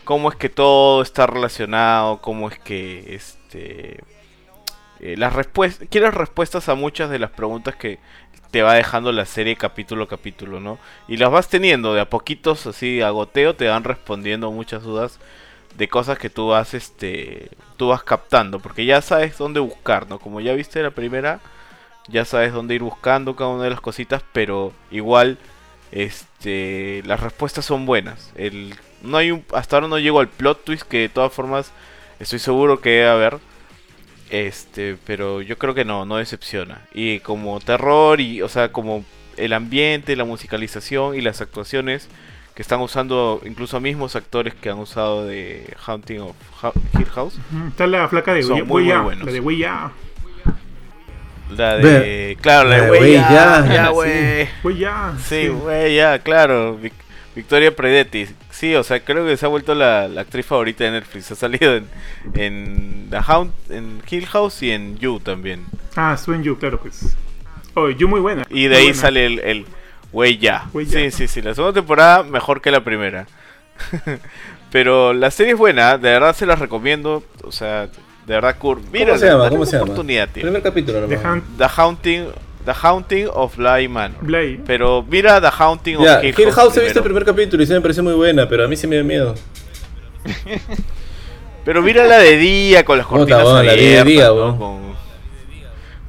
cómo es que todo está relacionado, cómo es que este eh, las respuestas quieres respuestas a muchas de las preguntas que te va dejando la serie capítulo a capítulo, ¿no? Y las vas teniendo de a poquitos así a goteo te van respondiendo muchas dudas de cosas que tú vas este tú vas captando, porque ya sabes dónde buscar, ¿no? Como ya viste la primera, ya sabes dónde ir buscando cada una de las cositas, pero igual este las respuestas son buenas. El no hay un, hasta ahora no llego al plot twist que de todas formas estoy seguro que debe haber. Este, pero yo creo que no, no decepciona. Y como terror y, o sea, como el ambiente, la musicalización y las actuaciones que están usando incluso mismos actores que han usado de Haunting of Hill House. Está la flaca de Son muy, muy buenos. La de Weya. La de. Claro, la de Weya. Ya, güey. Weya. Sí, güey, ya, claro. Victoria Predetti. Sí, o sea, creo que se ha vuelto la, actriz favorita de Netflix. Ha salido en, en The Hound, en Hill House y en You también. Ah, estuvo en You, claro, pues. Oh, You muy buena. Y de ahí sale el, el Wey ya. Sí, sí, sí. La segunda temporada mejor que la primera. [LAUGHS] Pero la serie es buena, de verdad se la recomiendo. O sea, de verdad, Kurt. Mira, ¿Cómo se llama? ¿Cómo se llama? Oportunidad, tío. Primer capítulo, The, The Haunting. The Haunting of Bly Manor. Bly. Pero mira The Haunting of Hill, Hill House. he visto el primer capítulo y se me pareció muy buena, pero a mí sí me dio miedo. [LAUGHS] pero mira la de día con las cortinas Puta, abiertas, la de día, ¿no?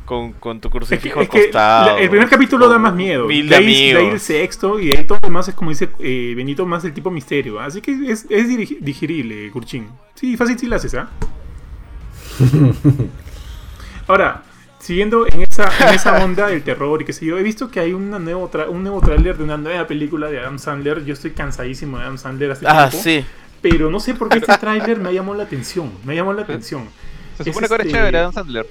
con, con tu crucifijo al costado. el primer capítulo da más miedo. de, ahí, el sexto y de ahí todo lo demás es como dice eh, Benito, más el tipo misterio. Así que es, es digerible, Curchín. Sí, fácil si lo haces, ¿ah? [LAUGHS] Ahora, siguiendo en esa, en esa onda del terror y qué sé yo, he visto que hay una nuevo un nuevo tráiler de una nueva película de Adam Sandler. Yo estoy cansadísimo de Adam Sandler hace ah, sí. Pero no sé por qué este [LAUGHS] tráiler me llamó la atención. Me llamó la atención. Se supone que ahora es este chévere Adam Sandler.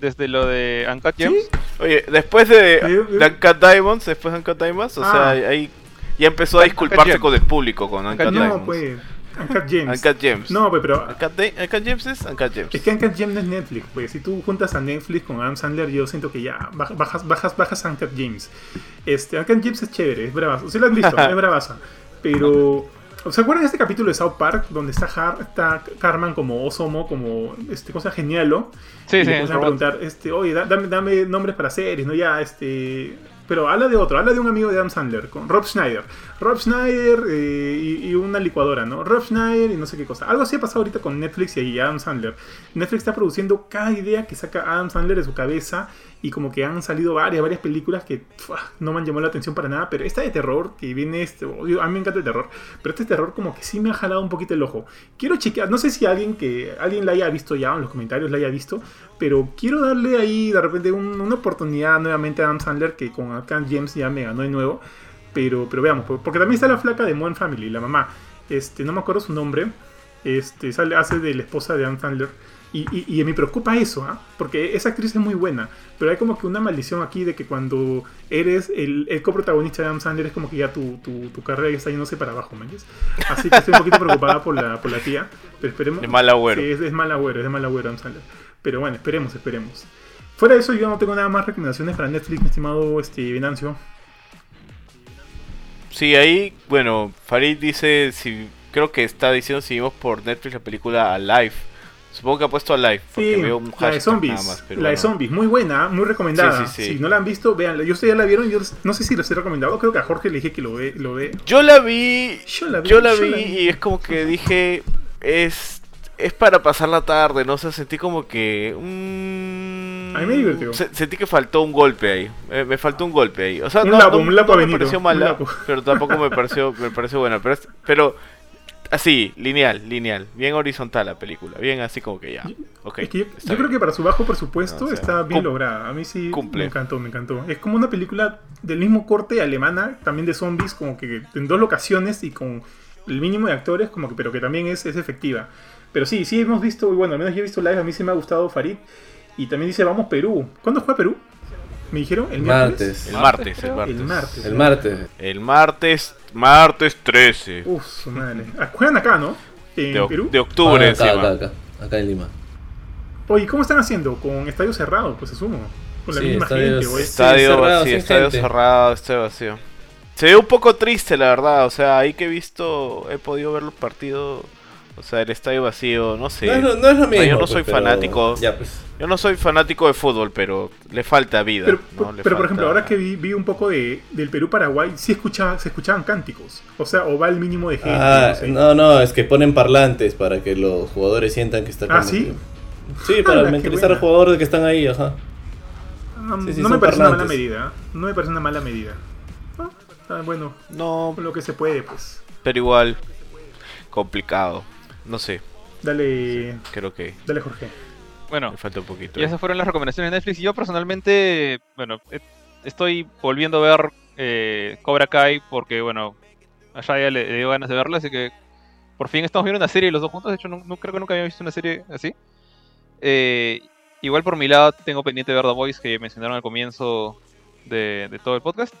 Desde lo de Uncut Gems. Oye, después de, Uncut Diamonds, después de Uncut Diamonds, o sea, ah. ahí ya empezó a disculparse con el público con Uncut, Diamonds. No, pues. Uncut Gems. Uncut Gems. No, pues, pero. Uncut, Gems es Uncut Gems. Es que Uncut Gems es Netflix, pues. Si tú juntas a Netflix con Adam Sandler, yo siento que ya bajas, bajas, bajas a Uncut Gems. Este, Uncut Gems es chévere, es bravazo. Si lo han visto, [LAUGHS] es bravaza. Pero. ¿Se acuerdan de este capítulo de South Park donde está, está Carman como Osomo, como este cosa genial, Sí, y sí. Le a preguntar, este, oye, dame, dame nombres para series, ¿no? Ya, este, pero habla de otro, habla de un amigo de Adam Sandler, con Rob Schneider. Rob Schneider eh, y, una licuadora, ¿no? Rob Schneider y no sé qué cosa. Algo así ha pasado ahorita con Netflix y Adam Sandler. Netflix está produciendo cada idea que saca Adam Sandler de su cabeza y como que han salido varias, varias películas que no me han llamado la atención para nada, pero esta de terror, que viene este, a mí me encanta el terror, pero este terror como que sí me ha jalado un poquito el ojo. Quiero chequear, no sé si alguien que alguien la haya visto ya, en los comentarios la haya visto, pero quiero darle ahí de repente una oportunidad nuevamente a Adam Sandler, que con Can James ya me ganó de nuevo, pero, pero veamos, porque también está la flaca de Modern Family, la mamá, este, no me acuerdo su nombre, este, sale, hace de la esposa de Adam Sandler. Y, y, me preocupa eso, ¿ah? porque esa actriz es muy buena, pero hay como que una maldición aquí de que cuando eres el, el coprotagonista de Adam Sandler es como que ya tu, tu, tu carrera ya está yéndose para abajo, ¿me Así que estoy un poquito preocupada por la, por la tía, pero esperemos. De mal agüero. Sí, es, es mal agüero, es de mal agüero Adam Sandler. Pero bueno, esperemos, esperemos. Fuera de eso, yo no tengo nada más recomendaciones para Netflix, mi estimado este, Venancio. Sí, ahí, bueno, Farid dice, si creo que está diciendo si vimos por Netflix la película Alive Supongo que ha puesto a live. Porque sí, veo un la de zombies. la de zombies, muy buena, muy recomendada. Si no la han visto, véanla. Yo ustedes ya la vieron, yo no sé si los he recomendado. Creo que a Jorge le dije que lo ve. Lo ve. Yo la vi. Yo la vi, yo la vi, y es como que dije. Es, es para pasar la tarde, ¿no? O sea, sentí como que. A mí me divirtió. sentí que faltó un golpe ahí. me faltó un golpe ahí. O sea, un no, lapo, un lapo me pareció mala, pero tampoco me pareció, me pareció buena. Pero, pero Así, lineal, lineal. Bien horizontal la película. Bien así como que ya. Okay, yo, creo que para su bajo presupuesto está bien lograda. A mí sí me encantó, me encantó. Es como una película del mismo corte alemana, también de zombies, como que en dos locaciones y con el mínimo de actores, como que, pero que también es, es efectiva. Pero sí, sí hemos visto, bueno, al menos yo he visto live, a mí sí me ha gustado Farid. Y también dice, vamos Perú. ¿Cuándo juega Perú? ¿Me dijeron? ¿El? Martes. El martes, el martes. El martes. El martes. El martes, martes 13 Uf, su madre. Ah, Juegan acá, ¿no? En de, Perú. de octubre Ah, acá, encima. acá, acá, acá en Lima. Oye, ¿cómo están haciendo? ¿Con estadio cerrado? Pues asumo. Con la Sí, misma estadios- gente. o es- Estadio cerrado, vacío, sin estadio gente. cerrado, estadio vacío. Se ve un poco triste, la verdad. O sea, ahí que he visto, he podido ver los partidos. O sea, el estadio vacío, no sé. No, es lo- no es lo mismo. yo no pues, soy pero- fanático. Ya, pues. Yo no soy fanático de fútbol, pero le falta vida. Pero, ¿no? Le pero, por ejemplo, ahora que vi, vi un poco de, del Perú-Paraguay, sí escuchaba, se escuchaban cánticos. O sea, o va el mínimo de gente. Ah, no sé. no, no, es que ponen parlantes para que los jugadores sientan que está Ah, ¿sí? que- Sí, para Ala, qué mentalizar a buena. los jugadores que están ahí, ajá. No, Sí, sí, no me parece una mala parlantes. medida. ¿eh? No me parece una mala medida. Ah, ah, bueno, No, lo que se puede, pues. pero igual. Complicado. No sé, Dale, creo que dale Jorge. Bueno, le falta un poquito. y esas fueron las recomendaciones de Netflix. Y yo personalmente, bueno, eh, estoy volviendo a ver eh, Cobra Kai porque, bueno, a Shaya le, le dio ganas de verla, así que por fin estamos viendo una serie los dos juntos. De hecho, no, no- creo que nunca había visto una serie así. Eh, igual por mi lado tengo pendiente de ver The Voice que mencionaron al comienzo de, de todo el podcast.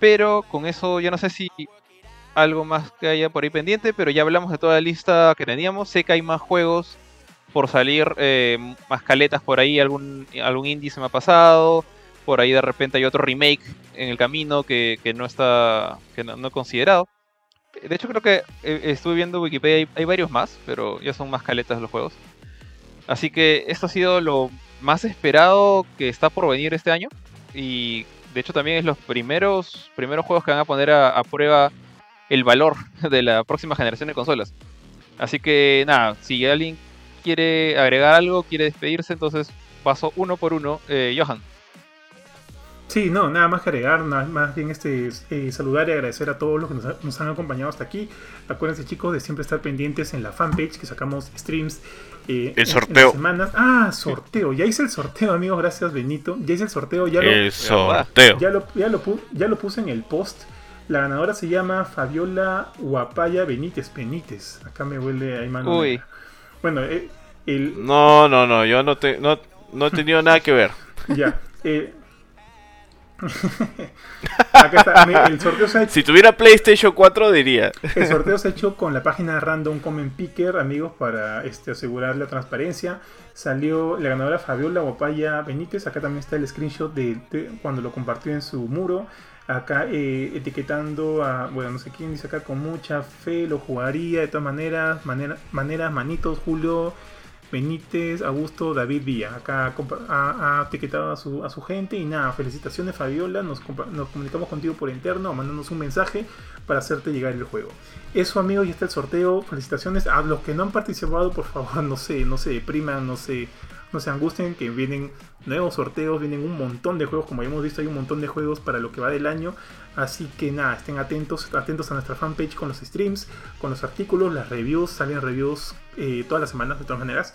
Pero con eso ya no sé si algo más que haya por ahí pendiente, pero ya hablamos de toda la lista que teníamos. Sé que hay más juegos por salir, eh, más caletas por ahí, algún, algún indie se me ha pasado. Por ahí de repente hay otro remake en el camino que, que no está que no, he considerado. De hecho creo que eh, estuve viendo Wikipedia, hay, hay varios más, pero ya son más caletas los juegos. Así que esto ha sido lo más esperado que está por venir este año. Y de hecho también es los primeros, primeros juegos que van a poner a prueba el valor [LAUGHS] de la próxima generación de consolas. Así que nada, si alguien quiere agregar algo, quiere despedirse, entonces paso uno por uno. Eh, Johan. Sí, no, nada más que agregar, nada más bien este eh, saludar y agradecer a todos los que nos, ha- nos han acompañado hasta aquí. Acuérdense chicos de siempre estar pendientes en la fanpage que sacamos streams. eh, en- en sorteo. las semanas. Ah, sorteo. Ya hice el sorteo, amigos. Gracias, Benito. Ya hice el sorteo. Ya lo, El sorteo. ya lo, lo, ya lo puse en el post. La ganadora se llama Fabiola Guapaya Benítez. Benítez. Acá me huele a mano. Uy. negra. Bueno, eh, el, No, no, no, yo no, te, no, no he tenido nada que ver. [LAUGHS] ya. eh. [LAUGHS] Acá está. El sorteo se ha hecho. Si tuviera PlayStation 4 diría. El sorteo se ha [LAUGHS] hecho con la página Random Comment Picker, amigos, para este, asegurar la transparencia. Salió la ganadora Fabiola Guapaya Benítez. Acá también está el screenshot de, de cuando lo compartió en su muro. Acá eh, etiquetando a, bueno, no sé quién dice acá, con mucha fe lo jugaría de todas maneras. Manera, maneras, manitos, Julio Benítez, Augusto, David Villa. Acá ha, ha etiquetado a su, a su gente. Y nada, felicitaciones Fabiola. Nos, nos comunicamos contigo por interno, mandándonos un mensaje para hacerte llegar el juego. Eso amigos, ya está el sorteo. Felicitaciones a los que no han participado, por favor, [LAUGHS] no sé, no se depriman, no se, no se angustien, que vienen nuevos sorteos, vienen un montón de juegos, como ya hemos visto, hay un montón de juegos para lo que va del año. Así que nada, estén atentos, atentos a nuestra fanpage con los streams, con los artículos, las reviews, salen reviews eh, todas las semanas de todas maneras.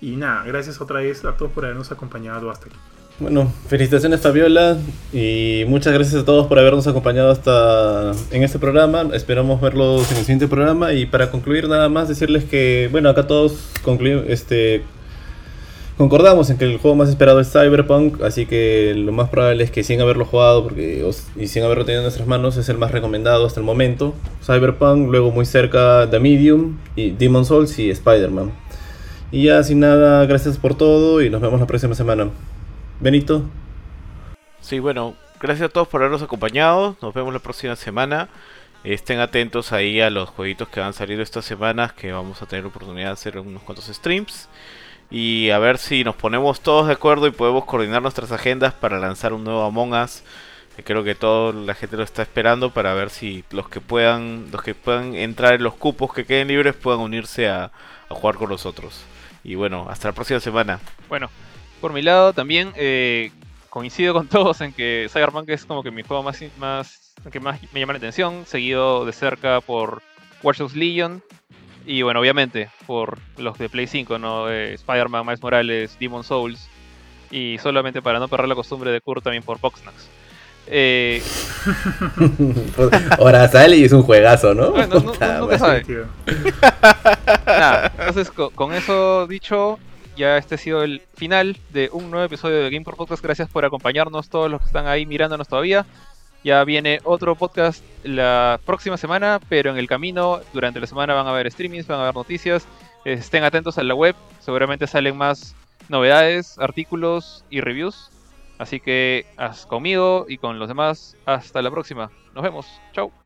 Y nada, gracias otra vez a todos por habernos acompañado hasta aquí. Bueno, felicitaciones Fabiola y muchas gracias a todos por habernos acompañado hasta en este programa. Esperamos verlos en el siguiente programa y para concluir nada más decirles que bueno acá todos concluimos este concordamos en que el juego más esperado es Cyberpunk, así que lo más probable es que sin haberlo jugado porque y sin haberlo tenido en nuestras manos es el más recomendado hasta el momento. Cyberpunk, luego muy cerca The Medium y Demon Souls y Spider-Man. Y ya sin nada, gracias por todo y nos vemos la próxima semana. Benito. Sí, bueno, gracias a todos por habernos acompañado. Nos vemos la próxima semana. Estén atentos ahí a los jueguitos que van a salir estas semanas, que vamos a tener oportunidad de hacer unos cuantos streams. Y a ver si nos ponemos todos de acuerdo y podemos coordinar nuestras agendas para lanzar un nuevo Among Us. Que creo que toda la gente lo está esperando para ver si los que puedan, los que puedan entrar en los cupos que queden libres puedan unirse a, a jugar con nosotros. Y bueno, hasta la próxima semana. Bueno, por mi lado también eh, coincido con [LAUGHS] todos en que Cyberpunk es como que mi juego más, más que más me llama la atención, seguido de cerca por Watch Dogs Legion y bueno, obviamente por los de Play 5, ¿no? Eh, Spider-Man, Miles Morales, Demon Souls y solamente para no perder la costumbre de Kurt también por Boxnax. Eh, [LAUGHS] Ahora sale y es un juegazo, ¿no? Bueno, no- no- sabe. [LAUGHS] nada, entonces co- con, eso dicho, ya este ha sido el final de un nuevo episodio de Game Podcast. Gracias por acompañarnos, todos los que están ahí mirándonos todavía. Ya viene otro podcast la próxima semana, pero en el camino, durante la semana van a haber streamings, van a haber noticias. Estén atentos a la web, seguramente salen más novedades, artículos y reviews. Así que haz conmigo y con los demás. Hasta la próxima. Nos vemos. Chau.